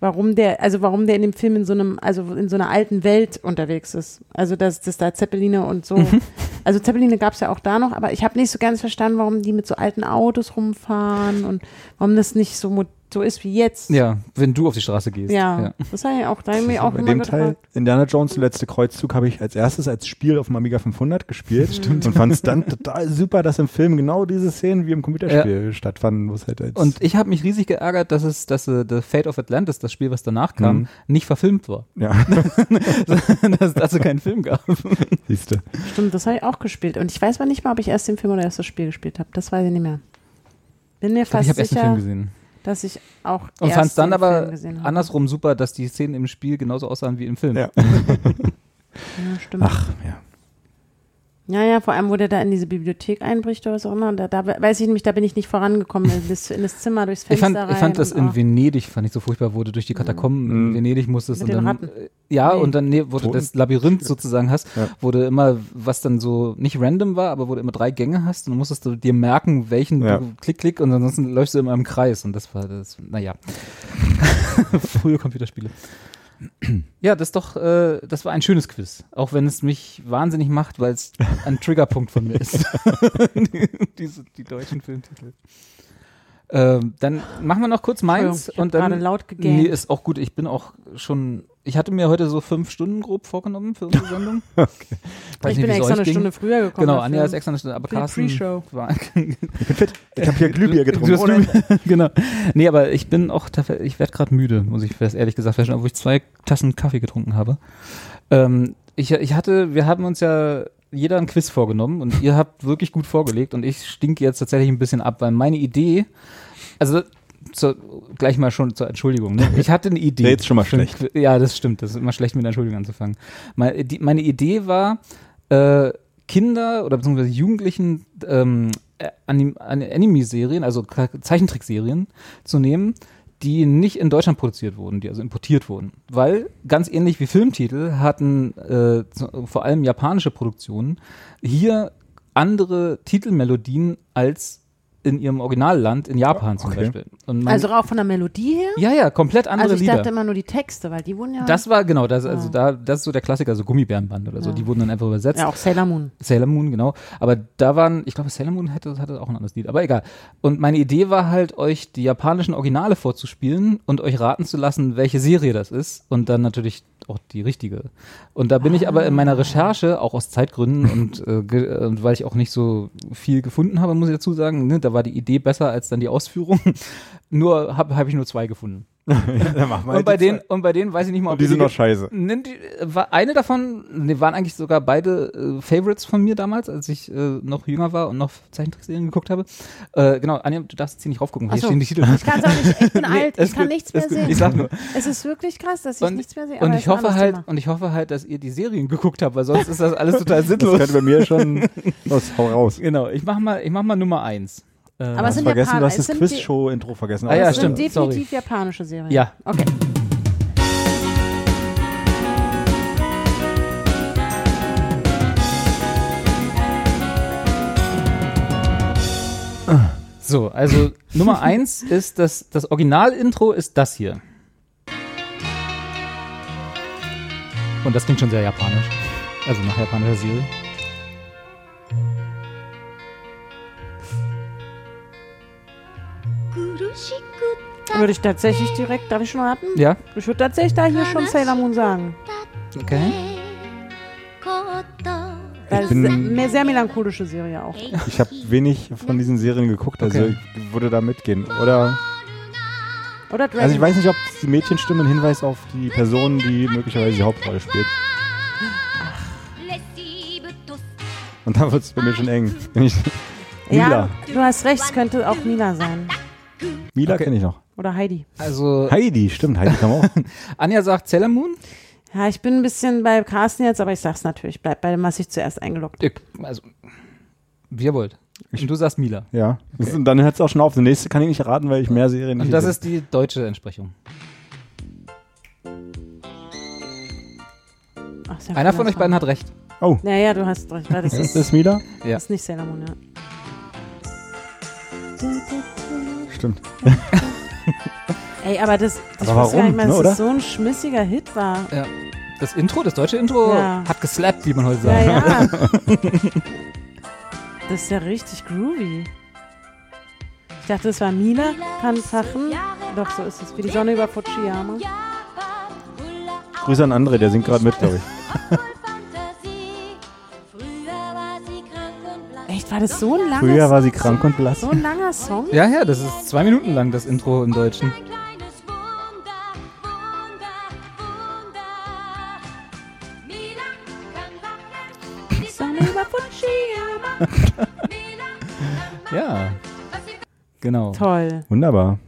warum der, also warum der in dem Film in so einem, also in so einer alten Welt unterwegs ist. Also dass das da Zeppeline und so. Mhm. Also Zeppeline gab es ja auch da noch, aber ich habe nicht so ganz verstanden, warum die mit so alten Autos rumfahren und warum das nicht so, mo- so ist wie jetzt. Ja, wenn du auf die Straße gehst. Ja, das habe ich auch, da habe ich mir auch Bei immer dem Teil. Indiana Jones, der letzte Kreuzzug, habe ich als erstes als Spiel auf dem Amiga 500 gespielt und fand es dann total super, dass im Film genau diese Szenen wie im Computerspiel stattfanden, wo es halt als Und ich habe mich riesig geärgert, dass es, dass äh, The Fate of Atlantis, das Spiel, was danach kam, Mhm. nicht verfilmt war. ja, dass es dazu keinen Film gab. siehste. Stimmt, das habe ich auch gespielt. Und ich weiß mal nicht mal, ob ich erst den Film oder erst das Spiel gespielt habe. Das weiß ich nicht mehr. Bin mir Ich, glaub, fast ich habe erst den Film sicher, gesehen. Dass ich auch Und fand es dann aber Film gesehen habe. andersrum super, dass die Szenen im Spiel genauso aussahen wie im Film. Ja. Ja, stimmt. Ach, ja. Ja, ja, vor allem, wo der da in diese Bibliothek einbricht oder was auch immer. Da, da weiß ich nämlich, da bin ich nicht vorangekommen. In das, in das Zimmer, durchs Ich Fenster fand, rein. ich fand das und in auch- Venedig, fand ich so furchtbar, wo du durch die Katakomben in Mhm. Venedig musstest Mit und den dann, Ratten. äh, ja, Nee. und dann, nee, wo du Toten. das Labyrinth sozusagen hast, Ja. wo du immer, was dann so nicht random war, aber wo du immer drei Gänge hast und dann musstest du dir merken, welchen Ja. du klick, klick und ansonsten läufst du immer im Kreis und das war das, naja. Frühe Computerspiele. Ja, das ist doch, äh, das war ein schönes Quiz. Auch wenn es mich wahnsinnig macht, weil es ein Triggerpunkt von mir ist. die, diese, die deutschen Filmtitel. Ähm, dann machen wir noch kurz meins und dann. gerade laut gegähnt. Nee, ist auch gut. Ich bin auch schon. Ich hatte mir heute so fünf Stunden grob vorgenommen für unsere Sendung. okay. ich bin extra eine Stunde früher gekommen. Genau. Anja ist extra eine Stunde, aber Carsten Pre-Show. war, Ich bin fit. Ich habe hier Glühbier getrunken. Glühbier- genau. Nee, aber ich bin auch, ich werde gerade müde, muss ich fest ehrlich gesagt feststellen, obwohl ich zwei Tassen Kaffee getrunken habe. Ähm, ich, ich hatte, wir haben uns ja jeder ein Quiz vorgenommen und ihr habt wirklich gut vorgelegt und ich stinke jetzt tatsächlich ein bisschen ab, weil meine Idee, also zur, gleich mal schon zur Entschuldigung. Ne? Ich hatte eine Idee. Ist schon mal schlecht. Ja, das stimmt. Das ist immer schlecht, mit einer Entschuldigung anzufangen. Meine, die, meine Idee war, äh, Kinder oder beziehungsweise Jugendlichen ähm, äh, Anim An- Anime-Serien, also Zeichentrickserien zu nehmen, die nicht in Deutschland produziert wurden, die also importiert wurden. Weil, ganz ähnlich wie Filmtitel, hatten äh, vor allem japanische Produktionen hier andere Titelmelodien als in ihrem Originalland in Japan zum Okay. Beispiel. Und man, Also auch von der Melodie her? ja, ja, komplett andere Also ich Lieder. dachte immer nur die Texte, weil die wurden ja. das war genau, das, also Ah. da, das ist so der Klassiker, so Gummibärenband oder so, Ja. die wurden dann einfach übersetzt. ja, auch Sailor Moon. Sailor Moon, genau. Aber da waren, ich glaube, Sailor Moon hätte, hatte auch ein anderes Lied, aber egal. Und meine Idee war halt, euch die japanischen Originale vorzuspielen und euch raten zu lassen, welche Serie das ist und dann natürlich auch die richtige. Und da bin ich aber in meiner Recherche, auch aus Zeitgründen und, äh, und weil ich auch nicht so viel gefunden habe, muss ich dazu sagen, ne, da war die Idee besser als dann die Ausführung. nur habe hab ich nur zwei gefunden. Wir Und halt bei denen, und bei denen weiß ich nicht mal, ob Und die sind die- noch scheiße. Ne, die, war eine davon, ne, waren eigentlich sogar beide äh, Favorites von mir damals, als ich äh, noch jünger war und noch Zeichentrickserien geguckt habe. Äh, genau, Anja, du darfst jetzt hier nicht raufgucken, hier so. stehen die Titel. Ich kann es auch nicht, ich bin Nee, alt, ich kann gut, nichts mehr sehen. Ich sag nur. Es ist wirklich krass, dass ich Und, nichts mehr sehe. und ich hoffe halt, Thema. und ich hoffe halt, dass ihr die Serien geguckt habt, weil sonst ist das alles total Das sinnlos. könnte bei mir schon. Los, hau raus. Genau, ich mach mal, ich mach mal Nummer eins. Äh, Aber es sind vergessen, Japaner, du hast es das Quiz-Show-Intro vergessen. Ah ja, es sind stimmt, sorry. definitiv japanische Serien. Ja. Okay. So, also Nummer eins ist das, das Original-Intro ist das hier. Und das klingt schon sehr japanisch. Also nach japanischer Serie. Würde ich tatsächlich direkt, darf ich schon raten? Ja, Ich würde tatsächlich da hier schon Sailor Moon sagen. okay. Das ist bin- eine sehr melancholische Serie auch. Ich habe wenig von diesen Serien geguckt, also Okay. ich würde da mitgehen. Oder, Oder Dragon also ich weiß nicht, ob die Mädchenstimme ein Hinweis auf die Person, die möglicherweise die Hauptrolle spielt. Und da wird es bei mir schon eng. Ja, Mila. du hast recht, es könnte auch Mila sein. Mila Okay. kenne ich noch. Oder Heidi. Also Heidi, stimmt, Heidi kam auch. Anja sagt Sailor Moon. Ja, ich bin ein bisschen bei Carsten jetzt, aber ich sag's natürlich. Bleib bei dem, was ich zuerst eingeloggt Ich, also, wie ihr wollt. Und du sagst Mila. Ja. Und dann hört es auch schon auf. Die nächste kann ich nicht raten, weil ich mehr Serien nicht Und das ist die deutsche Entsprechung. Ach, ist ja Einer von euch beiden hat recht. Oh, Ja, ja, du hast recht. Das das ist, ist Mila? Ja. das ist nicht Sailor Moon, ja. Stimmt. Ey, aber das, ich Aber wusste gar nicht warum, mal, ne, dass das so ein schmissiger Hit war. Das Intro, das deutsche Intro, Ja. hat geslappt, wie man heute Ja, sagt. ja. das ist ja richtig groovy. Ich dachte, das war Mila Kanfachen. Doch, so ist es. Wie die Sonne über Fujiyama. Grüße an André, der singt gerade mit, glaube ich. Echt, war das so ein langer Früher war sie krank und blass. So ein langer Song? Ja, ja, das ist zwei Minuten lang, das Intro im Deutschen. Ja. Genau. Toll. Wunderbar.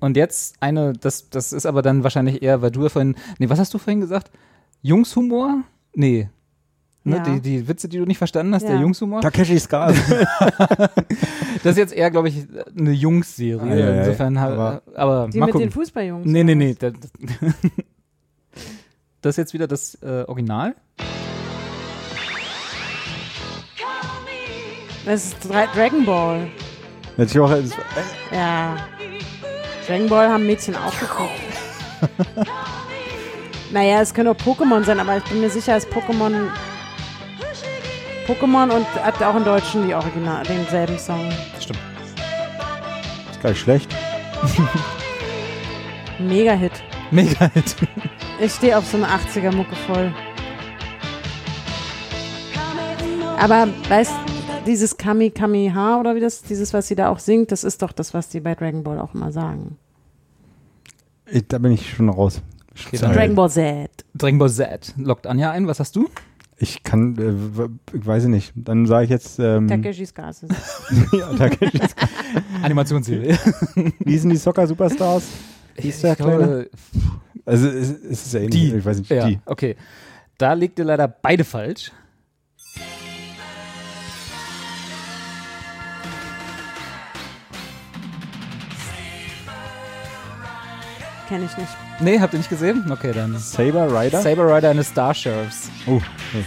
Und jetzt eine, das, das ist aber dann wahrscheinlich eher, weil du ja vorhin, nee, was hast du vorhin gesagt? Jungshumor? Nee. Ne, Ja. die, die Witze, die du nicht verstanden hast, der Ja. Jungshumor. Takeshi Ska. Das ist jetzt eher, glaube ich, eine Jungsserie. Ah, ja, ja, Insofern, aber- aber, aber Die mal mit gucken. den Fußballjungs. Nee, nee, nee. Das, das ist jetzt wieder das äh, Original. Das ist Dra Dragon Ball. Hätte ich auch, es- Ja. Dragon Ball haben Mädchen auch geguckt. naja, es können auch Pokémon sein, aber ich bin mir sicher, dass Pokémon. Pokémon und hat auch im Deutschen die Original, denselben Song. Stimmt. ist gar nicht schlecht. Mega-Hit. Mega Hit. Ich stehe auf so eine 80er-Mucke voll. Aber weißt dieses Kami Kami Ha oder wie das, dieses, was sie da auch singt, das ist doch das, was die bei Dragon Ball auch immer sagen. Ich, da bin ich schon raus. Okay, Dragon Ball Z. Dragon Ball Z. Lockt Anja ein. Was hast du? Ich kann, äh, w- ich weiß ich nicht. Dann sage ich jetzt, ähm, Takeshis Gases. ja, Takeshi Ska. Animationsserie. Wie hießen die Soccer Superstars? Hieß der Kleine? glaube, Also es, es ist ja ähnlich. Die. Ich weiß nicht, ja, die. okay. Da liegt ihr leider beide falsch. Kenne ich nicht. Nee, habt ihr nicht gesehen? Okay, dann. Saber Rider? Saber Rider and the Star Sheriffs. oh, okay.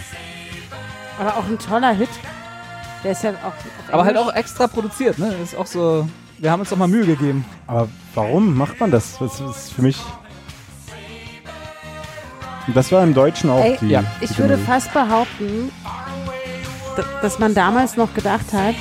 Aber auch ein toller Hit. Der ist ja auch. Aber halt auch extra produziert, ne? Ist auch so. Wir haben uns doch mal Mühe gegeben. Aber warum macht man das? Das ist für mich. Das war im Deutschen auch Ey, die. ja. die Ich würde fast behaupten, dass man damals noch gedacht hat,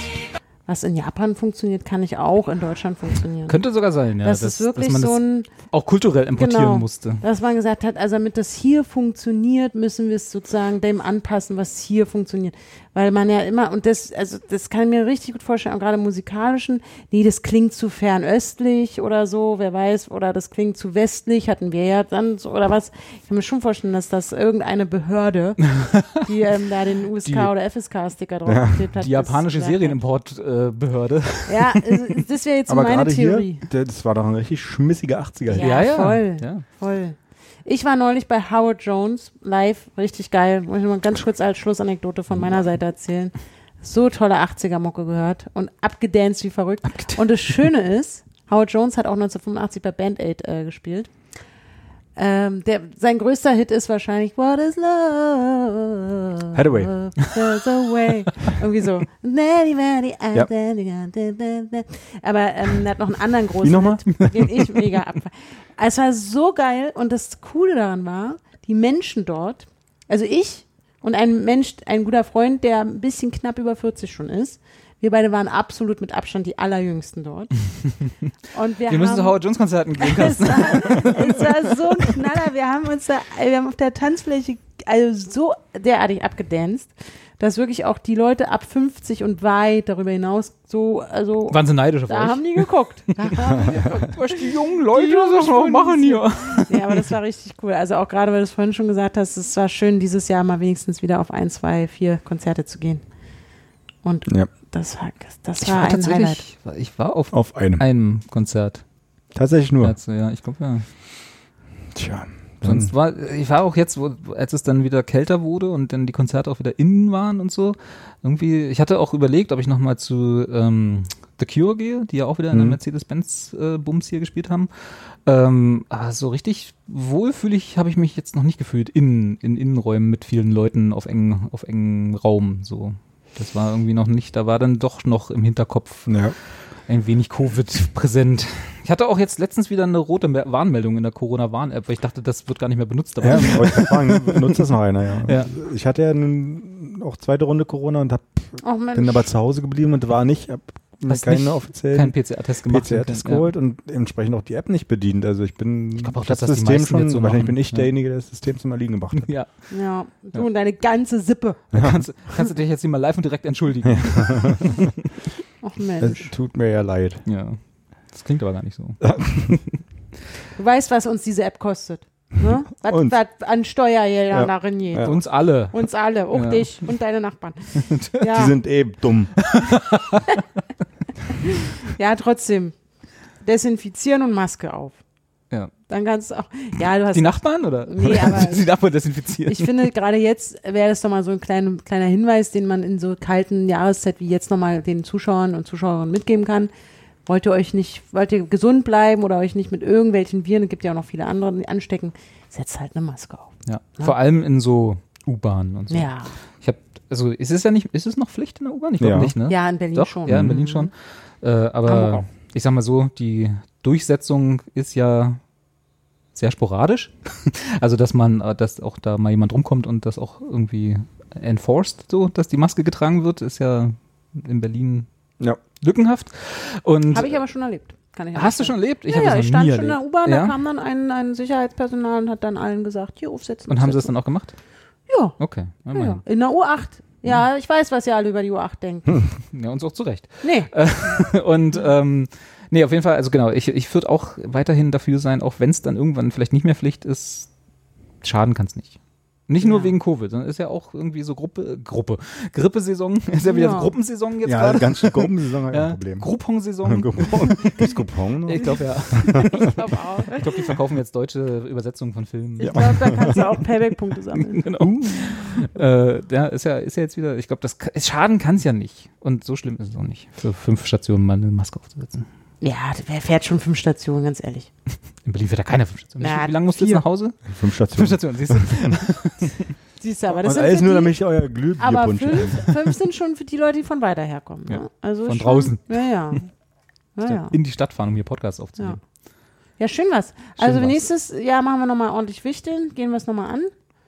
Was in Japan funktioniert, kann nicht auch in Deutschland funktionieren. Könnte sogar sein, ja. das dass, ist wirklich dass man so das ein, auch kulturell importieren Genau. musste. dass man gesagt hat, also damit das hier funktioniert, müssen wir es sozusagen dem anpassen, was hier funktioniert. Weil man ja immer, und das, also das kann ich mir richtig gut vorstellen, auch gerade im musikalischen, nee, das klingt zu fernöstlich oder so, wer weiß, oder das klingt zu westlich, hatten wir ja dann so, oder was. Ich kann mir schon vorstellen, dass das irgendeine Behörde, die ähm, da den USK Die- oder FSK-Sticker draufgeklebt hat. Die japanische das- Serienimportbehörde. Ja, also, das wäre jetzt Aber meine hier, Theorie. der- das war doch ein richtig schmissiger 80er. Ja, voll. Ja. Voll. Ich war neulich bei Howard Jones live, richtig geil. Muss ich mal ganz kurz als Schlussanekdote von meiner Seite erzählen. So tolle 80er-Mucke gehört und abgedanced wie verrückt. Und das Schöne ist, Howard Jones hat auch 1985 bei Band Aid äh, gespielt. Ähm, der, sein größter Hit ist wahrscheinlich What is Love? Hathaway. There's a way. Irgendwie so. Ja. Aber ähm, er hat noch einen anderen großen Wie nochmal? Hit, den ich mega ab. Es war so geil und das Coole daran war, die Menschen dort, also ich und ein Mensch, ein guter Freund, der ein bisschen knapp über 40 schon ist, wir beide waren absolut mit Abstand die allerjüngsten dort. Und wir, Wir müssen zu Howard Jones Konzerten gehen. es, war, es war so ein Knaller. Wir haben uns da, wir haben auf der Tanzfläche also so derartig abgedanced, dass wirklich auch die Leute ab 50 und weit darüber hinaus so, also Waren sie neidisch auf da euch? haben die geguckt. Da haben die geguckt. Was die jungen Leute Die jungen das noch machen hier. Ja, aber das war richtig cool. Also auch gerade, weil du es vorhin schon gesagt hast, es war schön, dieses Jahr mal wenigstens wieder auf ein, zwei, vier Konzerte zu gehen. Und Ja. das war, das war war ein Highlight. tatsächlich, ich war auf Auf einem. einem Konzert. Tatsächlich nur. Also, ja, ich glaube ja. Tja. Sonst war, ich war auch jetzt, wo, als es dann wieder kälter wurde und dann die Konzerte auch wieder innen waren und so, irgendwie, ich hatte auch überlegt, ob ich nochmal zu ähm, The Cure gehe, die ja auch wieder in der Mhm. Mercedes-Benz-Bums hier gespielt haben. Ähm, aber so richtig wohlfühlig habe ich mich jetzt noch nicht gefühlt in, in Innenräumen mit vielen Leuten auf engen, auf engen Raum. So. Das war irgendwie noch nicht, da war dann doch noch im Hinterkopf Ja. ein wenig Covid präsent. Ich hatte auch jetzt letztens wieder eine rote Warnmeldung in der Corona-Warn-App, weil ich dachte, das wird gar nicht mehr benutzt. Aber Ja, wollte ich fragen, nutzt das noch einer, ja. Ja. Ich hatte ja nun auch zweite Runde Corona und hab, Oh bin aber zu Hause geblieben und war nicht, hab mir Hast keine nicht- offiziellen kein PCR-Test gemacht. PCR-Test Ja. geholt und entsprechend auch die App nicht bedient. Also ich bin Ich glaub auch, das dass das System schon, jetzt so wahrscheinlich bin ich Ja. derjenige, der das System zum Erliegen gebracht hat. Ja, Ja, du und deine ganze Sippe. kannst, kannst du dich jetzt hier mal live und direkt entschuldigen. Ach Es Mensch. tut mir ja leid. Ja. Das klingt aber gar nicht so. Du weißt, was uns diese App kostet. Ne? Was, Uns. was an Steuergeldern Ja. darin geht. Ja. Uns alle. Uns alle, auch Ja. dich und deine Nachbarn. Die Ja, sind eh dumm. Ja, trotzdem. Desinfizieren und Maske auf. Ja. Dann kannst du auch. Ja, du hast. Die Nachbarn oder? Nee, aber- die Nachbarn desinfizieren. Ich finde, gerade jetzt wäre das doch mal so ein kleiner, kleiner Hinweis, den man in so kalten Jahreszeit wie jetzt nochmal den Zuschauern und Zuschauerinnen mitgeben kann. Wollt ihr euch nicht, wollt ihr gesund bleiben oder euch nicht mit irgendwelchen Viren, es gibt ja auch noch viele andere, die anstecken, setzt halt eine Maske auf. ja. Vor allem in so U-Bahnen und so. Ja, Ich habe, also ist es ja nicht, ist es noch Pflicht in der U-Bahn? Ich glaube Ja. nicht, ne? ja, in Berlin Doch, schon. ja, in Berlin schon. Äh, aber ich sag mal so, die Durchsetzung ist ja sehr sporadisch. also, dass man, äh, dass auch da mal jemand rumkommt und das auch irgendwie enforced, so, dass die Maske getragen wird, ist ja in Berlin Ja. lückenhaft. Und Habe ich aber schon erlebt. Kann ich hast du schon erlebt? Ich ja, ja, ich stand schon in der erlebt. U-Bahn, ja? da kam dann ein, ein Sicherheitspersonal und hat dann allen gesagt, hier aufsetzen. Und haben sie das aufsetzen. dann auch gemacht? Ja, Okay. Ja, in der U8. Ja, ich weiß, was ihr alle über die U8 denkt. ja uns auch zu Recht. Nee, Und ähm, nee, auf jeden Fall, also genau, ich, ich würde auch weiterhin dafür sein, auch wenn es dann irgendwann vielleicht nicht mehr Pflicht ist, schaden kann es nicht. Nicht nur Ja. wegen Covid, sondern ist ja auch irgendwie so Gruppe, Gruppe, Grippesaison, ist ja wieder Ja. Gruppensaison jetzt Ja, gerade. ganz schön Gruppensaison hat Ja, ein Problem. Groupon-Saison. Gibt's Coupon noch? Ich glaube ja. ich glaube auch. Ich glaube, die verkaufen jetzt deutsche Übersetzungen von Filmen. Ich glaube, da kannst du auch Payback-Punkte sammeln. genau. äh, ja, ist ja, ist ja jetzt wieder, ich glaube, das Schaden kann es ja nicht. Und so schlimm ist es auch nicht, für fünf Stationen mal eine Maske aufzusetzen. Ja, wer fährt schon fünf Stationen, ganz ehrlich. In Berlin wird da keiner fünf Stationen. Na, Wie lange musst du jetzt nach Hause? Fünf Fünf Stationen. Stationen, siehst du? Siehst du, aber das Und sind alles nur, die, damit ich euer aber Glühbierpunsch fünf, fünf sind schon für die Leute, die von weiter herkommen. Ne? Ja, Also von schon, draußen. Ja, ja. Ja, ja. In die Stadt fahren, um hier Podcasts aufzunehmen. ja, schön was. Also was. nächstes Jahr machen wir nochmal ordentlich Wichteln, gehen wir es nochmal an.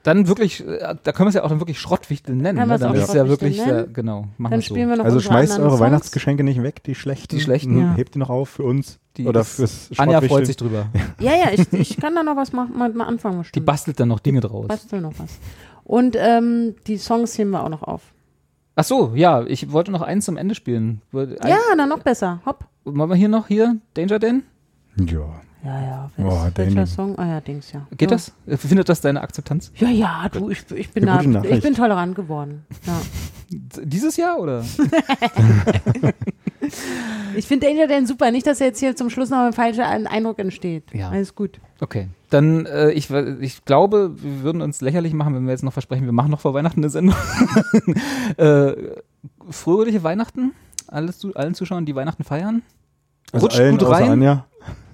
Dann wirklich, äh, da können wir es ja auch dann wirklich Schrottwichteln nennen. Wir Ne? Dann ist es ja wirklich, äh, genau, machen wir Dann so. spielen wir noch Also schmeißt eure Songs. Weihnachtsgeschenke nicht weg, die schlechten. Die schlechten. Ja. Hebt die noch auf für uns. Die oder fürs Anja freut sich drüber. Ja, ja, ich, ich kann da noch was machen, mal, mal anfangen. Die bestimmt. bastelt dann noch Dinge draus. Bastel noch was. Und ähm, die Songs heben wir auch noch auf. Ach so, ja, ich wollte noch eins zum Ende spielen. Wollte- Ja, dann noch besser. Hopp. Wollen wir hier noch, hier, Danger Dan? Ja. Ja, ja. Oh, Welcher. Song? Ah ja, Dings, ja. Geht ja. das? Findet das deine Akzeptanz? Ja, ja, du, ich, ich bin Eine da, ich bin tolerant geworden. Ja. Dieses Jahr oder? Ich finde Danger Dan super. Nicht, dass jetzt hier zum Schluss noch ein falscher Eindruck entsteht. Ja. Alles gut. Okay. Dann, äh, ich, ich glaube, wir würden uns lächerlich machen, wenn wir jetzt noch versprechen, wir machen noch vor Weihnachten eine Sendung. äh, fröhliche Weihnachten? Alles, zu- allen Zuschauern, die Weihnachten feiern? Also Rutscht allen gut rein. Anja.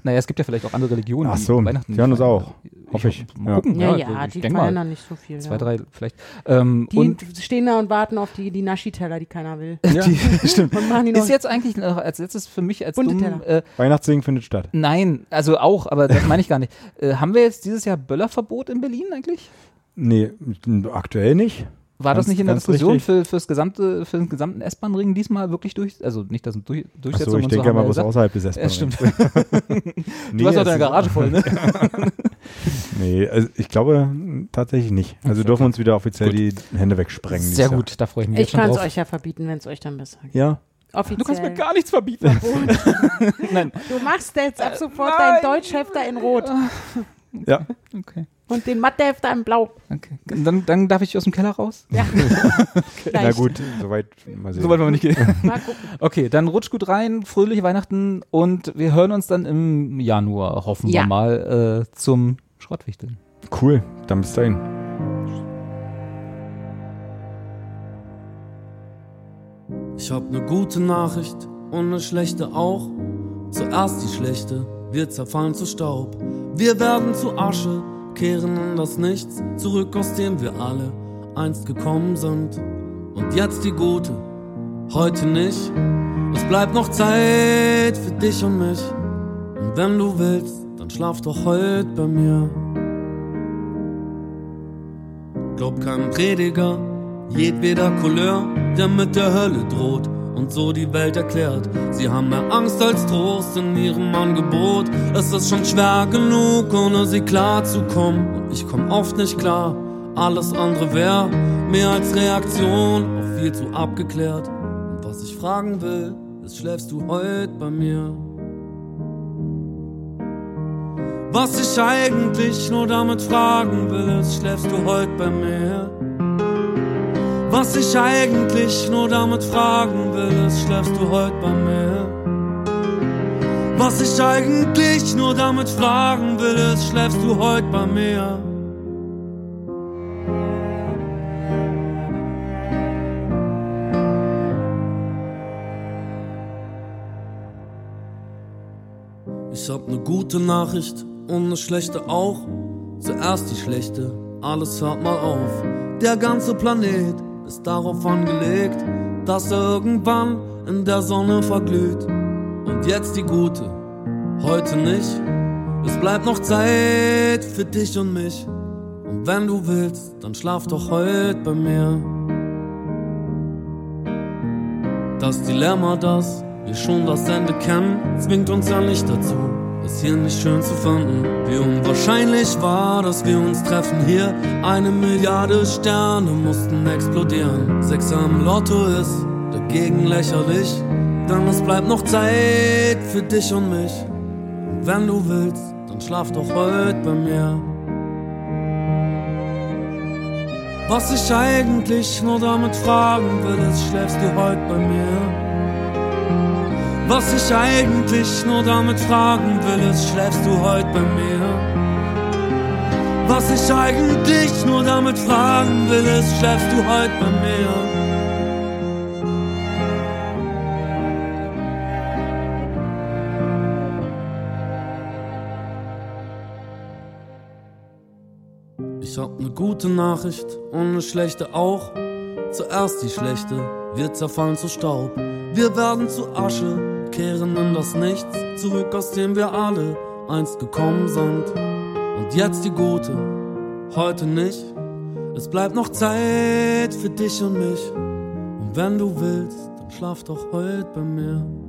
Naja, es gibt ja vielleicht auch andere Religionen. Ach die so, Weihnachten die hören uns feiern. auch. Hoffe ich. Mal Ja. gucken. Ja, Ja, ja, ich die feiern dann nicht so viel. Zwei, ja. drei vielleicht. Ähm, Die und stehen da und warten auf die, die Naschi-Teller, die keiner will. die, stimmt. Machen die noch Ist jetzt eigentlich noch als letztes für mich als dumm, äh, Weihnachtssingen findet statt. Nein, also auch, aber das meine ich gar nicht. Äh, haben wir jetzt dieses Jahr Böllerverbot in Berlin eigentlich? Nee, aktuell nicht. War das Ganz- nicht in der Diskussion richtig. für, fürs gesamte, für den gesamten S-Bahn-Ring diesmal wirklich durch? Also nicht, dass es durch, Durchsetzung Achso, ich und denke so mal gesagt. außerhalb des Ja, S-Bahn. stimmt. nee, du hast auch es deine Garage voll, ne? Nee, also ich glaube tatsächlich nicht. Also dürfen wir uns wieder offiziell die Hände wegsprengen. Sehr Jahr. gut, da freue ich mich Ich kann es euch ja verbieten, wenn es euch dann besser geht. Ja. Offiziell. Du kannst mir gar nichts verbieten. Nein. Du machst jetzt ab sofort nein. deinen Deutschhefter in Rot Ja. Okay. Und den Mathehefter in Blau. okay. Dann, dann darf ich aus dem Keller raus? Ja. Na Vielleicht. gut, soweit mal sehen. So weit wollen wir nicht gehen. Mal gucken. Okay, dann rutscht gut rein, fröhliche Weihnachten und wir hören uns dann im Januar, hoffen Ja. wir mal, äh, zum Schrottwichteln. Cool, dann bis dahin. Ich hab ne gute Nachricht und ne schlechte auch. Zuerst die schlechte, wir zerfallen zu Staub. Wir werden zu Asche, kehren in das Nichts, zurück aus dem wir alle einst gekommen sind. Und jetzt die gute, heute nicht. Es bleibt noch Zeit für dich und mich. Und wenn du willst, dann schlaf doch heute bei mir. Glaub keinem Prediger, jedweder Couleur, der mit der Hölle droht und so die Welt erklärt. Sie haben mehr Angst als Trost in ihrem Angebot. Es ist schon schwer genug, ohne sie klarzukommen. Und ich komm oft nicht klar. Alles andere wär mehr als Reaktion auf viel zu abgeklärt. Und was ich fragen will, ist, schläfst du heute bei mir? Was ich eigentlich nur damit fragen will, ist, schläfst du heute bei mir? Was ich eigentlich nur damit fragen will, ist, schläfst du heute bei mir? Was ich eigentlich nur damit fragen will, ist, schläfst du heute bei mir? Ich hab ne gute Nachricht und ne schlechte auch. Zuerst die schlechte, alles hört mal auf. Der ganze Planet ist darauf angelegt, dass er irgendwann in der Sonne verglüht. Und jetzt die gute, heute nicht. Es bleibt noch Zeit für dich und mich. Und wenn du willst, dann schlaf doch heute bei mir. Das Dilemma, das wir schon das Ende kennen, zwingt uns ja nicht dazu, es hier nicht schön zu finden. Wie unwahrscheinlich war, dass wir uns treffen hier. Eine Milliarde Sterne mussten explodieren. Sechser im Lotto ist dagegen lächerlich, denn es bleibt noch Zeit für dich und mich. Und wenn du willst, dann schlaf doch heute bei mir. Was ich eigentlich nur damit fragen will, ist, schläfst du heute bei mir? Was ich eigentlich nur damit fragen will, ist, schläfst du heute bei mir? Was ich eigentlich nur damit fragen will, ist, schläfst du heute bei mir? Ich hab ne gute Nachricht und ne schlechte auch. Zuerst die schlechte, wir zerfallen zu Staub. Wir werden zu Asche, kehren in das Nichts, zurück aus dem wir alle einst gekommen sind. Und jetzt die gute, heute nicht. Es bleibt noch Zeit für dich und mich. Und wenn du willst, dann schlaf doch heute bei mir.